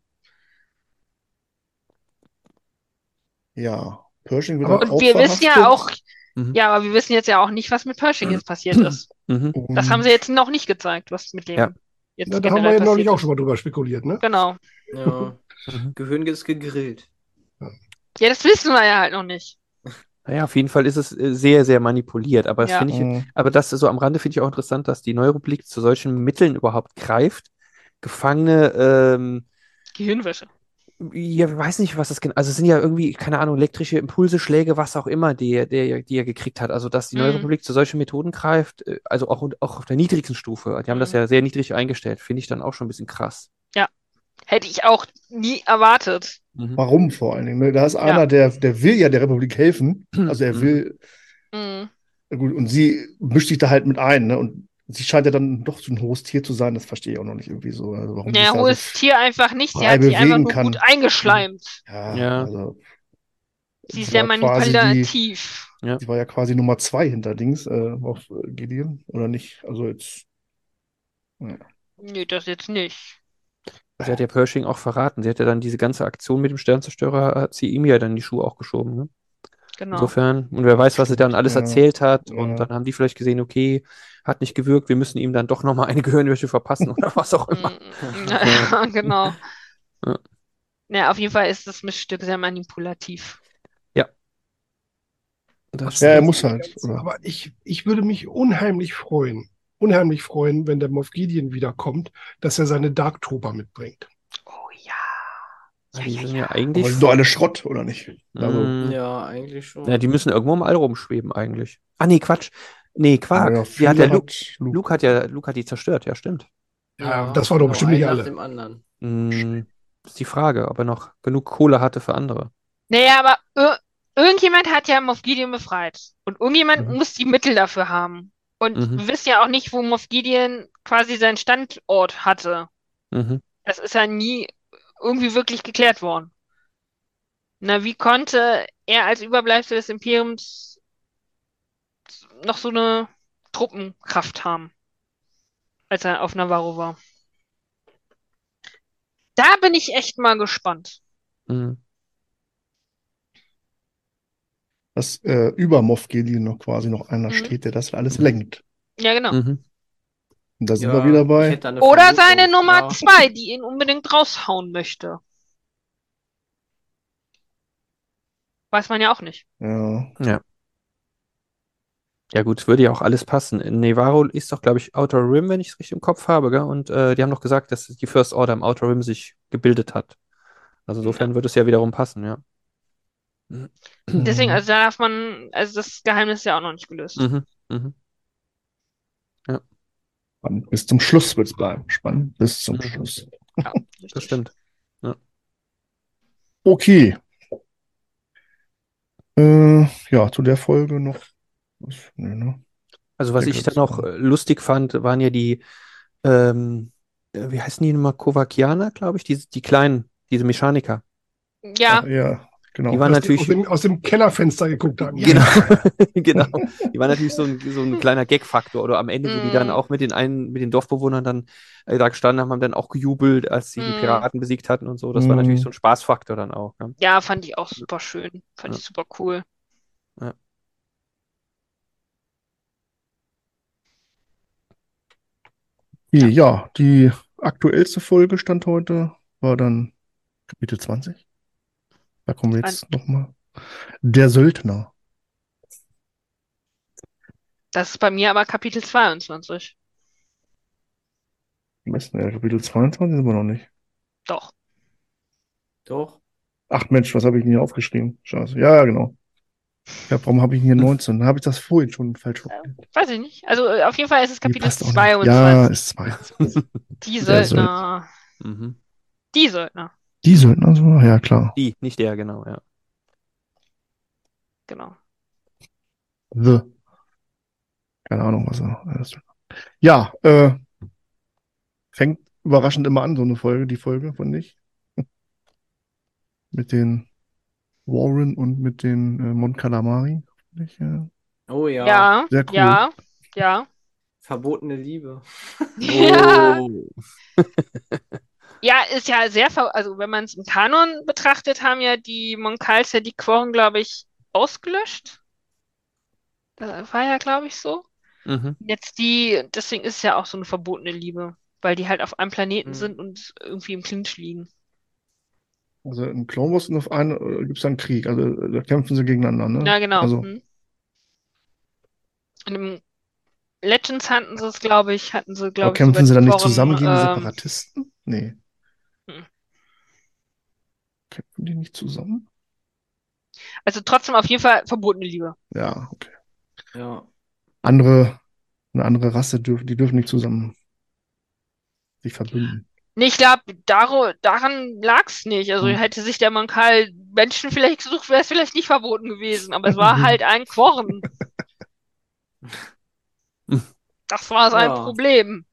Ja, Pershing wird Und auch wir wissen ja auch, Mhm. ja, aber wir wissen jetzt ja auch nicht, was mit Pershing jetzt passiert ist. [clears throat] Mhm. Das haben sie jetzt noch nicht gezeigt, was mit dem Ja. jetzt Na, da haben wir ja neulich auch schon mal drüber spekuliert, ne? Genau. Ja. Mhm. Gehirn ist gegrillt. Ja, das wissen wir ja halt noch nicht. Naja, auf jeden Fall ist es äh, sehr, sehr manipuliert. Aber das Ja. finde ich, Mhm. aber das so am Rande finde ich auch interessant, dass die Neue Republik zu solchen Mitteln überhaupt greift. Gefangene, ähm, Gehirnwäsche. ja, ich weiß nicht, was das genau, also es sind ja irgendwie, keine Ahnung, elektrische Impulse, Schläge, was auch immer, die, er- der, die er gekriegt hat. Also, dass die Neue Mhm. Republik zu solchen Methoden greift, äh, also auch, auch auf der niedrigsten Stufe. Die haben das Mhm. ja sehr niedrig eingestellt, finde ich dann auch schon ein bisschen krass. Hätte ich auch nie erwartet. Mhm. Warum vor allen Dingen? Ne? Da ist einer, der, der will ja der Republik helfen. Also er Mhm. will, Mhm. gut, und sie mischt sich da halt mit ein, ne? Und sie scheint ja dann doch so ein hohes Tier zu sein, das verstehe ich auch noch nicht irgendwie so. Also warum Ja, hohes so, Tier einfach nicht. Sie hat sich einfach nur kann. gut eingeschleimt. ja, Ja. also Sie ist sehr war quasi die, manipulativ. sie war ja quasi Nummer zwei hinter Dings äh, auf Gideon, oder nicht? Also jetzt, Nee, das jetzt nicht. Sie hat ja Pershing auch verraten. Sie hat ja dann diese ganze Aktion mit dem Sternzerstörer, hat sie ihm ja dann in die Schuhe auch geschoben. Ne? Genau. Insofern, und wer weiß, was sie dann alles Ja. erzählt hat. Ja. Und dann haben die vielleicht gesehen, okay, hat nicht gewirkt, wir müssen ihm dann doch nochmal eine [laughs] Gehirnwäsche verpassen oder was auch immer. Mm, Ja, [laughs] genau. Ja. Ja, auf jeden Fall ist das Mischstück sehr manipulativ. Das Ja, er muss halt, oder? Aber ich, ich würde mich unheimlich freuen, unheimlich freuen, wenn der Moff Gideon wiederkommt, dass er seine Dark Trooper mitbringt. Oh ja. Ja, die Ja, sind ja, ja ja. Aber die eigentlich. sind doch alle Schrott, oder nicht? Also, Mm, Ja, eigentlich schon. ja, die müssen irgendwo im All rumschweben, eigentlich. Ah, nee, Quatsch. Nee, Quark. ja, Die hat ja viele Luke, hat Luke. Luke hat ja, Luke hat die zerstört, ja, stimmt. Ja, das war doch bestimmt nicht ein nach alle. dem anderen. Mm, ist die Frage, ob er noch genug Kohle hatte für andere. Naja, aber ir irgendjemand hat ja Moff Gideon befreit. Und irgendjemand Mhm. muss die Mittel dafür haben. Und Mhm. wir wissen ja auch nicht, wo Moff Gideon quasi seinen Standort hatte. Mhm. Das ist ja nie irgendwie wirklich geklärt worden. Na, wie konnte er als Überbleibsel des Imperiums noch so eine Truppenkraft haben, als er auf Navarro war. Da bin ich echt mal gespannt. Mhm. Dass äh, über Moff Gideon noch quasi noch einer Mhm. steht, der das alles lenkt. Ja, genau. Mhm. Und da sind Ja, wir wieder bei. Oder Vermutung, seine Nummer ja. zwei, die ihn unbedingt raushauen möchte. Weiß man ja auch nicht. Ja. Ja gut, würde ja auch alles passen. In Nevarro ist doch, glaube ich, Outer Rim, wenn ich es richtig im Kopf habe, gell? Und äh, die haben doch gesagt, dass die First Order im Outer Rim sich gebildet hat. Also insofern würde es ja wiederum passen, ja. Deswegen, also da darf man, also das Geheimnis ist ja auch noch nicht gelöst. Mhm. Mhm. Spannend. Bis zum Schluss wird es bleiben. Spannend. Bis zum Mhm. Schluss. Ja, [laughs] Das stimmt. Okay. Äh, ja, zu der Folge noch. Was, nee, ne? Also was denke, ich dann noch war- äh, lustig fand, waren ja die, ähm, äh, wie heißen die nochmal, Kovakianer, glaube ich, die, die kleinen, diese Mechaniker. Ja, Ach, ja, genau. Die waren die natürlich- aus dem, aus dem Kellerfenster geguckt haben. Genau, [laughs] [laughs] genau. Die waren natürlich so ein, so ein kleiner Gag-Faktor. Oder am Ende, wo die dann Mm. auch mit den einen, mit den Dorfbewohnern dann äh, da gestanden haben, haben dann auch gejubelt, als sie die Mm. Piraten besiegt hatten und so. Das war Mm. natürlich so ein Spaßfaktor dann auch. Ja. ja, fand ich auch super schön. Fand Ja. ich super cool. Okay, ja, die aktuellste Folge stand heute, war dann Kapitel 20. Da kommen wir jetzt nochmal. Der Söldner. Das ist bei mir aber Kapitel 22. Mist, ja, Kapitel 22 sind wir noch nicht. Doch. Doch. Ach Mensch, was habe ich denn hier aufgeschrieben? Scheiße. Ja, ja, genau. Ja, warum habe ich denn hier 19? Habe ich das vorhin schon falsch formuliert? Weiß ich nicht. Also äh, auf jeden Fall ist es Kapitel passt auch nicht. 22. Ja, ist 22. Die Der Söldner. Mhm. Die Söldner. Die Söldner, so, ja klar. Die, nicht der, genau, ja. Genau. The. Keine Ahnung, was er ist. Ja, äh, fängt überraschend immer an, so eine Folge, die Folge, fand ich. [laughs] Mit den Warren und mit den äh, Mon Calamari. Ich, äh, Oh ja. Ja, sehr cool. ja, ja. Verbotene Liebe. [laughs] [laughs] Oh. Ja, ist ja sehr, ver also wenn man es im Kanon betrachtet, haben ja die Monkals ja die Quoren, glaube ich, ausgelöscht. Das war ja, glaube ich, so. Mhm. Jetzt die, deswegen ist es ja auch so eine verbotene Liebe, weil die halt auf einem Planeten Mhm. sind und irgendwie im Clinch liegen. Also in Clone Wars und auf einen äh, gibt es dann Krieg. Also äh, da kämpfen sie gegeneinander, ne? Ja, genau. Also, Hm. Und im Legends hatten sie es, glaube ich, hatten sie, glaube ich, kämpfen sie dann nicht zusammen gegen die ähm, Separatisten? Nee. Kämpfen die nicht zusammen? Also trotzdem auf jeden Fall verbotene Liebe. Ja, okay. Ja. Andere, eine andere Rasse dürfen, die dürfen nicht zusammen sich verbünden. Nee, ich glaube, daran lag es nicht. Also Hm. hätte sich der Monkal Menschen vielleicht gesucht, wäre es vielleicht nicht verboten gewesen. Aber es war [laughs] halt ein Quoren. [laughs] Das war sein Ja. Problem.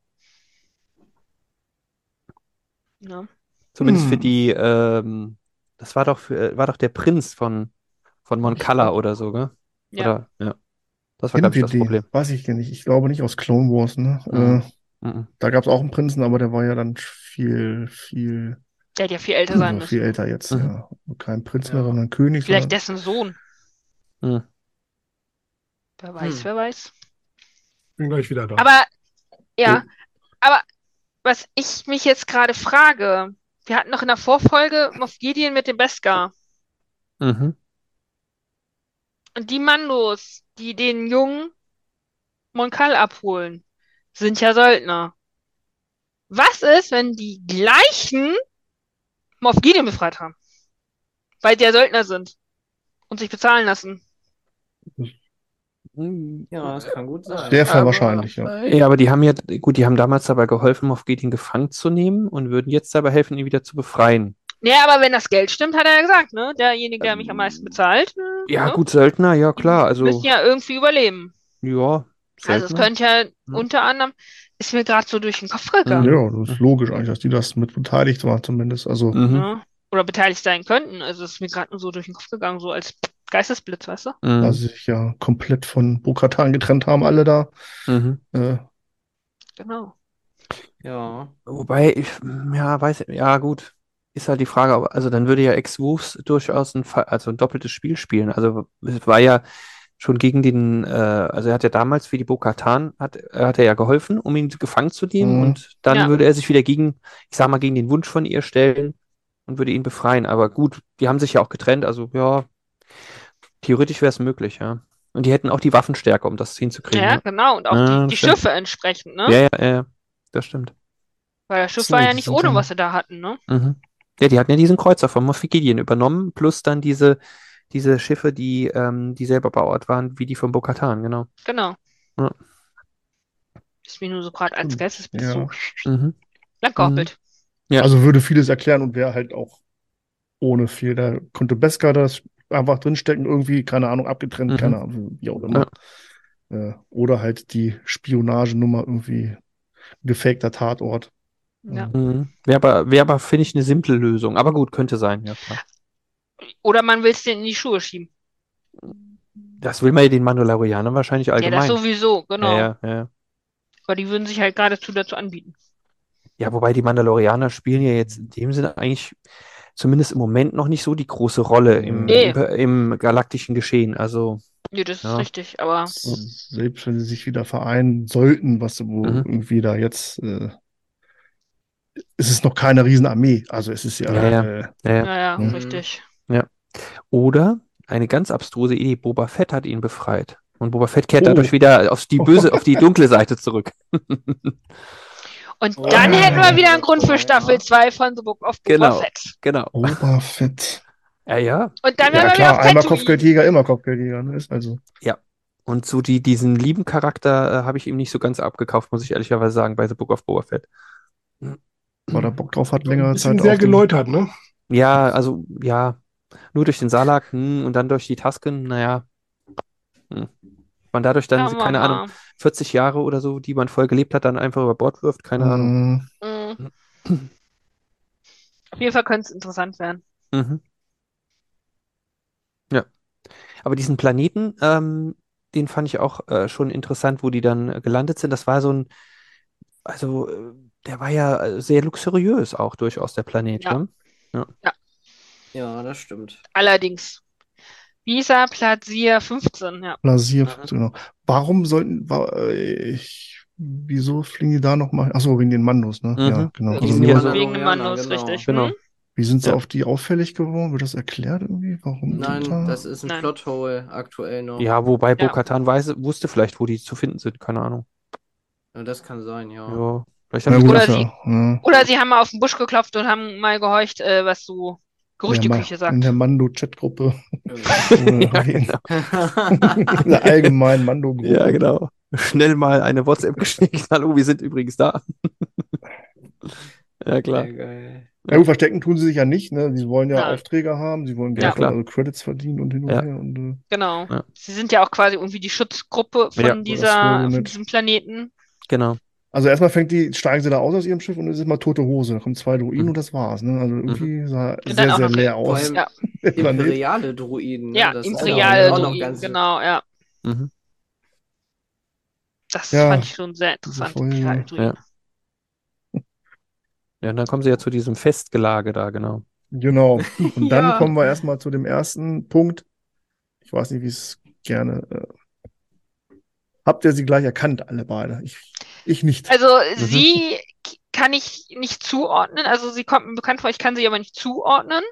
Ja. Zumindest für Hm. die, ähm, das war doch, für, war doch der Prinz von, von Moncala oder so, gell? Ja. Oder, ja. Das war, glaube ich, das? Problem. Weiß ich gar nicht. Ich glaube nicht aus Clone Wars, ne? Mhm. Äh, Mhm. da gab es auch einen Prinzen, aber der war ja dann viel, viel, Der hätte ja viel älter sein viel müssen. älter jetzt, Mhm. ja. Kein Prinz Ja. mehr, sondern König. Vielleicht sondern, dessen Sohn. Mhm. Wer weiß, Hm. wer weiß. Bin gleich wieder da. Aber, ja, Jo. aber was ich mich jetzt gerade frage, wir hatten noch in der Vorfolge Moff Gideon mit dem Beskar. Mhm. Und die Mandos, die den jungen Monkal abholen, sind ja Söldner. Was ist, wenn die gleichen Moff Gideon befreit haben? Weil die ja Söldner sind und sich bezahlen lassen. Ja, das kann gut sein. Sehr Aber- wahrscheinlich, ja. Ja, aber die haben ja, gut, die haben damals dabei geholfen, Moff Gideon gefangen zu nehmen und würden jetzt dabei helfen, ihn wieder zu befreien. Ja, aber wenn das Geld stimmt, hat er ja gesagt, ne? Derjenige, der mich am meisten bezahlt, äh, Ja, ne? gut, Söldner, ja klar, also, müssen ja irgendwie überleben. ja, Also es könnte ja Hm. unter anderem, ist mir gerade so durch den Kopf gegangen. Ja, das ist logisch eigentlich, dass die das mit beteiligt waren zumindest. Also, Mhm. ne? Oder beteiligt sein könnten. Also es ist mir gerade nur so durch den Kopf gegangen, so als Geistesblitz, weißt du? Mhm. da sie sich ja komplett von Bo-Katan getrennt haben, alle da. Mhm. Äh, Genau. Ja. Wobei, ich, ja, weiß, ja, gut. Ist halt die Frage, also dann würde ja Ex-Wolves durchaus ein, also ein doppeltes Spiel spielen. Also es war ja schon gegen den, äh, also er hat ja damals für die Bo-Katan, hat, er hat er ja geholfen, um ihn gefangen zu nehmen Mhm. und dann Ja. würde er sich wieder gegen, ich sag mal, gegen den Wunsch von ihr stellen und würde ihn befreien. Aber gut, die haben sich ja auch getrennt, also ja, theoretisch wäre es möglich, ja. Und die hätten auch die Waffenstärke, um das hinzukriegen. Ja, ne? genau. Und auch Ja, die, die. Schiffe entsprechend, ne? Ja, ja, ja, ja, das stimmt. Weil das Schiff war ja nicht ohne, ja- was sie da hatten, ne? Mhm. Ja, die hatten ja diesen Kreuzer von Moff Gideon übernommen, plus dann diese, diese Schiffe, die, ähm, die selber bauart waren, wie die von Bo-Katan, genau. Genau. Ja. Ist mir nur so gerade als Geistesblitz ja. so Mhm. gehoppelt. Ja. Also würde vieles erklären und wäre halt auch ohne viel. Da konnte Beskar das einfach drinstecken, irgendwie, keine Ahnung, abgetrennt, Mhm. keine Ahnung, wie auch immer. Äh, oder halt die Spionagenummer irgendwie gefakter Tatort. Ja. Mhm. Wäre aber, wär aber finde ich, eine simple Lösung. Aber gut, könnte sein, ja klar. Oder man will es denen in die Schuhe schieben. Das will man ja den Mandalorianern wahrscheinlich Ja, das allgemein. sowieso, genau. Ja, ja, ja. Aber die würden sich halt geradezu dazu anbieten. Ja, wobei die Mandalorianer spielen ja jetzt in dem Sinne eigentlich zumindest im Moment noch nicht so die große Rolle im, Nee. im, im galaktischen Geschehen. Also, Ja, das ist Ja. richtig, aber Selbst wenn sie sich wieder vereinen sollten, was wo Mhm. irgendwie da jetzt äh, ist es noch keine Riesenarmee. Also es ist ja, Ja, ja. Äh, ja, ja. ja, ja, Mhm. richtig. Oder eine ganz abstruse Idee, Boba Fett hat ihn befreit. Und Boba Fett kehrt Oh. dadurch wieder auf die [laughs] böse, auf die dunkle Seite zurück. [laughs] Und Oh. dann hätten wir wieder einen Grund für ja. Staffel 2 von The Book of Boba Genau. Fett. Genau. Boba Fett. Ja, ja. Und dann Ja wären wir wieder klar, auf einmal. Kopfgeldjäger, immer Kopfgeldjäger. Ne? Ist also. Und so die, diesen lieben Charakter äh, habe ich ihm nicht so ganz abgekauft, muss ich ehrlicherweise sagen, bei The Book of Boba Fett. weil er Bock drauf hat, längere bisschen Zeit sehr geläutert, ne? Ja, also, ja. Nur durch den Salak hm, und dann durch die Tasken, naja. Hm. Man dadurch dann, wir keine. Ahnung, 40 Jahre oder so, die man voll gelebt hat, dann einfach über Bord wirft, keine Ahnung. Mm, Mhm. Auf jeden Fall könnte es interessant werden. Mhm. Ja. Aber diesen Planeten, ähm, den fand ich auch äh, schon interessant, wo die dann äh, gelandet sind. Das war so ein, also, äh, der war ja äh, sehr luxuriös auch durchaus, der Planet, Ja. ne? Ja, das stimmt. Allerdings. Visa Platzia 15, ja. Blasier, Mhm. genau. Warum sollten, war, äh, ich, wieso fliegen die da nochmal? Achso, wegen den Mandos, ne? Mhm. Ja, genau. Die Also ja so- wegen Mandalorianer, Mandos, genau. richtig. Genau. Hm? wie sind sie Ja. auf die auffällig geworden? Wird das erklärt irgendwie? Warum die Nein, da? das ist ein Nein. Plothole aktuell noch. Ja, wobei Ja. Bo-Katan weiß, wusste vielleicht, wo die zu finden sind, keine Ahnung. Ja, das kann sein, ja. Ja, vielleicht haben die gut, Oder sie- ja, ja. Oder sie haben mal auf den Busch geklopft und haben mal gehorcht, äh, was so Gerüchteküche Ja, sagt. In der Mando-Chat-Gruppe. [laughs] Ja, genau. [laughs] In der allgemeinen Mando-Gruppe. Ja, genau. Schnell mal eine WhatsApp geschickt. [laughs] Hallo, wir sind übrigens da. Ja, klar. Ja, gut, verstecken tun sie sich ja nicht, ne? Sie wollen ja Ja. Aufträge haben, sie wollen Ja, Geld, klar. also Credits verdienen und hin und Ja. her. Und, äh, Genau. Ja. Sie sind ja auch quasi irgendwie die Schutzgruppe von Ja, dieser, von diesem Planeten. Genau. Also erstmal fängt die, steigen sie da aus aus ihrem Schiff und es ist mal tote Hose. Da kommen zwei Druiden Mhm. und das war's, ne? Also irgendwie sah sehr, auch sehr leer aus. Ja. [laughs] imperiale Druiden. Ne? Ja, Das ist imperiale auch noch Druiden, ganz- genau, ja. Mhm. Das Ja, fand ich schon sehr interessant. Imperiale Druiden. [laughs] Ja, und dann kommen sie ja zu diesem Festgelage da, genau. Genau. [laughs] Und dann Ja. kommen wir erstmal zu dem ersten Punkt. Ich weiß nicht, wie es gerne. Äh, habt ihr sie gleich erkannt, alle beide? Ich, ich nicht. Also Mhm. sie kann ich nicht zuordnen. Also sie kommt mir bekannt vor, ich kann sie aber nicht zuordnen.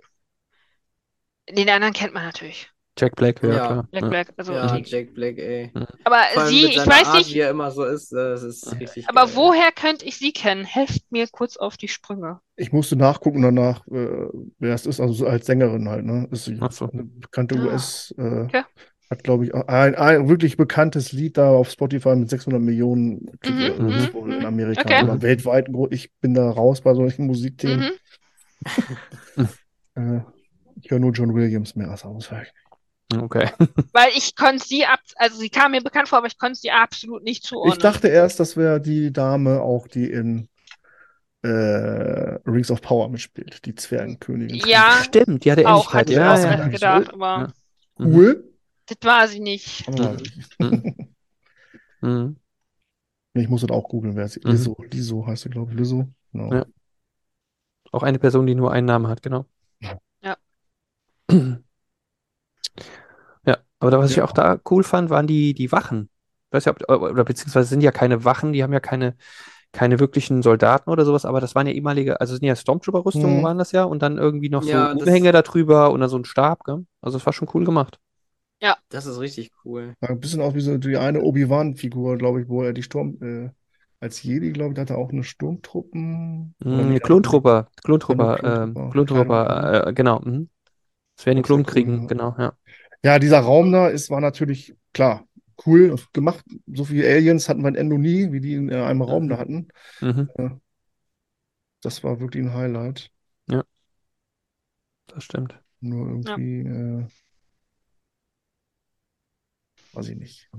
Den anderen kennt man natürlich. Jack Black, ja, Ja. klar. Black Ja. Black. Also Ja, die, Jack Black, ey. aber sie, ich weiß Art, nicht, wie er immer so ist, das ist richtig aber geil. woher könnte ich sie kennen? Helft mir kurz auf die Sprünge. Ich musste nachgucken danach, äh, wer es ist. Also so als Sängerin halt, ne? Ist so. eine bekannte Ah. US. Äh, Okay. Hat, glaube ich, ein, ein wirklich bekanntes Lied da auf Spotify mit 600 Millionen Klicks Mhm, äh, mhm, wohl in mhm. Amerika Okay. oder weltweit. Ich bin da raus bei solchen Musikthemen. Mhm. [laughs] Äh, ich höre nur John Williams mehr als Auswahl. Okay. [laughs] Weil ich konnte sie ab, also sie kam mir bekannt vor, aber ich konnte sie absolut nicht zuordnen. Ich dachte erst, das wäre die Dame auch, die in äh, Rings of Power mitspielt, die Zwergenkönigin. Ja, Stimmt, die hatte auch Ähnlichkeit. hatte ich Ja, auch ja. gedacht, aber Ja. Mhm. Cool. Das war sie nicht. Mhm. Ich muss das auch googeln, wer ist Mhm. Lizzo. Lizzo heißt sie, glaube ich. Lizzo. Genau. Ja. Auch eine Person, die nur einen Namen hat, genau. Ja. [clears throat] Ja, aber da, was ich Ja. auch da cool fand, waren die, die Wachen. Ich weiß ja, ob, oder beziehungsweise sind ja keine Wachen, die haben ja keine, keine wirklichen Soldaten oder sowas, aber das waren ja ehemalige, also sind ja Stormtrooper-Rüstungen Mhm. waren das ja und dann irgendwie noch so Ja, das- Umhänge da drüber und dann so ein Stab, gell? Also das war schon cool gemacht. Das ist richtig cool. Sah ein bisschen aus wie so die eine Obi-Wan-Figur, glaube ich, wo er die Sturm, äh, als Jedi, glaube ich, da hat er auch eine Sturmtruppen. Ja, ähm, Klontrooper. Klontrooper, Keine Ahnung. äh, genau. Mhm. Das werden die Auch cool, Klonkriegen, ja. genau, ja. Ja, dieser Raum da ist, war natürlich, klar, cool gemacht. So viele Aliens hatten wir in Endo nie, wie die in äh, einem Raum da hatten. Mhm. Das war wirklich ein Highlight. Das stimmt. Nur irgendwie, äh, weiß ich nicht.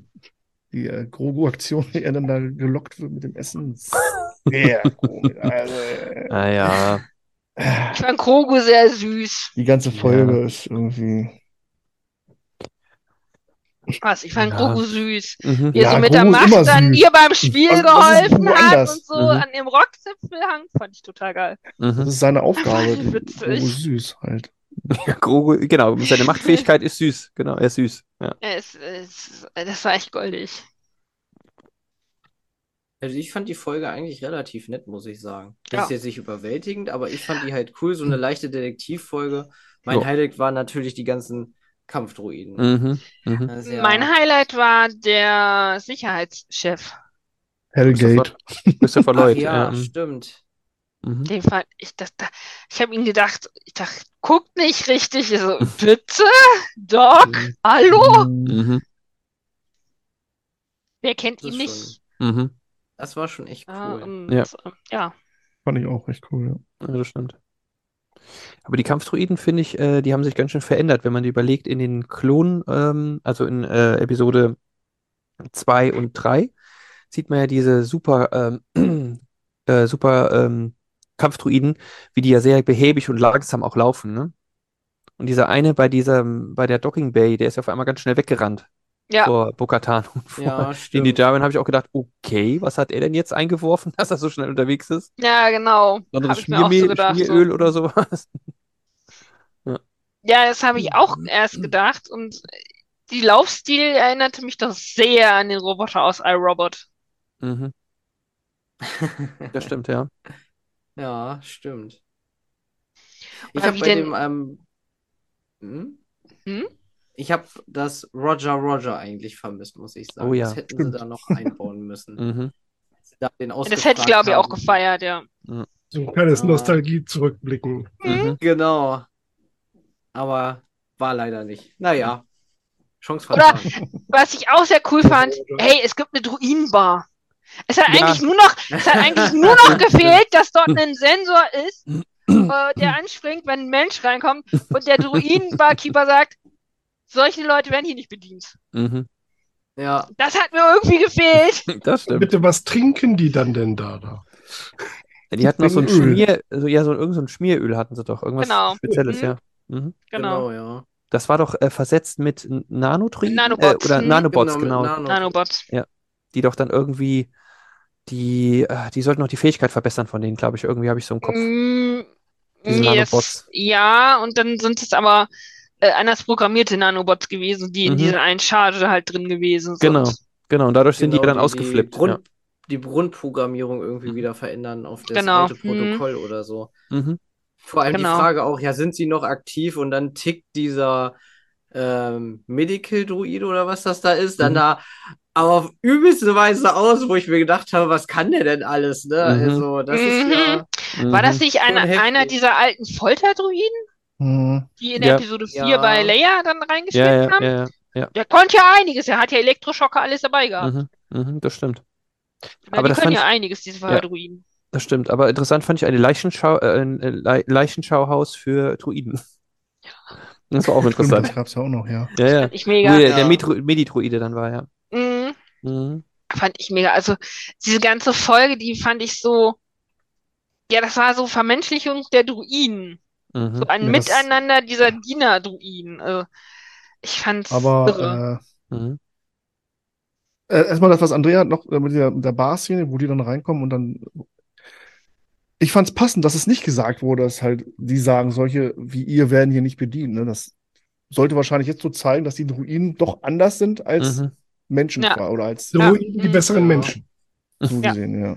Die äh, Grogu-Aktion, wie er dann da gelockt wird mit dem Essen, sehr komisch. Also, äh, Naja, Ich fand Grogu sehr süß. die ganze Folge ist irgendwie. Was? Ich fand Ja. Grogu süß. mhm. Wie er Ja, so mit der Grogu ist Macht dann süß. ihr beim Spiel Also, das geholfen hat und so Mhm. an dem Rockzipfel hang. Fand ich total geil. Das Mhm. ist seine Aufgabe. die. Grogu süß halt. Ja, [laughs] Grogu, genau, seine Machtfähigkeit ist süß. Genau, er ist süß. Ja. Es, es, das war echt goldig. Also ich fand die Folge eigentlich relativ nett, muss ich sagen. Das Ja. ist jetzt nicht überwältigend, aber ich fand die halt cool, so eine leichte Detektivfolge. Mein Ja. Highlight waren natürlich die ganzen Kampfdroiden. Mhm. Mhm. Ist ja- Mein Highlight war der Sicherheitschef. Hellgate. Christopher Ach Lloyd. ja, ja, mhm. stimmt. Mhm. Den fand ich, das, da, ich habe ihn gedacht, ich dachte, guckt nicht richtig. Ich so, [laughs] bitte? Doc? Hallo? Mhm. Wer kennt Das ihn nicht? Mhm. Das war schon echt Ja, cool. und, Ja. ähm, ja. Fand ich auch recht cool. Ja. Ja, das stimmt. Aber die Kampfdroiden, finde ich, äh, die haben sich ganz schön verändert, wenn man die überlegt, in den Klonen, ähm, also in äh, Episode 2 und 3, sieht man ja diese super, ähm, [clears throat] äh, super ähm, Kampfdroiden, wie die ja sehr behäbig und langsam auch laufen, ne? Und dieser eine bei diesem, bei der Docking Bay, der ist auf einmal ganz schnell weggerannt Ja. vor Bo-Katan und vor Ja, den. Djarin habe ich auch gedacht, okay, was hat er denn jetzt eingeworfen, [laughs] dass er so schnell unterwegs ist? Ja, genau. Anderes Habe ich mir auch so Schmiermehl. So. Schmieröl oder sowas. [laughs] Ja, das habe ich auch erst gedacht. Und die Laufstil erinnerte mich doch sehr an den Roboter aus iRobot. Mhm, [laughs] das stimmt, ja. Ja, stimmt. Ich Oder habe wie bei denn- dem, ähm, hm? Hm? Ich habe das Roger Roger eigentlich vermisst, muss ich sagen. Oh ja, Das hätten stimmt. sie da noch [laughs] einbauen müssen. Mhm. Da den Das hätte ich, glaube ich, auch gefeiert, ja. So ein kleines Ja. Nostalgie-Zurückblicken. Mhm. Mhm. haben. Genau. Aber war leider nicht. Naja, Chance Oder- vertan. Was ich auch sehr cool fand, hey, es gibt eine Druidenbar. Es hat Ja. eigentlich nur noch, es hat eigentlich nur noch [laughs] gefehlt, dass dort ein Sensor ist, [clears throat] äh, der anspringt, wenn ein Mensch reinkommt und der Druidenbarkeeper sagt, solche Leute werden hier nicht bedient. Mhm. Ja, Das hat mir irgendwie gefehlt. [laughs] Das stimmt. Bitte, was trinken die dann denn da? da? Ja, die hatten noch so ein. Schmier, also, ja, so irgend so ein Schmieröl hatten sie doch, irgendwas Genau. Spezielles, Mhm. ja. Mhm. Genau. genau, ja. Das war doch äh, versetzt mit N- Nanodroiden, Nanobots, äh, oder mhm. Nanobots, genau, Nano- Nanobots. die doch dann irgendwie die, äh, die sollten noch die Fähigkeit verbessern von denen, glaube ich. Irgendwie habe ich so im Kopf. Mm, Nanobots. ja, und dann sind es aber äh, anders programmierte Nanobots gewesen, die in Mhm. dieser einen Charge halt drin gewesen sind. Genau. Genau, und dadurch sind die Genau, dann die, ausgeflippt. Die, Grund, die Grundprogrammierung irgendwie Mhm. wieder verändern auf das Genau, alte Protokoll oder so. ja. Mhm. Vor allem Genau. die Frage auch, ja, sind sie noch aktiv und dann tickt dieser ähm, Medical Druid oder was das da ist, dann Mhm. da aber auf übelste Weise aus, wo ich mir gedacht habe, was kann der denn alles, ne? Mhm. Also, das ist ja, War das Mhm. nicht heftig. einer dieser alten Folterdruiden, Hm. die in Ja. Episode 4 Ja. bei Leia dann ja, haben? ja, ja. Der konnte ja einiges, er hat ja Elektroschocker alles dabei gehabt. Mhm. Mhm. Das stimmt. Ja, Aber die das können fand ja einiges, diese Folterdruiden. Das stimmt. Aber interessant fand ich eine Leichenschau, äh, ein äh, Le Leichenschauhaus für Druiden. Das war auch Stimmt, das interessant. gab es ja auch noch, ja. Ja, ja. Ich mega. der, der Ja. Medi-Druide dann war, ja. Mhm. Fand ich mega. Also diese ganze Folge, die fand ich so, ja, das war so Vermenschlichung der Druiden. Mhm. So ein Ja, das- Miteinander dieser Diener-Druiden. Also, Ich fand's irre. Aber äh, Mhm. äh, erstmal das, was Andrea noch äh, mit der, der Bar-Szene, wo die dann reinkommen und dann. Ich fand es passend, dass es nicht gesagt wurde, dass halt die sagen, solche wie ihr werden hier nicht bedient. Ne? Das sollte wahrscheinlich jetzt so zeigen, dass die Druiden doch anders sind als Mhm. Menschen Ja. qua- oder als Ja. Druiden, die Mhm. besseren Ja. Menschen. so Ja. gesehen, ja.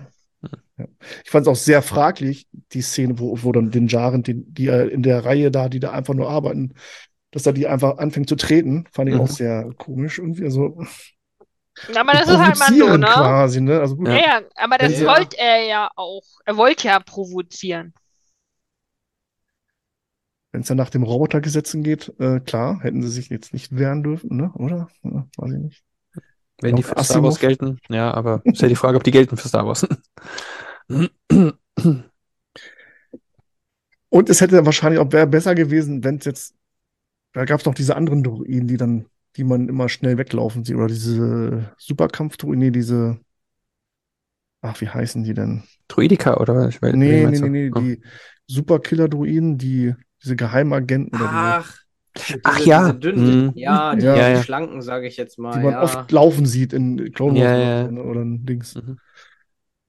ja. Ich fand es auch sehr fraglich, die Szene, wo, wo dann den Jaren, die, die äh, in der Reihe da, die da einfach nur arbeiten, dass er die einfach anfängt zu treten, fand ich Mhm. auch sehr komisch irgendwie. Also, Aber das ist halt Mando, ne? quasi, ne? Also gut, Ja, ja, aber das Ja. wollte er ja auch. Er wollte ja provozieren. wenn es dann nach dem Robotergesetzen geht, äh, klar, hätten sie sich jetzt nicht wehren dürfen, ne? Oder? Ja, weiß ich nicht. Wenn die für Star. Wars gelten, ja, aber ist ja die Frage, ob die gelten für Star Wars. [clears throat] Und es hätte wahrscheinlich auch wäre besser gewesen, wenn es jetzt, da gab es noch diese anderen Druiden, die dann, die man immer schnell weglaufen sieht, oder diese Superkampf-Druiden, nee, diese, ach, wie heißen die denn? Druidika, oder? Ich weiß, Nee, nee, nee, nee, Oh. die Superkiller-Druiden, die, diese Geheimagenten oder Ach, Ach diese, ja. diese dünnen, Mhm. ja, die, Ja, die ja. schlanken, sage ich jetzt mal. die man ja. oft laufen sieht in Clone Wars Ja, oder, ja. ne? oder in Dings. Mhm.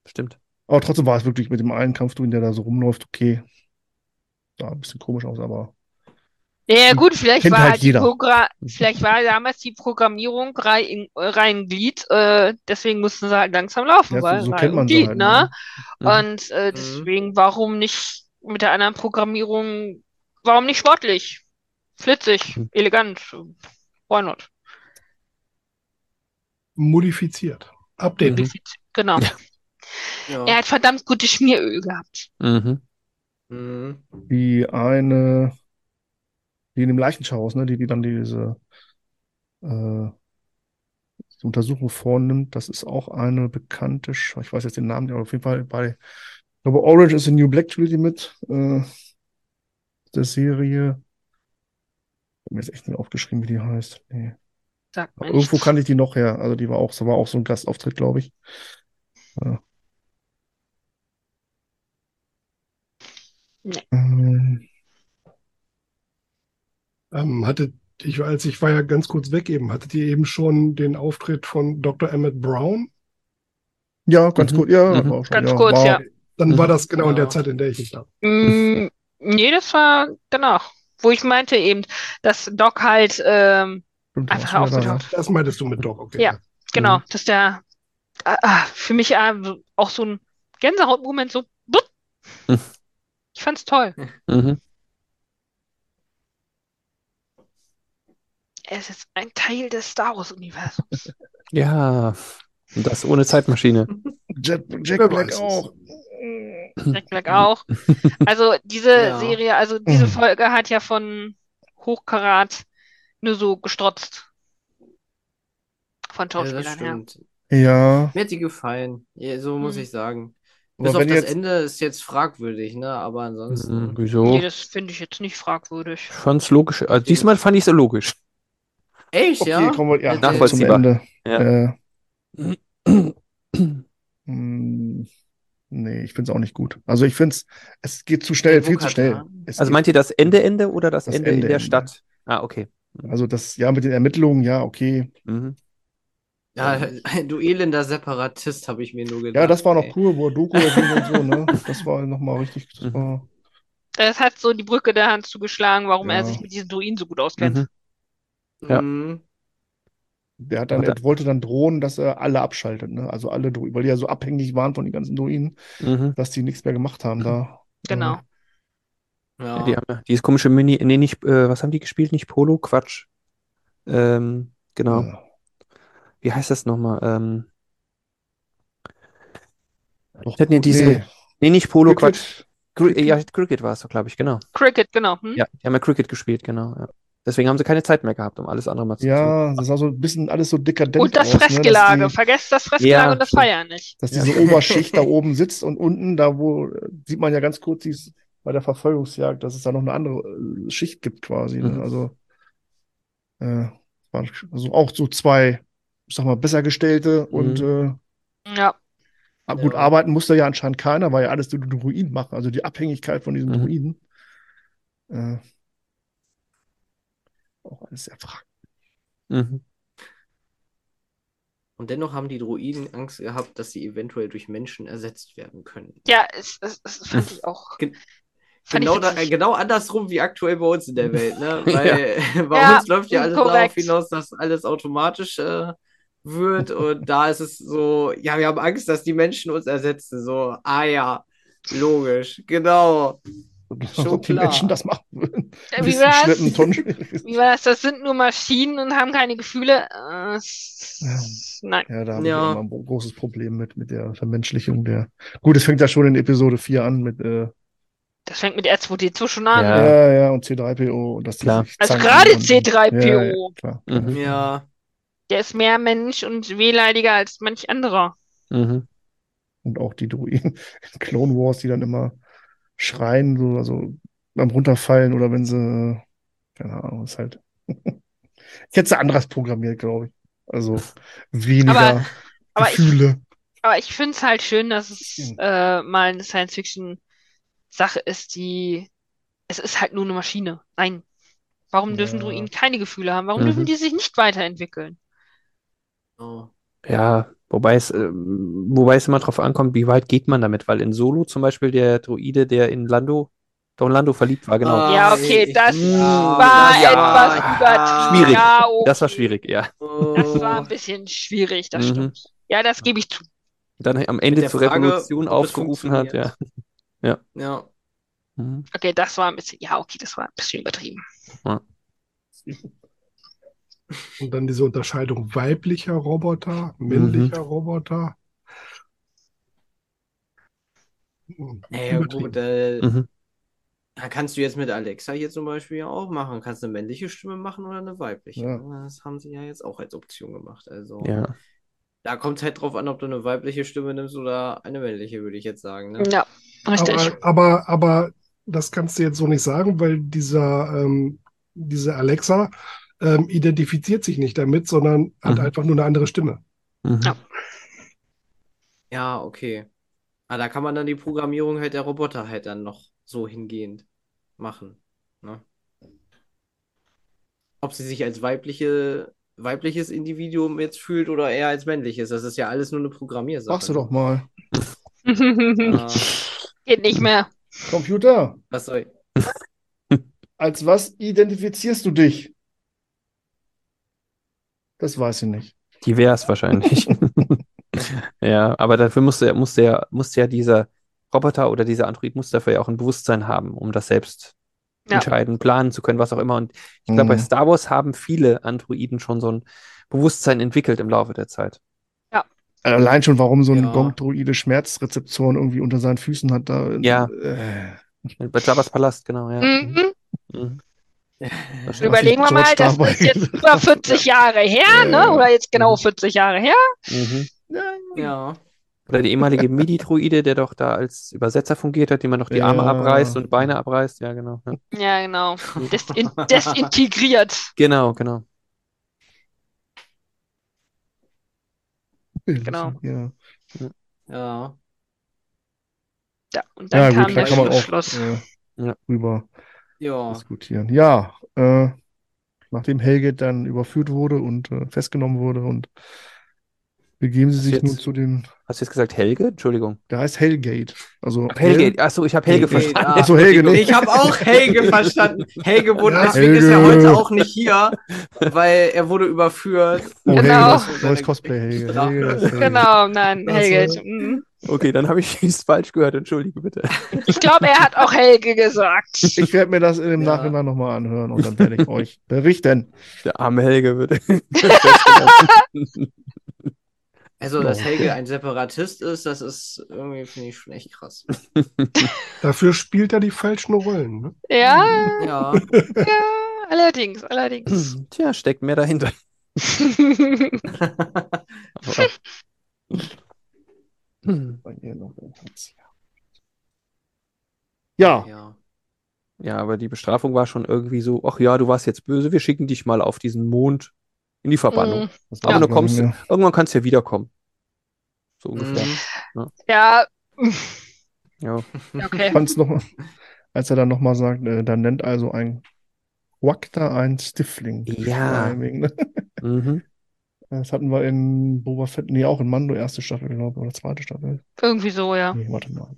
Stimmt. Aber trotzdem war es wirklich mit dem einen Kampfdruiden, der da so rumläuft, okay. Sah ein bisschen komisch aus, aber Ja, ja, gut, vielleicht war halt die. Progra vielleicht war damals die Programmierung rein, rein Glied, äh, deswegen mussten sie halt langsam laufen, ja, weil so, kennt man Glied, halt. ne? Mhm. Und äh, deswegen, warum nicht mit der anderen Programmierung, warum nicht sportlich? Flitzig, elegant, why not? Modifiziert. Update. Mhm. Genau. Ja. Er hat verdammt gutes Schmieröl gehabt. Mhm. Mhm. Die eine, die in dem Leichenschauhaus, ne, die, die dann diese, äh, diese Untersuchung vornimmt, das ist auch eine bekannte, Sch- ich weiß jetzt den Namen, nicht, aber auf jeden Fall bei, ich glaube, Orange is the New Black die mit, äh, der Serie. Ich habe mir jetzt echt nicht aufgeschrieben, wie die heißt. Nee. Sagt mir irgendwo nichts. kann ich die noch her. Also die war auch, so war auch so ein Gastauftritt, glaube ich. Ja. Nee. Ähm, Ähm, hattet, ich, als ich war ja ganz kurz weg eben, hattet ihr eben schon den Auftritt von Dr. Emmett Brown? ja, ganz Mhm. gut. Ja, Mhm. schon, Ganz ja, kurz, war, ja. Dann Mhm. war das genau in der. Zeit, in der ich nicht da war. Mm, nee, das war danach. Wo ich meinte eben, dass Doc halt, ähm, Stimmt, einfach aufgetaucht. Das meintest du mit Doc, okay. Ja. genau, dass der, ah, für mich so- auch so ein Gänsehautmoment, so. Mhm. Ich fand's toll. Mhm. Er ist jetzt ein Teil des Star Wars-Universums. Ja, und das ohne Zeitmaschine. [laughs] Jet, Jack Black auch. Jack Black auch. Also diese Ja. Serie, also diese Mhm. Folge hat ja von Hochkarat nur so gestrotzt. Von Ja, Schauspielern her. stimmt. Ja, Mir hat die gefallen. Ja, so muss Mhm. ich sagen. Bis auf das jetzt, Ende ist jetzt fragwürdig, ne? Aber ansonsten. Mhm, Wieso? Nee, das finde ich jetzt nicht fragwürdig. Ich fand's logisch. Also diesmal fand ich es logisch. Echt, okay, ja? wir ja, Ja, zum nachvollziehbar. Ende. Ja. Äh, [clears throat] mh, nee, ich finde es auch nicht gut. Also ich finde es, es geht zu schnell, viel zu schnell. Es Also meint ihr das Ende, Ende oder das, Das Ende, Ende, in der Ende. Stadt? Ah, okay. also das, ja, mit den Ermittlungen, ja, okay. Mhm. Ja, [laughs] du elender Separatist, habe ich mir nur gedacht. Ja, das war noch ey. cool, wo er Doku und so, ne? [laughs] Das war nochmal richtig, das Mhm. war, Das hat so die Brücke der Hand zugeschlagen, warum er Ja. sich mit diesen Druiden so gut auskennt. Mhm. Ja. Mhm. Der hat dann, er wollte dann drohen, dass er alle abschaltet, ne? Also alle Druiden, weil die ja so abhängig waren von den ganzen Druiden, Mhm. dass die nichts mehr gemacht haben da. Genau. Ja, Ja. die haben ja dieses komische Mini, nee, nicht, äh, was haben die gespielt? Nicht Polo? Quatsch. Ähm, Äh, genau. ja. Wie heißt das nochmal? Ähm, Doch, hatten ja diese, nee. nee, nicht Polo, Cricket, Quatsch. Cri ja, Cricket war es doch, glaube ich, genau. Cricket, genau. Hm? Ja, die haben ja Cricket gespielt, genau. Ja. Deswegen haben sie keine Zeit mehr gehabt, um alles andere mal zu tun. Ja, das sah so ein bisschen alles so dekadent Und das aus, ne? Fressgelage. die- Vergesst das Fressgelage Ja, und das. Feiern nicht. dass diese Oberschicht da [laughs] oben sitzt und unten, da wo, sieht man ja ganz kurz dies, bei der Verfolgungsjagd, dass es da noch eine andere äh, Schicht gibt quasi. Ne? Mhm. Also, äh, also auch so zwei, ich sag mal, besser gestellte und äh, Ja. ah, gut, Ja. arbeiten musste ja anscheinend keiner, weil ja alles die Druiden machen, also die Abhängigkeit von diesen Mhm. Druiden. Äh, auch alles sehr fraglich. Mhm. Und dennoch haben die Droiden Angst gehabt, dass sie eventuell durch Menschen ersetzt werden können. Ja, es, es, es [laughs] fand ich auch. Gen- Fand ich Genau, da, witzig. genau andersrum wie aktuell bei uns in der Welt, ne? [laughs] Weil [laughs] bei Ja, uns läuft ja alles darauf korrekt. hinaus, dass alles automatisch äh, wird und da ist es so, ja, wir haben Angst, dass die Menschen uns ersetzen. So, ah ja, logisch, genau. Schon ob die klar. Menschen das machen würden. Ja, wie schwierig ist. Wie war das? Das sind nur Maschinen und haben keine Gefühle. Äh, s- Nein. Ja, da habe ich Ja. immer ein großes Problem mit, mit der Vermenschlichung der. Gut, es fängt ja schon in Episode 4 an mit äh, Das fängt mit R2D2 schon an. Ja. ja, ja, und C3PO und die Klar. Also gerade und- C3PO. Ja, ja, klar. Mhm. Ja, Der ist mehr Mensch und wehleidiger als manch anderer. Mhm. Und auch die Druiden [laughs] in Clone Wars, die dann immer schreien, so, also beim Runterfallen oder wenn sie, keine Ahnung, ist halt. [laughs] Ich hätte sie anders programmiert, glaube ich. Also weniger Aber- Aber ich, Gefühle. aber ich finde es halt schön, dass es Stimmt. äh, mal eine Science-Fiction-Sache ist, die. Es ist halt nur eine Maschine. Nein. Warum dürfen Ja. Druiden keine Gefühle haben? Warum Mhm. dürfen die sich nicht weiterentwickeln? oh. Ja, wobei es, ähm, wobei es immer drauf ankommt, wie weit geht man damit, weil in Solo zum Beispiel der Droide, der in Lando, doch in Lando verliebt war, genau. Ah, Ja, okay, das ja, war das- etwas ja, übertrieben. Schwierig. Ja, okay. Das war schwierig, ja. Das war ein bisschen schwierig, das Mhm. stimmt. Ja, das gebe ich zu. Dann am Ende zur Frage, Revolution aufgerufen hat, ja. Ja. Mhm. Okay, das war ein bisschen, ja, okay, das war ein bisschen übertrieben. Und dann diese Unterscheidung weiblicher Roboter, männlicher Roboter. Hm, Naja, gut, äh, Mhm. da kannst du jetzt mit Alexa hier zum Beispiel ja auch machen. Kannst eine männliche Stimme machen oder eine weibliche. Ja. Das haben sie ja jetzt auch als Option gemacht. Also Ja. da kommt es halt drauf an, ob du eine weibliche Stimme nimmst oder eine männliche, würde ich jetzt sagen. Ne? Ja, richtig. Aber, aber, aber das kannst du jetzt so nicht sagen, weil dieser, ähm, diese Alexa ähm, identifiziert sich nicht damit, sondern hat Mhm. einfach nur eine andere Stimme. Mhm. Ja. Ja, okay. Aber da kann man dann die Programmierung halt der Roboter halt dann noch so hingehend machen. Ne? Ob sie sich als weibliche, weibliches Individuum jetzt fühlt oder eher als männliches, das ist ja alles nur eine Programmiersache. Machst du doch mal. Ah, [laughs] Geht nicht mehr. Computer, was soll als was identifizierst du dich? Das weiß ich nicht. Divers wahrscheinlich. [laughs] Ja, aber dafür musste, musste ja, musste ja dieser Roboter oder dieser Android muss dafür ja auch ein Bewusstsein haben, um das selbst Ja. entscheiden, planen zu können, was auch immer. Und ich glaube, bei Mhm. Star Wars haben viele Androiden schon so ein Bewusstsein entwickelt im Laufe der Zeit. Allein schon, warum so ein Ja. Gonk-Droide Schmerzrezeptoren irgendwie unter seinen Füßen hat. Da, Ja. Äh, Bei Jabba's Palast, genau, ja. Mhm. Mhm. Das überlegen wir mal, das ist jetzt über 40 Jahre her, Ja, ne? Oder jetzt genau Mhm. 40 Jahre her. Mhm. Ja. Oder die ehemalige MIDI-Droide, der doch da als Übersetzer fungiert hat, dem man noch die Arme Ja. abreißt und Beine abreißt. Ja, genau. Ja. Ja, genau. Desin desintegriert. Genau, genau. Genau. Ja, Ja. Ja, und dann ja kam gut, der kann man auch Schluss. äh, Ja. Ja. diskutieren. Ja, äh, nachdem Helge dann überführt wurde und äh, festgenommen wurde und begeben sie Was sich jetzt? nun zu den, Hast du jetzt gesagt Helge? Entschuldigung. der heißt Hellgate. Also Ach, Helge. Achso, ich habe Helge Helge, verstanden. ah. Achso, Helge, ne? Ich habe auch Helge verstanden. Helge wurde, Ja, deswegen ist er Helge. heute auch nicht hier, weil er wurde überführt. Oh, Genau. Helge, das neues Cosplay, Helge. Strafe. Helge, das Helge. Genau, nein, Also- Helge. mhm. Okay, dann habe ich es falsch gehört. Entschuldige bitte. Ich glaube, er hat auch Helge gesagt. Ich werde mir das im Ja. Nachhinein nochmal anhören und dann werde ich euch berichten. Der arme Helge wird. [laughs] [laughs] Also, dass. Helge ein Separatist ist, das ist irgendwie, finde ich schon echt krass. [laughs] Dafür spielt er die falschen Rollen. Ne? Ja, Ja. ja, allerdings, allerdings. [clears throat] Tja, steckt mehr dahinter. [laughs] Ja, Ja. Ja, aber die Bestrafung war schon irgendwie so, ach ja, du warst jetzt böse, wir schicken dich mal auf diesen Mond in die Verbannung. Mhm. das Aber weiß du ich kommst, irgendwann kannst du ja wiederkommen. So ungefähr. Mhm. Ja, Ja. okay. fand's noch, als er dann nochmal sagt, äh, dann nennt also ein da ein Stiffling. Ja. Ne? Mhm. Das hatten wir in Boba Fett, nee, auch in Mando, erste Staffel, glaube ich, oder zweite Staffel. Irgendwie so, ja. Nee, warte mal.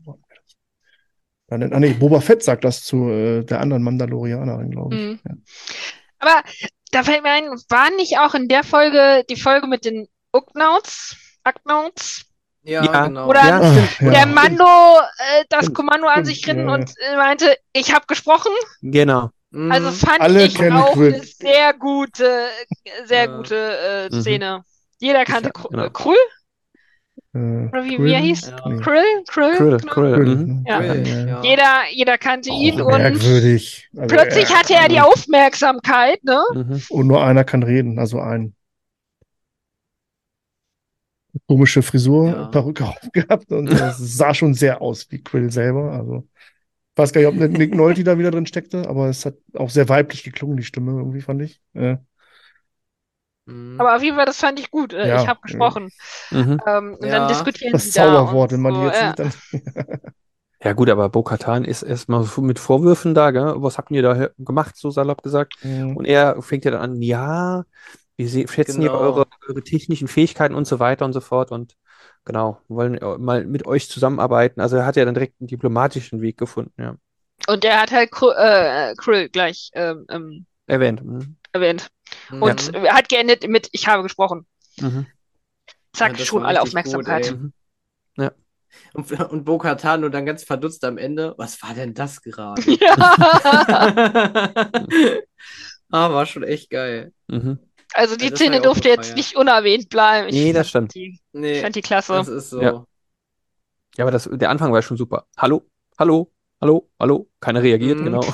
Dann, ah, nee, Boba Fett sagt das zu äh, der anderen Mandalorianerin, glaube ich. Mhm. Ja. Aber da fällt mir ein, war nicht auch in der Folge die Folge mit den Ugnauts? Ugnauts? Ja, Ja. genau. Oder Ja, stimmt. ja. der Mando äh, das. Kommando an sich ritten ja, und äh, meinte, ich habe gesprochen. Genau. Mhm. Also fand Alle ich auch Krill. eine sehr gute, sehr Ja. gute äh, Mhm. Szene. Jeder kannte Ja, Kr genau. äh, Krull? Äh, Oder wie, Krill? wie er hieß? Ja. Krill? Krill? Krill, Genau. Krill. Krill, Mhm. ne? Ja. Ja. Jeder, jeder kannte ihn Auch und merkwürdig. Also, plötzlich äh, hatte er die Aufmerksamkeit, ne? Mhm. Und nur einer kann reden, also ein. Komische Frisur, Ja. Perücke [laughs] aufgehabt und das sah schon sehr aus wie Quill selber. Also, ich weiß gar nicht, ob Nick Nolte da wieder drin steckte, aber es hat auch sehr weiblich geklungen, die Stimme irgendwie, fand ich. Äh. Aber auf jeden Fall, das fand ich gut. Äh, Ja. ich habe gesprochen. Mhm. Ähm, und Ja. dann diskutieren das sie da Zauberwort, wenn man so, jetzt ja. sieht, dann. [laughs] Ja, gut, aber Bo-Katan ist erstmal mit Vorwürfen da, gell? Was habt ihr da gemacht, so salopp gesagt? Mhm. Und er fängt ja dann an, ja, wir schätzen ja Genau. eure, eure technischen Fähigkeiten und so weiter und so fort und genau, wollen mal mit euch zusammenarbeiten. Also er hat ja dann direkt einen diplomatischen Weg gefunden, ja. Und er hat halt Kr äh, Krill gleich ähm, ähm, Erwähnt. Mhm. erwähnt. Mhm. Und hat geendet mit, ich habe gesprochen. Mhm. Zack, Ja, schon alle gut, Aufmerksamkeit. ey. Mhm. Und, und Bo-Katan nur dann ganz verdutzt am Ende. Was war denn das gerade? [laughs] ja. [laughs] ah, war schon echt geil. Mhm. Also die Ja, Szene ich durfte jetzt nicht unerwähnt bleiben. Ich Nee, das stimmt. Die, ich Nee, fand die klasse. das ist so. Ja. Ja, aber das, der Anfang war schon super. Hallo, hallo, hallo, hallo. Keiner reagiert, Mhm. genau.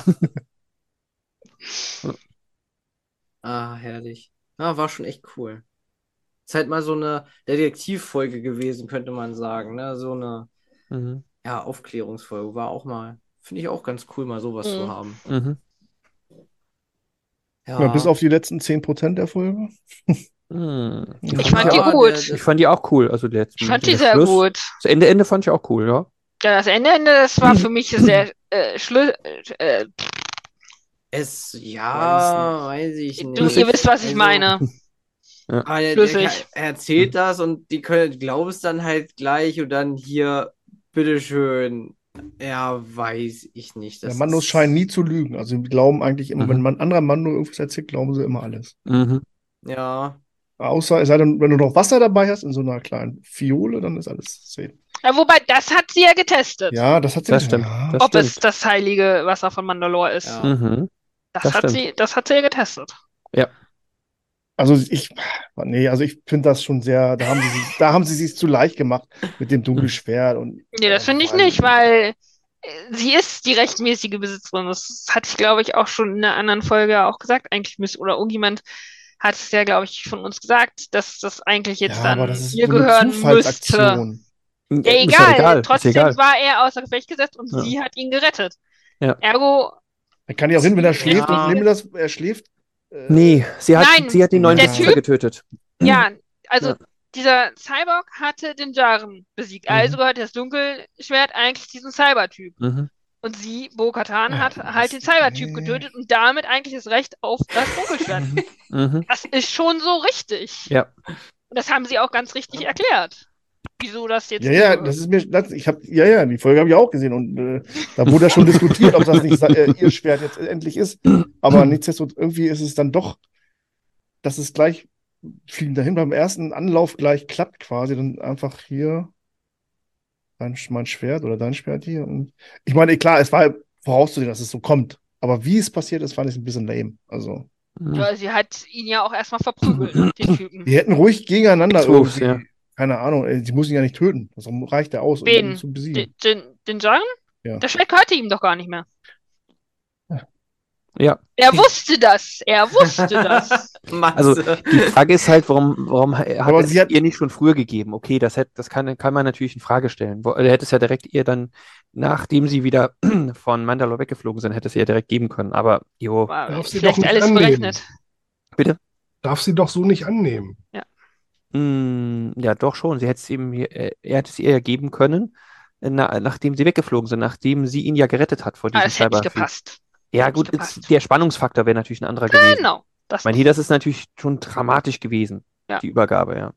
[laughs] Ah, herrlich. Ah, war schon echt cool. Ist halt mal so eine Detektivfolge gewesen, könnte man sagen. Ne? So eine Mhm. ja, Aufklärungsfolge. War auch mal, finde ich auch ganz cool, mal sowas zu Mhm. haben. Mhm. Ja, Ja, bis auf die letzten 10% der Folge. Mhm. Ich Ich fand die Ja, gut. der- Ich fand die auch cool. Also der, Ich fand der die sehr Schluss, gut. Das Ende, Ende fand ich auch cool, ja. Ja, das Ende, Ende, das war für mich sehr äh, schlu äh, Es, ja, weiß ich du, nicht. ihr wisst, was ich Also, meine. [laughs] Aber der, der Flüssig. er erzählt das und die können, glauben es dann halt gleich und dann hier, bitteschön. Ja, weiß ich nicht. Der Das Mandos ist- scheinen nie zu lügen. Also sie glauben eigentlich immer, Mhm. wenn man anderer Mando irgendwas erzählt, glauben sie immer alles. Mhm. Ja, Außer, es sei denn, wenn du noch Wasser dabei hast in so einer kleinen Fiole, dann ist alles safe. Ja, wobei, das hat sie ja getestet. Ja, das hat sie Das stimmt. Ja. Das ob es stimmt. das heilige Wasser von Mandalore ist. Ja. Mhm. Das, das hat stimmt. sie, das hat sie ja getestet. Also ich, nee, also ich finde das schon sehr, da haben sie, sich- da haben sie sich zu leicht gemacht mit dem Dunkelschwert und. Nee, das äh, finde ich nicht, weil äh, sie ist die rechtmäßige Besitzerin. Das hatte ich, glaube ich, auch schon in einer anderen Folge auch gesagt. Eigentlich müsste, oder irgendjemand hat es ja, glaube ich, von uns gesagt, dass das eigentlich jetzt Ja, dann ihr so gehören müsste. Ja, Ist ja egal. egal, Trotzdem egal. war er außer Gefecht gesetzt und Ja. sie hat ihn gerettet. Ja. Ergo, Er kann ja auch hin, wenn er schläft Ja. und nehmen wir das, er schläft. äh, Nee, sie hat, Nein, sie hat den neuen Besitzer Typ- getötet. ja, also Ja. dieser Cyborg hatte den Jaren besiegt. Mhm. Also gehört das Dunkelschwert eigentlich diesem Cybertyp. Mhm. Und sie, Bo-Katan, Ja, hat halt den Cybertyp getötet und damit eigentlich das Recht auf das Dunkelschwert. Mhm. Das ist schon so richtig. Ja. Und das haben sie auch ganz richtig erklärt. Wieso das jetzt Ja, ja, das ist mir, das, ich habe, ja, ja, die Folge habe ich auch gesehen und äh, da wurde ja schon diskutiert, ob das nicht äh, ihr Schwert jetzt endlich ist. Aber [clears throat] nichtsdestotrotz, irgendwie ist es dann doch, dass es gleich fliegen dahin beim ersten Anlauf gleich klappt quasi, dann einfach hier dein, mein Schwert oder dein Schwert hier. Und ich meine, klar, es war vorauszusehen, dass es so kommt. Aber wie es passiert ist, fand ich ein bisschen lame. Also. Ja, sie hat ihn ja auch erstmal verprügelt, den Typen. die hätten ruhig gegeneinander irgendwie, ja. Keine Ahnung, die muss ihn ja nicht töten. Das reicht ja aus, um ihn zu besiegen. Den, den, Jaren? Ja. Das Schwert gehörte ihm doch gar nicht mehr. Ja, Er wusste das. Er wusste das. [laughs] Also, die Frage ist halt, warum, warum hat Aber es sie hat- ihr nicht schon früher gegeben? Okay, das, hätte, das kann, kann man natürlich in Frage stellen. Er hätte es ja direkt ihr dann, nachdem sie wieder [clears throat] von Mandalore weggeflogen sind, hätte es ihr direkt geben können. Aber, jo, sie vielleicht doch nicht alles annehmen. berechnet. Darf sie doch so nicht annehmen. Mm, ja, doch schon. Sie hätte es ihm, äh, er hätte es ihr ja geben können, äh, na, nachdem sie weggeflogen sind, nachdem sie ihn ja gerettet hat vor Ah, diesem hätte gepasst. Ja, Hätte gut, gepasst. der Spannungsfaktor wäre natürlich ein anderer gewesen. Genau. Das Ich meine, hier, das ist natürlich schon dramatisch gewesen, Ja. die Übergabe, ja.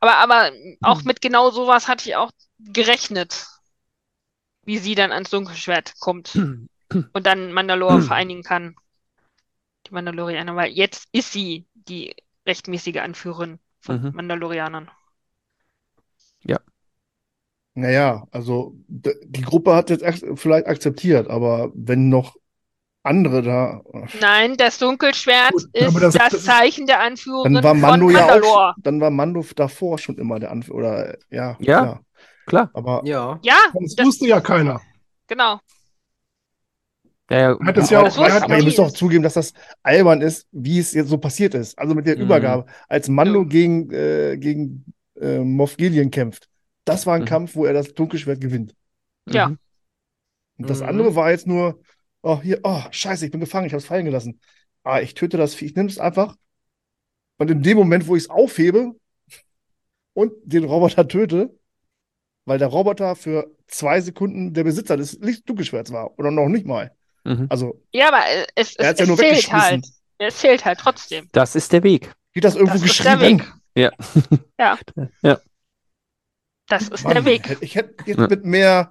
Aber, aber auch mit genau sowas hatte ich auch gerechnet, wie sie dann ans Dunkelschwert kommt [clears throat] und dann Mandalore [clears throat] vereinigen kann. Die Mandalorianer, weil jetzt ist sie die rechtmäßige Anführerin von Mhm. Mandalorianern. Naja, also die Gruppe hat jetzt ak vielleicht akzeptiert, aber wenn noch andere da, Nein, das Dunkelschwert Gut, ist das- das, Zeichen der Anführerin dann war von Mando ja auch, Mandalore. dann war Mando davor schon immer der Anführer, oder ja, Ja. klar. Klar. Aber Ja. Ja, das, wusste ja keiner. genau. Ja, ja, Hat es Ja, auch- wusste aber ihr müsst doch zugeben, dass das albern ist, wie es jetzt so passiert ist. Also mit der Mhm. Übergabe, als Mando Ja. gegen, äh, gegen äh, Moff Gideon kämpft. Das war ein Mhm. Kampf, wo er das Dunkelschwert gewinnt. Ja. Mhm. Und das Mhm. andere war jetzt nur, oh, hier, oh, scheiße, ich bin gefangen, ich habe es fallen gelassen. Ah, ich töte das Vieh, ich nehme es einfach. Und in dem Moment, wo ich es aufhebe und den Roboter töte, weil der Roboter für zwei Sekunden der Besitzer des Dunkelschwerts war. Oder noch nicht mal. Mhm. Also, Ja, aber äh, es, es, es ja zählt halt. Es zählt halt trotzdem. Das ist der Weg. Steht das irgendwo Das ist der geschrieben? Weg. Ja. Ja. [laughs] Ja. Das ist Mann, der Weg. Ich hätte jetzt Ja. mit mehr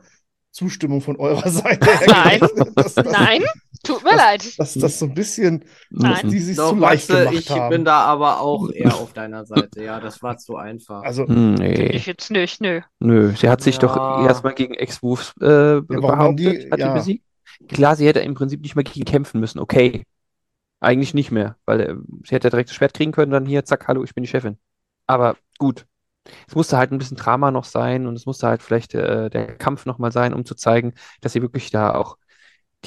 Zustimmung von eurer Seite [laughs] Nein. [laughs] dass, dass, Nein, tut mir Das- leid. dass das so ein bisschen, Nein. die sich Doch, zu leicht Matze, gemacht ich haben. bin da aber auch eher auf deiner Seite. Ja, das war zu einfach. Also, Hm, Nee, ich jetzt nicht, nö. nö. Sie hat sich doch Ja. erstmal gegen Ex-Wolves äh, haben behauptet, die- hat sie ja. besiegt. Klar, sie hätte im Prinzip nicht mehr gegen kämpfen müssen. Okay. Eigentlich nicht mehr, weil äh, sie hätte direkt das Schwert kriegen können, dann hier, zack, hallo, ich bin die Chefin. Aber gut. Es musste halt ein bisschen Drama noch sein und es musste halt vielleicht äh, der Kampf nochmal sein, um zu zeigen, dass sie wirklich da auch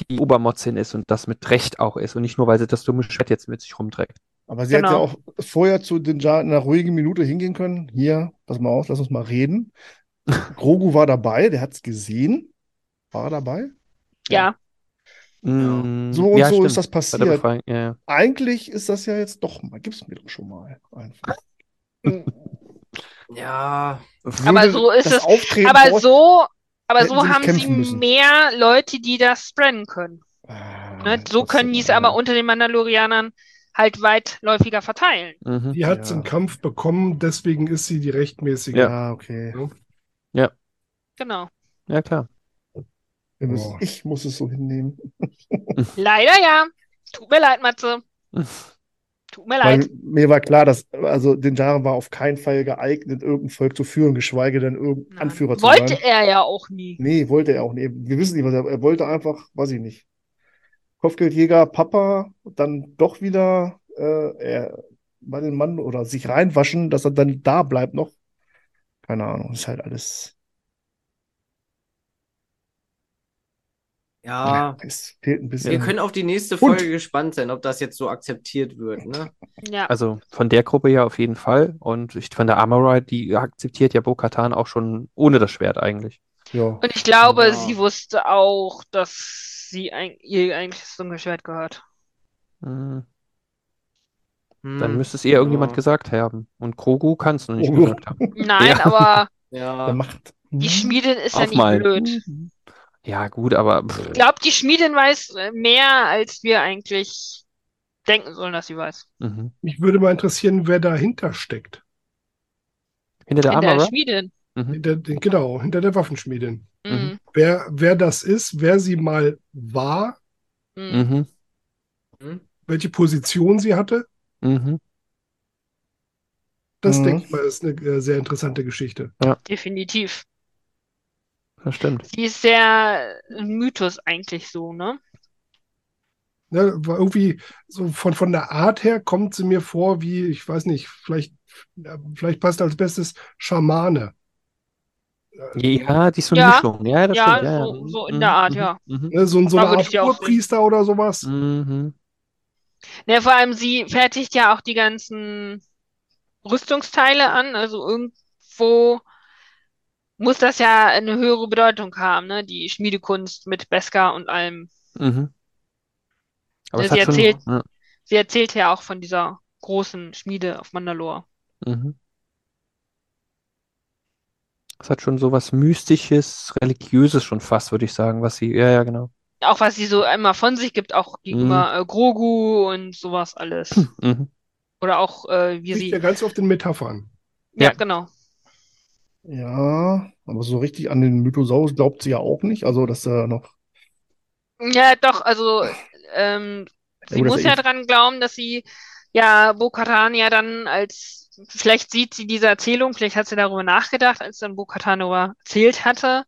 die Obermotzin ist und das mit Recht auch ist und nicht nur, weil sie das dumme Schwert jetzt mit sich rumträgt. aber sie hätte ja Genau. auch vorher zu den Jar in einer ruhigen Minute hingehen können. Hier, pass mal auf, lass uns mal reden. [laughs] Grogu war dabei, der hat es gesehen. War er dabei? Ja, Mm, So und ja, so stimmt. ist das passiert. Ja, ja. Eigentlich ist das ja jetzt doch mal, gib's mir doch schon mal einfach. Ja, Aber so ist es- Auftreten aber dort- so, aber so haben sie müssen. mehr Leute, die das sprennen können. Ah, Ne? So können die es ja. aber unter den Mandalorianern halt weitläufiger verteilen. Mhm. Die hat es Ja. im Kampf bekommen, deswegen ist sie die rechtmäßige. Ja. Ja, okay. Genau. Ja, klar. Wir müssen, Oh. ich muss es so hinnehmen. [laughs] Leider ja. Tut mir leid, Matze. [laughs] Tut mir Weil leid. mir war klar, dass also den Jaren war auf keinen Fall geeignet, irgendein Volk zu führen, geschweige denn irgendein Anführer zu Wollte sein. er ja auch nie. Nee, wollte er auch nicht. Wir wissen nicht, was er, er wollte einfach, weiß ich nicht. Kopfgeldjäger, Papa, dann doch wieder äh, er, bei den Mann oder sich reinwaschen, dass er dann da bleibt noch. Keine Ahnung, ist halt alles. Ja. Es fehlt ein bisschen. Wir können auf die nächste Und- Folge gespannt sein, ob das jetzt so akzeptiert wird, ne? Ja. Also von der Gruppe ja auf jeden Fall. Und ich, von der Armorite, die akzeptiert ja Bo-Katan auch schon ohne das Schwert eigentlich. ja. Und ich glaube, Ja. sie wusste auch, dass sie ein, ihr eigentlich das Dunkelschwert gehört. Mhm. Hm, Dann müsste es eher irgendjemand ja. gesagt haben. Und Krogu kann es noch nicht Grogu. gesagt haben. Nein, Ja. aber [laughs] Ja, macht. die Schmiedin ist ja nicht Aufmalen. blöd. Ja, gut, aber pff, Ich glaube, die Schmiedin weiß äh, mehr, als wir eigentlich denken sollen, dass sie weiß. mhm. Mich würde mal interessieren, wer dahinter steckt. hinter der In der Armorite? Schmiedin. Mhm. Hinter, genau, hinter der Waffenschmiedin. Mhm. Wer, wer das ist, wer sie mal war, Mhm. Mhm. Hm? welche Position sie hatte, Mhm. das Mhm. denke ich mal, ist eine äh, sehr interessante Geschichte. Definitiv. Das stimmt. Sie ist sehr ein Mythos eigentlich so, ne? Ne, war irgendwie so von, von der Art her kommt sie mir vor wie, ich weiß nicht, vielleicht, vielleicht passt als bestes Schamane. Ja, die ist so eine Ja. Mischung. Ja, das Ja, stimmt. Ja, so- ja. so in Mhm. der Art, Mhm. ja. Mhm. Ne, so, so eine Art. Urpriester oder sowas. Mhm. Ne, vor allem sie fertigt ja auch die ganzen Rüstungsteile an, also irgendwo muss das ja eine höhere Bedeutung haben, ne? Die Schmiedekunst mit Beskar und allem. Mhm. Aber es sie hat schon. erzählt- Ja. Sie erzählt ja auch von dieser großen Schmiede auf Mandalore. Mhm. Es hat schon so was Mystisches, Religiöses schon fast, würde ich sagen, was sie. Ja, ja, genau. auch was sie so immer von sich gibt, auch gegenüber äh, Grogu und sowas alles. Mhm. Oder auch, äh, wie Liegt sie. ja ganz auf den Metaphern. Ja, Ja. genau. Ja, aber so richtig an den Mythosaurus glaubt sie ja auch nicht. Also, dass er noch. Ja, doch, also ähm, sie dass muss ja dran glauben, dass sie ja Bo-Katan ja dann als, vielleicht sieht sie diese Erzählung, vielleicht hat sie darüber nachgedacht, als dann Bo-Katan darüber erzählt hatte.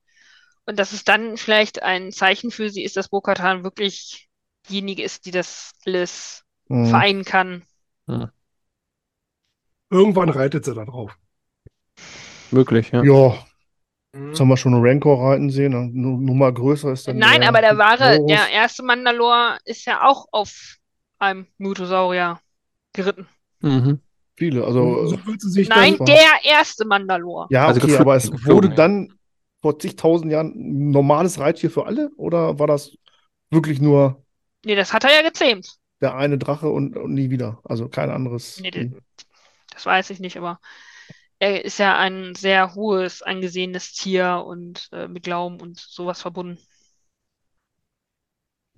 Und dass es dann vielleicht ein Zeichen für sie ist, dass Bo-Katan wirklich diejenige ist, die das alles Hm. vereinen kann. Irgendwann reitet sie da drauf. Möglich, ja. Ja, Mhm. jetzt haben wir schon einen Rancor reiten sehen. Eine Nu- Nummer größer ist dann Nein, der aber der wahre, Mythosaurus. der erste Mandalor ist ja auch auf einem Mythosaurier geritten. Mhm. Viele. Also, so Nein, der erste Mandalor. ja, Also okay, gefl- aber es geflogen, wurde ja. dann vor zigtausend Jahren ein normales Reittier für alle? Oder war das wirklich nur Nee, das hat er ja gezähmt. der eine Drache und, und nie wieder? Also kein anderes. Nee, das weiß ich nicht, aber er ist ja ein sehr hohes, angesehenes Tier und äh, mit Glauben und sowas verbunden.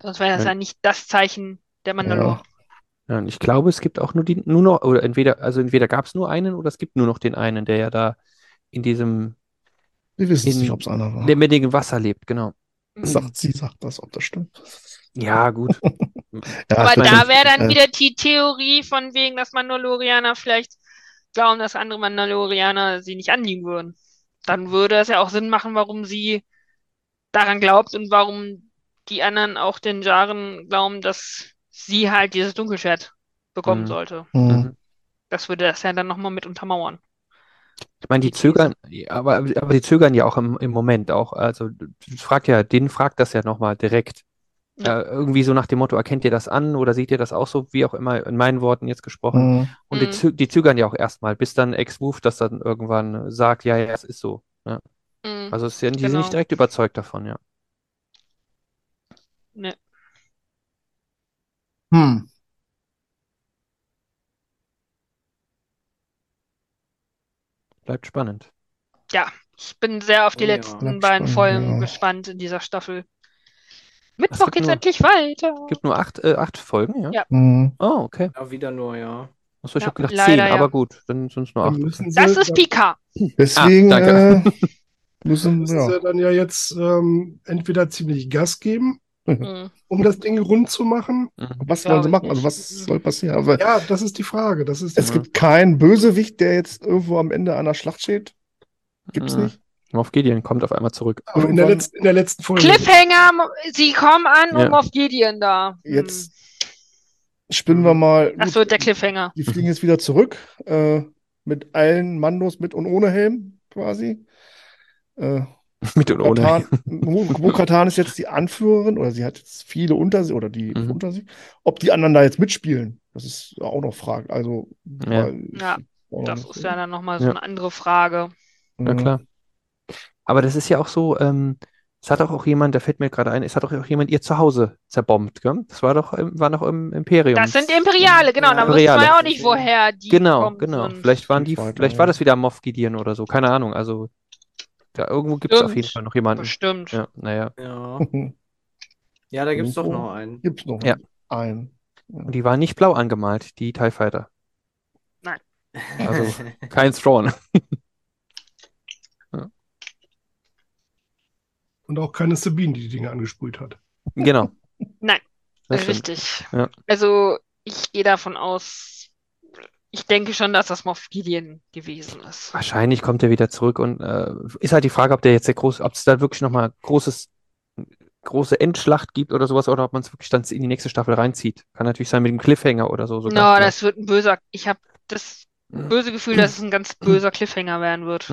Sonst wäre das Ja. ja nicht das Zeichen der Mandalor. Ja, und ich glaube, es gibt auch nur die, nur noch, oder entweder, also entweder gab es nur einen oder es gibt nur noch den einen, der ja da in diesem Wir wissen in nicht, ob es einer war. lebendigen Wasser lebt, genau. Sagt sie, sagt das, ob das stimmt. Ja, gut. [laughs] Ja, Aber da wäre dann äh, wieder die Theorie von wegen, dass Mandalorianer vielleicht glauben, dass andere Mandalorianer sie nicht anliegen würden. Dann würde es ja auch Sinn machen, warum sie daran glaubt und warum die anderen auch den Jaren glauben, dass sie halt dieses Dunkelschwert bekommen Mhm. sollte. hm. Mhm. Das würde das ja dann nochmal mit untermauern. Ich meine, die Die zögern, aber, aber die zögern ja auch im, im Moment auch. Also, fragt ja, den fragt das ja nochmal direkt. Ja. Äh, irgendwie so nach dem Motto, erkennt ihr das an oder seht ihr das auch so, wie auch immer in meinen Worten jetzt gesprochen. Hm. Und die, Mhm. zö die zögern ja auch erstmal, bis dann Ex-Woof das dann irgendwann sagt, ja, ja, es ist so. Ja. Mhm. Also, ja, die sind Genau. nicht direkt überzeugt davon, ja. Ne. Hm. Bleibt spannend. Ich bin sehr auf die Oh ja. letzten beiden spannend, Folgen ja. gespannt in dieser Staffel. Mittwoch geht's nur- endlich weiter. Gibt nur acht, äh, acht Folgen, ja? Ja. Hm. Oh, okay. Ja, wieder nur, ja. Achso, ich Ja, habe gedacht leider, zehn, ja. aber gut, dann sind es nur acht. Das ist Pika. Deswegen Ah, äh, [laughs] müssen, müssen ja. sie dann ja jetzt ähm, entweder ziemlich Gas geben, Mhm. um das Ding rund zu machen. Mhm. Was wollen sie machen? Also was soll passieren? Aber Ja, das ist die Frage. Das ist es Mhm. gibt keinen Bösewicht, der jetzt irgendwo am Ende einer Schlacht steht. Gibt's Mhm. nicht? Moff Gideon kommt auf einmal zurück. auch in der, letzten, in der letzten Folge. Cliffhanger, sie kommen an Ja. und auf Gideon da. Hm. Jetzt spinnen wir mal. Ach gut, so, der Cliffhanger. Die fliegen jetzt wieder zurück äh, mit allen Mandos mit und ohne Helm quasi. Äh, [laughs] Mit und ohne. Katan, Bo-Katan ist jetzt die Anführerin oder sie hat jetzt viele unter sich oder die Mhm. unter sich. Ob die anderen da jetzt mitspielen, das ist auch noch Frage. Also, Ja. Ja, Das ist ja dann nochmal so Ja. eine andere Frage. Mhm. klar. Aber das ist ja auch so, ähm, es hat doch auch jemand, da fällt mir gerade ein, es hat doch auch jemand ihr Zuhause zerbombt, gell? Das war doch, im- war noch im Imperium. Das sind Imperiale, genau. Ja, Da wusste man ja auch nicht, woher die Genau, genau. sind. Vielleicht waren die, vielleicht war ja. das wieder Moff Gideon oder so, keine Ahnung. Also, da irgendwo gibt es auf jeden. Fall noch jemanden. Bestimmt. Ja, naja. Ja. [laughs] Ja, da gibt's doch Irgendwo noch einen. Gibt's noch Ja. einen. Und die waren nicht blau angemalt, die TIE Fighter. Nein. Also, [laughs] kein Thrawn. Und auch keine Sabine, die die Dinge angesprüht hat. Genau. [laughs] Nein, Das. Richtig. Ja. Also, ich gehe davon aus, ich denke schon, dass das Moff Gideon gewesen ist. Wahrscheinlich kommt er wieder zurück und äh, ist halt die Frage, ob der jetzt der große, ob es da wirklich nochmal großes, große Endschlacht gibt oder sowas oder ob man es wirklich dann in die nächste Staffel reinzieht. Kann natürlich sein mit dem Cliffhanger oder so. sogar No, das wird ein böser. Ich habe das böse Gefühl, dass es ein ganz böser Cliffhanger werden wird.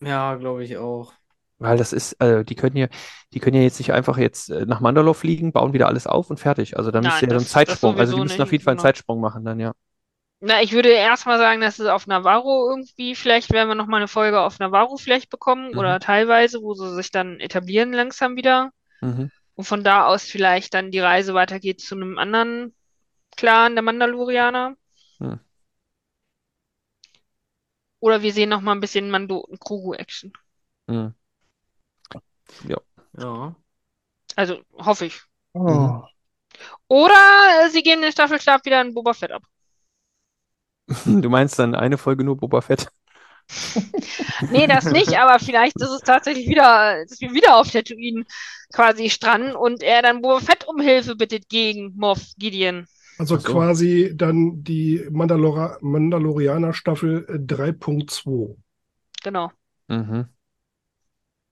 Ja, glaube ich auch. Weil das ist, äh, die können ja, die können ja jetzt nicht einfach jetzt äh, nach Mandalore fliegen, bauen wieder alles auf und fertig. Also dann Nein, müsst ihr ja so einen das- das Zeitsprung. Also die müssen auf jeden Fall einen genau. Zeitsprung machen dann, ja. Na, ich würde erstmal sagen, dass es auf Navarro irgendwie, vielleicht werden wir nochmal eine Folge auf Navarro vielleicht bekommen Mhm. oder teilweise, wo sie sich dann etablieren langsam wieder. Mhm. Und von da aus vielleicht dann die Reise weitergeht zu einem anderen Clan der Mandalorianer. Hm. Oder wir sehen noch mal ein bisschen Mando und Grogu-Action. Mhm. Ja. Ja. Also hoffe ich. Oh. Oder äh, sie geben den Staffelstab wieder an Boba Fett ab. [laughs] Du meinst dann eine Folge nur Boba Fett? [laughs] Nee, das nicht, aber vielleicht ist es tatsächlich wieder, dass wir wieder auf Tatooine quasi stranden und er dann Boba Fett um Hilfe bittet gegen Moff Gideon. Also so. quasi dann die Mandalora Mandalorianer Staffel äh, 3.2. Genau. Mhm.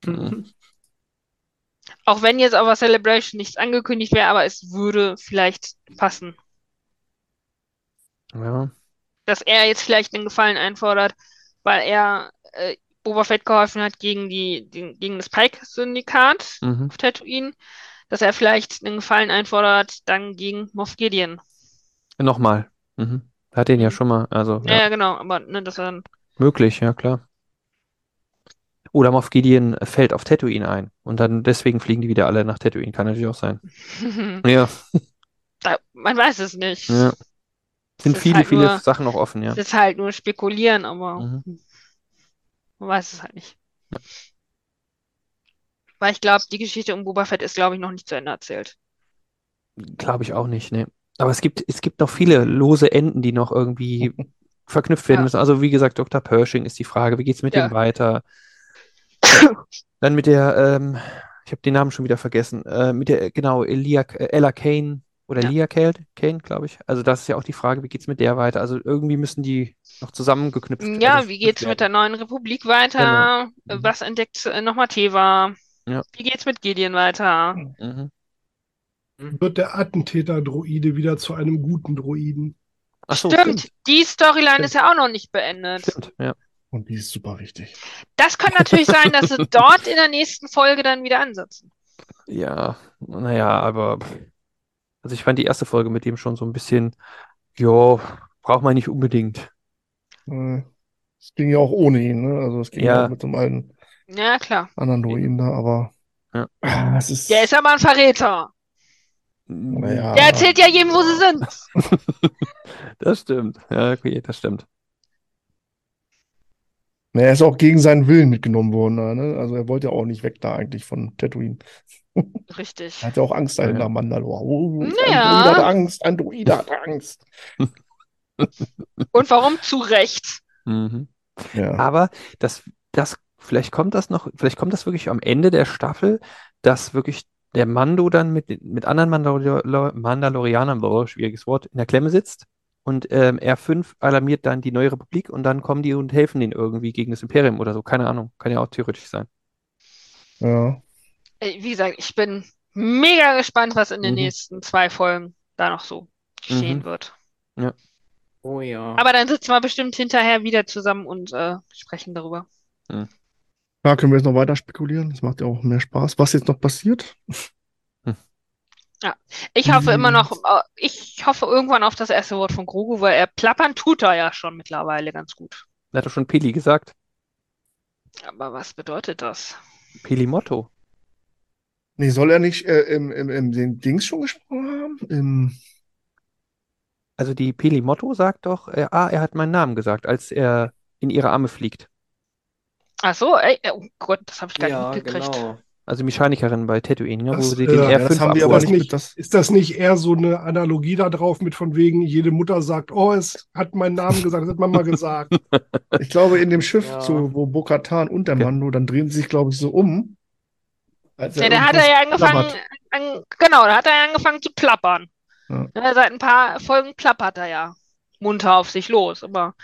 Mhm. [laughs] Auch wenn jetzt aber Celebration nichts angekündigt wäre, aber es würde vielleicht passen. Ja. Dass er jetzt vielleicht einen Gefallen einfordert, weil er äh, Boba Fett geholfen hat gegen die, die gegen das Pike-Syndikat Mhm. auf Tatooine, dass er vielleicht einen Gefallen einfordert, dann gegen Moff Gideon. Nochmal. Mhm. Hat den ja schon mal, also Ja, ja, ja, genau, aber ne, dass er dann. möglich, ja klar. Oder Moff Gideon fällt auf Tatooine ein und dann deswegen fliegen die wieder alle nach Tatooine. Kann natürlich auch sein. [laughs] Ja, Da- Man weiß es nicht. ja. Sind viele, halt viele nur- Sachen noch offen, ja. Es ist halt nur spekulieren, aber Mhm. man weiß es halt nicht. Weil ich glaube, die Geschichte um Boba Fett ist, glaube ich, noch nicht zu Ende erzählt. Glaube ich auch nicht, ne. Aber es gibt, es gibt noch viele lose Enden, die noch irgendwie [laughs] verknüpft werden Ja. müssen. Also wie gesagt, Dr. Pershing ist die Frage, wie geht's mit Ja. dem weiter? [coughs] Dann mit der, ähm, ich habe den Namen schon wieder vergessen, äh, mit der, genau, Elia, Ella Kane oder Ja. Lia Kane, Kane, glaube ich. Also das ist ja auch die Frage, wie geht's mit der weiter? Also irgendwie müssen die noch zusammengeknüpft Ja, also wie geht's werden. mit der neuen Republik weiter? Genau. Was entdeckt äh, nochmal Teva? Ja. Wie geht's mit Gideon weiter? Mhm. Wird der Attentäter-Droide wieder zu einem guten Droiden? Ach so, Stimmt, die Storyline Stimmt. ist ja auch noch nicht beendet. Stimmt, ja. Und die ist super wichtig. Das kann natürlich sein, dass sie [laughs] dort in der nächsten Folge dann wieder ansetzen. Ja, naja, aber also ich fand die erste Folge mit dem schon so ein bisschen, jo, braucht man nicht unbedingt. Äh, Es ging ja auch ohne ihn, ne? Also es ging Ja. ja auch mit dem alten Ja, klar. anderen Druiden da, aber Ja. Ah, es ist. Der ist aber ein Verräter. Naja. Der erzählt ja jedem, wo sie sind. [laughs] Das stimmt. Ja, okay, das stimmt. Na, Er ist auch gegen seinen Willen mitgenommen worden, ne? Also er wollte ja auch nicht weg da eigentlich von Tatooine. [laughs] Richtig. Er hatte auch Angst dahinter, Ja. Mandalore. Oh, ein Naja. Druide hat Angst, ein Druide hat Angst. [laughs] Und warum zu Recht? Mhm. Ja. Aber das, das, vielleicht kommt das noch, vielleicht kommt das wirklich am Ende der Staffel, dass wirklich der Mando dann mit, mit anderen Mandalor Mandalorianern, oh, schwieriges Wort, in der Klemme sitzt und ähm, R5 alarmiert dann die neue Republik und dann kommen die und helfen denen irgendwie gegen das Imperium oder so. Keine Ahnung. Kann ja auch theoretisch sein. Ja. Äh, Wie gesagt, ich bin mega gespannt, was in den Mhm. nächsten zwei Folgen da noch so geschehen Mhm. wird. Oh ja. Aber dann sitzen wir bestimmt hinterher wieder zusammen und äh, sprechen darüber. Da können wir jetzt noch weiter spekulieren. Das macht ja auch mehr Spaß. Was jetzt noch passiert? Ich hoffe immer noch, äh, ich hoffe irgendwann auf das erste Wort von Grogu, weil er plappern tut er ja schon mittlerweile ganz gut. Da hat doch schon Peli gesagt. Aber was bedeutet das? Peli Motto. Nee, soll er nicht äh, im, im, im den Dings schon gesprochen haben? Im, Also die Peli Motto sagt doch, äh, ah, er hat meinen Namen gesagt, als er in ihre Arme fliegt. Ach so, ey, oh Gott, das habe ich gar Ja, nicht mitgekriegt. genau. Also Mechanikerin bei Tatooine, ne, wo Das, sie äh, den ja, ja, R5 das haben wir aber nicht. Das, Ist das nicht eher so eine Analogie da drauf mit von wegen, jede Mutter sagt, oh, es hat meinen Namen gesagt, das hat Mama gesagt. [laughs] ich glaube, in dem Schiff, Ja. zu, wo Bo-Katan und der. Mando, dann drehen sie sich, glaube ich, so um. Als Ja, da hat er ja angefangen, an, genau, da hat er ja angefangen zu plappern. Ja. Ja, seit ein paar Folgen plappert er ja munter auf sich los, aber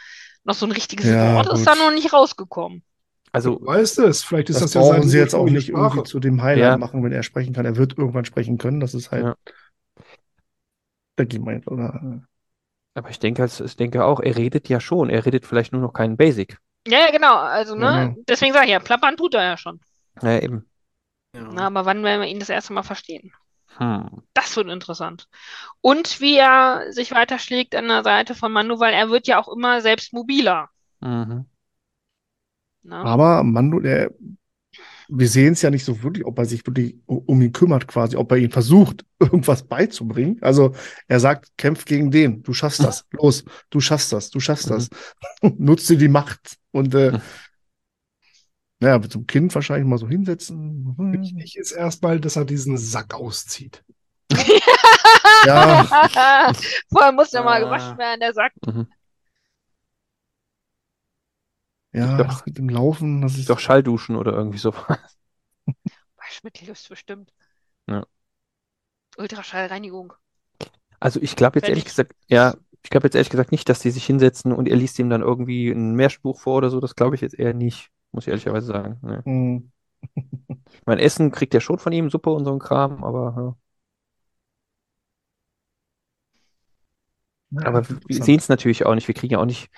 noch so ein richtiges Ja, Wort ist da noch nicht rausgekommen. Also, Du weißt es, vielleicht ist Das das, ja brauchen sie jetzt auch nicht irgendwie Sprache. zu dem Highlight Ja. machen, wenn er sprechen kann. Er wird irgendwann sprechen können. Das ist halt. Ja. Da geht man jetzt, oder? aber ich denke, ich denke auch, er redet ja schon. Er redet vielleicht nur noch keinen Basic. Ja, ja, genau, also, ne, Ja. deswegen sage ich ja, plappern tut er ja schon. Ja, eben. Ja. Na, aber wann werden wir ihn das erste Mal verstehen? Hm. Das wird interessant. Und wie er sich weiterschlägt an der Seite von Mando, weil er wird ja auch immer selbst mobiler. Mhm. Ne? Aber Mando, der, wir sehen es ja nicht so wirklich, ob er sich wirklich um ihn kümmert, quasi, ob er ihn versucht, [laughs] irgendwas beizubringen. Also er sagt, kämpf gegen den, du schaffst das, [laughs] los, du schaffst das, du schaffst das. [laughs] Nutze die Macht. Und äh, Mhm. Ja, mit so einem Kind wahrscheinlich mal so hinsetzen. Wichtig ist erstmal, dass er diesen Sack auszieht. Ja, Vorher muss ja mal Ah. gewaschen werden, der Sack. Mhm. Ja, Doch. das mit dem Laufen, das ist Doch Schallduschen oder irgendwie so. [laughs] Waschmittel ist bestimmt. Ja. Ultraschallreinigung. Also ich glaube jetzt Wenn ehrlich ich- gesagt, ja, ich glaube jetzt ehrlich gesagt nicht, dass die sich hinsetzen und er liest ihm dann irgendwie ein Märchenbuch vor oder so. Das glaube ich jetzt eher nicht, muss ich ehrlicherweise sagen. Nee. Hm. [laughs] Ich meine, Essen kriegt er schon von ihm, Suppe und so ein Kram, aber, ja. aber wir sehen es natürlich auch nicht. Wir kriegen ja auch nicht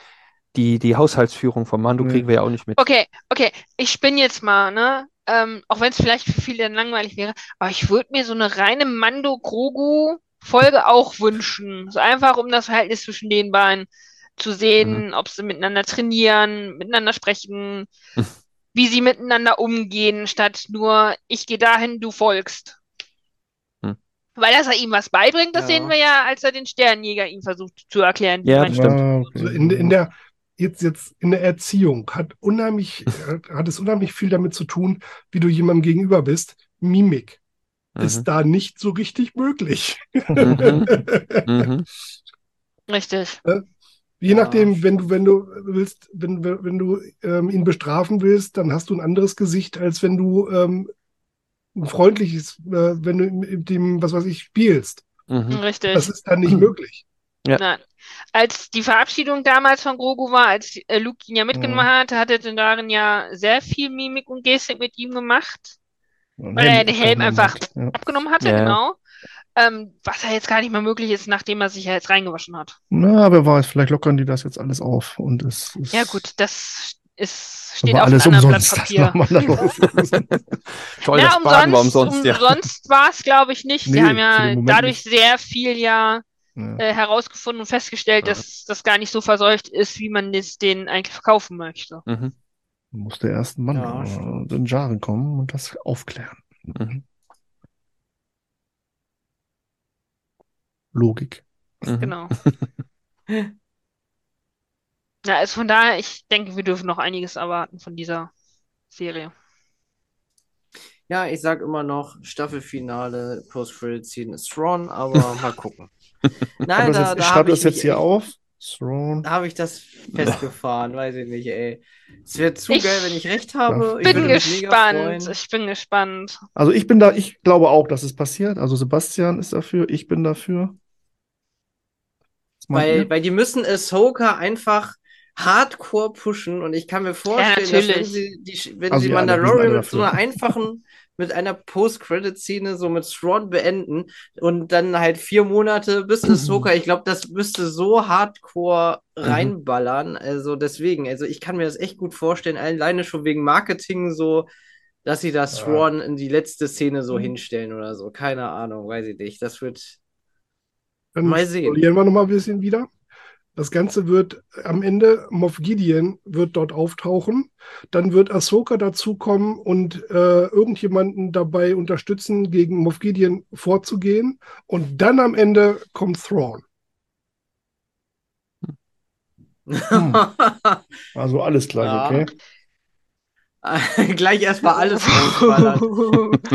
die, die Haushaltsführung vom Mando Nee. kriegen wir ja auch nicht mit. Okay, okay, ich spinne jetzt mal, ne? Ähm, auch wenn es vielleicht für viele dann langweilig wäre, aber ich würde mir so eine reine Mando-Grogu-Folge auch wünschen. So einfach, um das Verhältnis zwischen den beiden zu sehen, ob sie miteinander trainieren, miteinander sprechen, Hm. wie sie miteinander umgehen, statt nur, ich gehe dahin, du folgst. Hm. Weil dass er ihm was beibringt, das Ja. sehen wir ja, als er den Sternenjäger ihm versucht zu erklären, Ja, das stimmt. Ja, okay. Also in, in der, jetzt, jetzt in der Erziehung hat unheimlich, [laughs] hat- es unheimlich viel damit zu tun, wie du jemandem gegenüber bist. Mimik ist Mhm. da nicht so richtig möglich. Mhm. Mhm. Richtig. [laughs] Je Ja, nachdem, wenn du, wenn du willst, wenn, wenn du ähm, ihn bestrafen willst, dann hast du ein anderes Gesicht, als wenn du ähm, ein freundliches, äh, wenn du mit dem, was weiß ich, spielst. Mhm. Richtig. Das ist dann nicht [clears throat] möglich. Ja. Nein. Als die Verabschiedung damals von Grogu war, als äh, Luke ihn ja mitgemacht hat, hat er denn darin ja sehr viel Mimik und Gestik mit ihm gemacht, Und weil er den Helm einfach. Ja. abgenommen hatte, Ja. genau. Ähm, was ja jetzt gar nicht mehr möglich ist, nachdem er sich ja jetzt reingewaschen hat. Na, wer weiß, vielleicht lockern die das jetzt alles auf und es ist Ja gut, das ist, steht aber auf alles einem anderen umsonst. Blatt [laughs] Papier. [laughs] Toll, Ja, das Baden war umsonst, umsonst, ja. umsonst war es, glaube ich, nicht. Sie Nee, haben für den ja dadurch nicht. sehr viel ja Ja. äh, herausgefunden und festgestellt, Ja. dass das gar nicht so verseucht ist, wie man es denen eigentlich verkaufen möchte. Mhm. Muss der erste Mann Ja, äh, in Jaren kommen und das aufklären. Mhm. Logik. Mhm. Genau. [laughs] Ja, also von daher, ich denke, wir dürfen noch einiges erwarten von dieser Serie. Ja, ich sag immer noch, Staffelfinale, Post-Credit-Scene ist Thrawn, aber [laughs] mal gucken. [laughs] Nein, da, jetzt, ich da schreibe habe das ich jetzt mich hier auf. Da habe ich das festgefahren, [laughs] weiß ich nicht, ey. Es wäre zu Ich geil, wenn ich recht habe. Ich Bin gespannt. Ich bin gespannt. Also ich bin da, ich glaube auch, dass es passiert. Also Sebastian ist dafür, ich bin dafür. Weil, weil die müssen Ahsoka einfach hardcore pushen und ich kann mir vorstellen, dass wenn sie, die, wenn Also sie ja, Mandalorian mit so einer einfachen, [laughs] mit einer Post-Credit-Szene so mit Thrawn beenden und dann halt vier Monate bis Ahsoka, ich glaube, das müsste so hardcore Mhm. reinballern. Also deswegen, also ich kann mir das echt gut vorstellen, alleine schon wegen Marketing so, dass sie das Ja. Thrawn in die letzte Szene so Mhm. hinstellen oder so. Keine Ahnung, weiß ich nicht. Das wird. Dann Mal sehen. verlieren wir noch mal ein bisschen wieder. Das Ganze wird am Ende, Moff Gideon wird dort auftauchen. Dann wird Ahsoka dazukommen und äh, irgendjemanden dabei unterstützen, gegen Moff Gideon vorzugehen. Und dann am Ende kommt Thrawn. Hm. Also alles gleich, Ja. okay? [laughs] Gleich erstmal alles.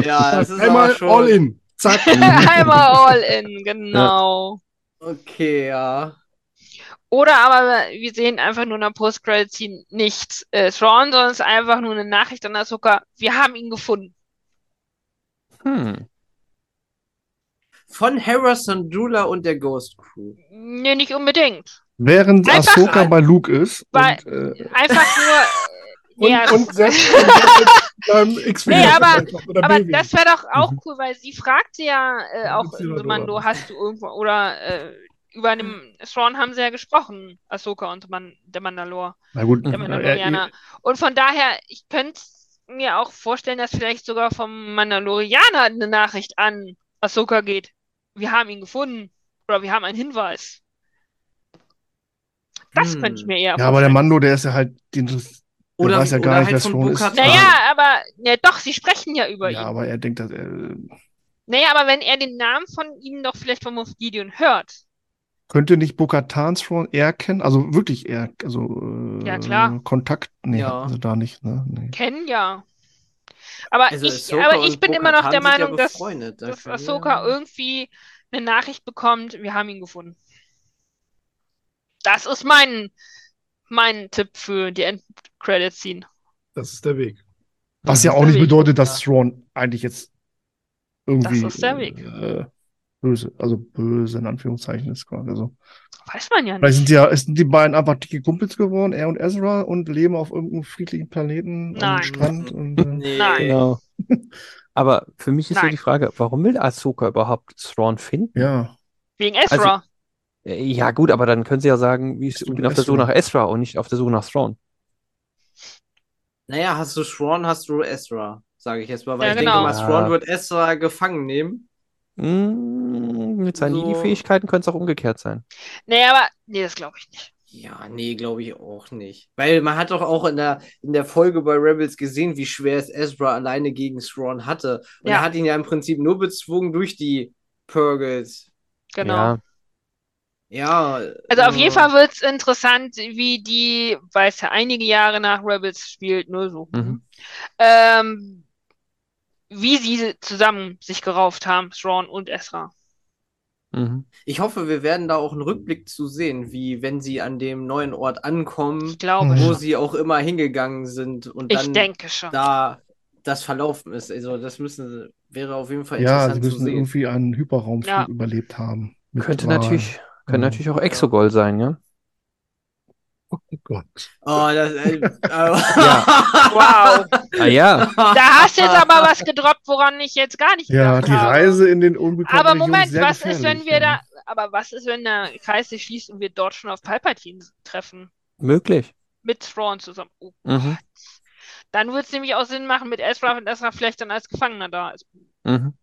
Ja, das ist Einmal schon. all in. Zack. [laughs] Einmal all in, genau. Okay, ja. Oder aber wir sehen einfach nur in der Post-Credit-Scene nicht äh, Thrawn, sondern es ist einfach nur eine Nachricht an Ahsoka. Wir haben ihn gefunden. Hm. Von Harrison Dula und der Ghost Crew. Nee, nicht unbedingt. Während Einfach- Ahsoka bei Luke ist Weil- und äh, Einfach nur. [laughs] Und, ja, und selbst und selbst beim X-Wing Nee, aber- aber das wäre doch auch Mhm. cool, weil sie fragte ja äh, auch in Mando, hast du irgendwo, oder äh, über dem Thrawn haben sie ja gesprochen, Ahsoka und Man der Mandalor, na gut, der Mhm. Mandalorianer. Und von daher, ich könnte mir auch vorstellen, dass vielleicht sogar vom Mandalorianer eine Nachricht an Ahsoka geht. Wir haben ihn gefunden. Oder wir haben einen Hinweis. Das Hm. könnte ich mir eher ja, aber der vorstellen. Mando, der ist ja halt, den, der Oder, weiß ja oder gar nicht, halt wer von Thrawn ist. Naja, aber, ja, doch, sie sprechen ja über Ja, ihn. aber er denkt, dass er, Naja, aber wenn er den Namen von ihm doch vielleicht von Moff Gideon hört, Könnte nicht Bokatan Thrawn eher kennen? Also wirklich eher, also äh, Ja, klar. Kontakt? Nee, Ja. also da nicht, ne? Nee. Kennen ja. Aber Also ich, aber ich bin immer noch der sind ja Meinung, dass, dass Ahsoka wir- irgendwie eine Nachricht bekommt, wir haben ihn gefunden. Das ist mein, mein Tipp für die End-Credit-Scene. Das ist der Weg. Was ja ist auch nicht Weg. bedeutet, dass Thrawn eigentlich jetzt irgendwie Das ist der Weg. Äh, böse, also böse in Anführungszeichen ist quasi so. Weiß man ja Vielleicht sind nicht. die, ja, sind die beiden einfach dicke Kumpels geworden, er und Ezra, und leben auf irgendeinem friedlichen Planeten am. Strand. Und, äh, Nee. Nein. Genau. [laughs] Aber für mich ist ja Nein. die Frage, warum will Ahsoka überhaupt Thrawn finden? ja, Wegen Ezra. Äh, Ja, gut, aber dann können sie ja sagen, wie ist, ich bin auf der Suche nach Ezra und nicht auf der Suche nach Thrawn. Naja, hast du Thrawn, hast du Ezra, sage ich jetzt mal, weil Ja, ich genau. denke mal, Thrawn wird Ezra gefangen nehmen. Mm, mit seinen So. Jedi-Fähigkeiten könnte es auch umgekehrt sein. nee, aber, nee, das glaube ich nicht. Ja, nee, glaube ich auch nicht. Weil man hat doch auch in der, in der Folge bei Rebels gesehen, wie schwer es Ezra alleine gegen Thrawn hatte. Und Ja. er hat ihn ja im Prinzip nur bezwungen durch die Purgles. Genau. Ja, Ja. Also auf äh, jeden Fall wird es interessant, wie die, weil es ja einige Jahre nach Rebels spielt, nur so, Mhm. ähm, wie sie zusammen sich gerauft haben, Thrawn und Ezra. mhm. Ich hoffe, wir werden da auch einen Rückblick zu sehen, wie wenn sie an dem neuen Ort ankommen, Ich glaube Mhm. wo schon. sie auch immer hingegangen sind und Ich dann denke schon. da das verlaufen ist. Also das müssen wäre auf jeden Fall ja, sie interessant zu müssen sehen. irgendwie einen Hyperraumflug Ja. überlebt haben. Könnte Wahlen. natürlich, könnte Ja. natürlich auch Exogol sein, ja? Oh Gott. Oh, das äh, [laughs] Wow. Ah ja, Da hast du jetzt aber was gedroppt, woran ich jetzt gar nicht Ja, die habe. Reise in den unbekannten Aber Moment, sehr was ist, wenn wir ja. da, aber was ist, wenn der Kreis sich schließt und wir dort schon auf Palpatine treffen? möglich. Mit Thrawn zusammen. Oh Mhm. Gott. Dann würde es nämlich auch Sinn machen mit Ezra, wenn Ezra vielleicht dann als Gefangener da ist. Mhm.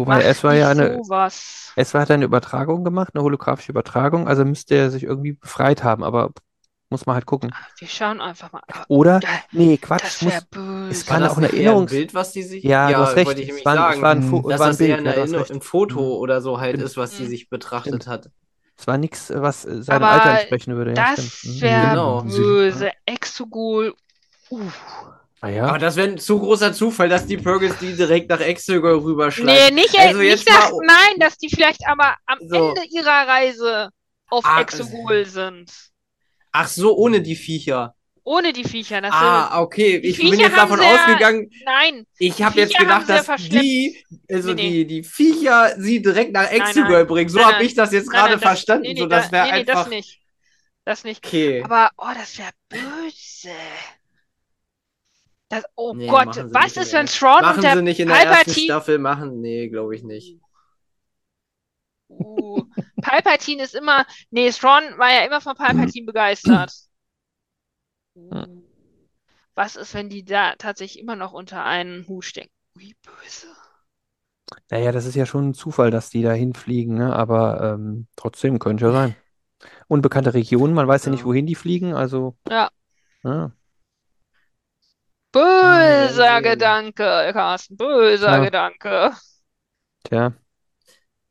Wobei Mach Ezra nicht ja eine, sowas. Ezra hat eine Übertragung gemacht, eine holographische Übertragung, also müsste er sich irgendwie befreit haben, aber muss man halt gucken. Wir schauen einfach mal. Aber Oder, da- nee, das Quatsch, muss, es War kann das auch eine eher ein Bild, was die sich. ja, du hast recht, wollte ich es nämlich war, ein- es war ein, sagen. Fo- Dass war ein das Bild, eher ja, eine du hast Erinner- recht. ein Foto oder so halt Stimmt. ist, was sie Mhm. sich betrachtet hat. Es war nichts, was seinem Aber Alter entsprechen würde, ja, das stimmt. Mhm. wäre Genau. böse. Exogol. Uh. Ah ja? Aber das wäre ein zu großer Zufall, dass die Purgles die direkt nach Exegol Nee, rüberschlagen. nicht, Also nicht jetzt dass, mal- nein, dass die vielleicht aber am So. Ende ihrer Reise auf Ah, Exogol sind. Ach so, ohne die Viecher. Ohne die Viecher. Das Ah, okay. Die Ich bin Viecher jetzt davon ausgegangen, nein, ich habe jetzt gedacht, ja dass verschleppt. die, also Nee, nee. die, die Viecher sie direkt nach Exegol bringen. So habe ich das jetzt gerade verstanden. nee, nee, so, das da- wäre nee, nee, das einfach. nicht. Das nicht. Okay. Aber, oh, das wäre böse. Das, oh Nee, Gott, was nicht ist, wenn Thrawn Machen und der sie nicht in der ersten Palpatine Staffel, machen, nee, glaube ich nicht. Uh, Palpatine ist immer. Nee, Thrawn war ja immer von Palpatine begeistert. Uh, was ist, wenn die da tatsächlich immer noch unter einen Hut stecken? Wie böse. Naja, das ist ja schon ein Zufall, dass die da hinfliegen, ne? Aber ähm, trotzdem könnte ja sein. Unbekannte Regionen, man weiß ja nicht, Ja. wohin die fliegen, also. Ja. Ja. Böser sehen. Gedanke, Carsten. Böser Ja. Gedanke. Tja.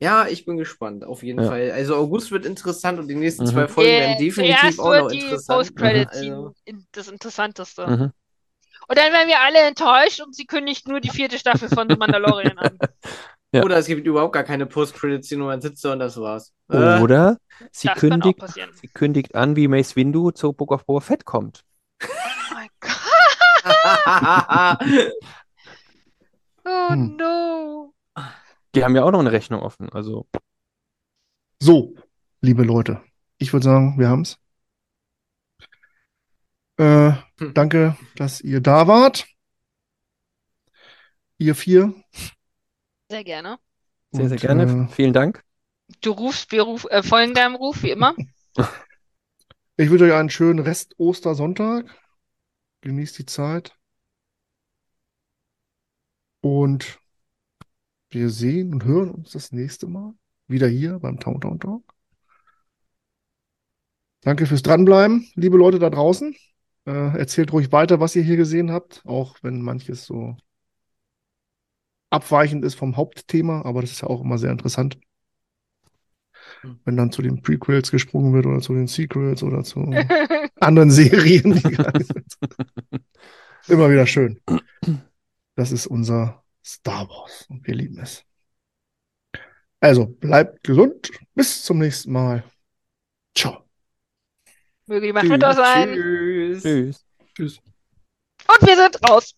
Ja, ich bin gespannt, auf jeden Ja. Fall. Also August wird interessant und die nächsten Mhm. zwei Folgen werden Äh, definitiv auch wird noch die interessant. Post-Credit-Scene Also, das Interessanteste. Mhm. Und dann werden wir alle enttäuscht und sie kündigt nur die vierte Staffel von The Mandalorian an. [laughs] Ja. Oder es gibt überhaupt gar keine Post-Credit-Szene und man sitzt da und das war's. Äh, Oder sie Das kann auch kündigt, passieren. sie kündigt an, wie Mace Windu zu Book of Boba Fett kommt. Oh Hm. no. Die haben ja auch noch eine Rechnung offen, also. So, liebe Leute, ich würde sagen, wir haben's. Äh, Hm. danke, dass ihr da wart. Ihr vier. Sehr gerne. Sehr, sehr Und, gerne. äh, Vielen Dank. Du rufst, wir ruf, äh, folgen deinem Ruf, wie immer. Ich wünsche euch einen schönen Rest Ostersonntag. Genießt die Zeit. Und wir sehen und hören uns das nächste Mal wieder hier beim Town Town Talk. Danke fürs Dranbleiben, liebe Leute da draußen. Äh, erzählt ruhig weiter, was ihr hier gesehen habt, auch wenn manches so abweichend ist vom Hauptthema, aber das ist ja auch immer sehr interessant. wenn dann zu den Prequels gesprungen wird oder zu den Sequels oder zu [laughs] anderen Serien. [laughs] Immer wieder schön. [clears throat] Das ist unser Star Wars und wir lieben es. Also bleibt gesund. Bis zum nächsten Mal. Ciao. Möge die Macht mit euch sein. Tschüss. Tschüss. Tschüss. Und wir sind raus.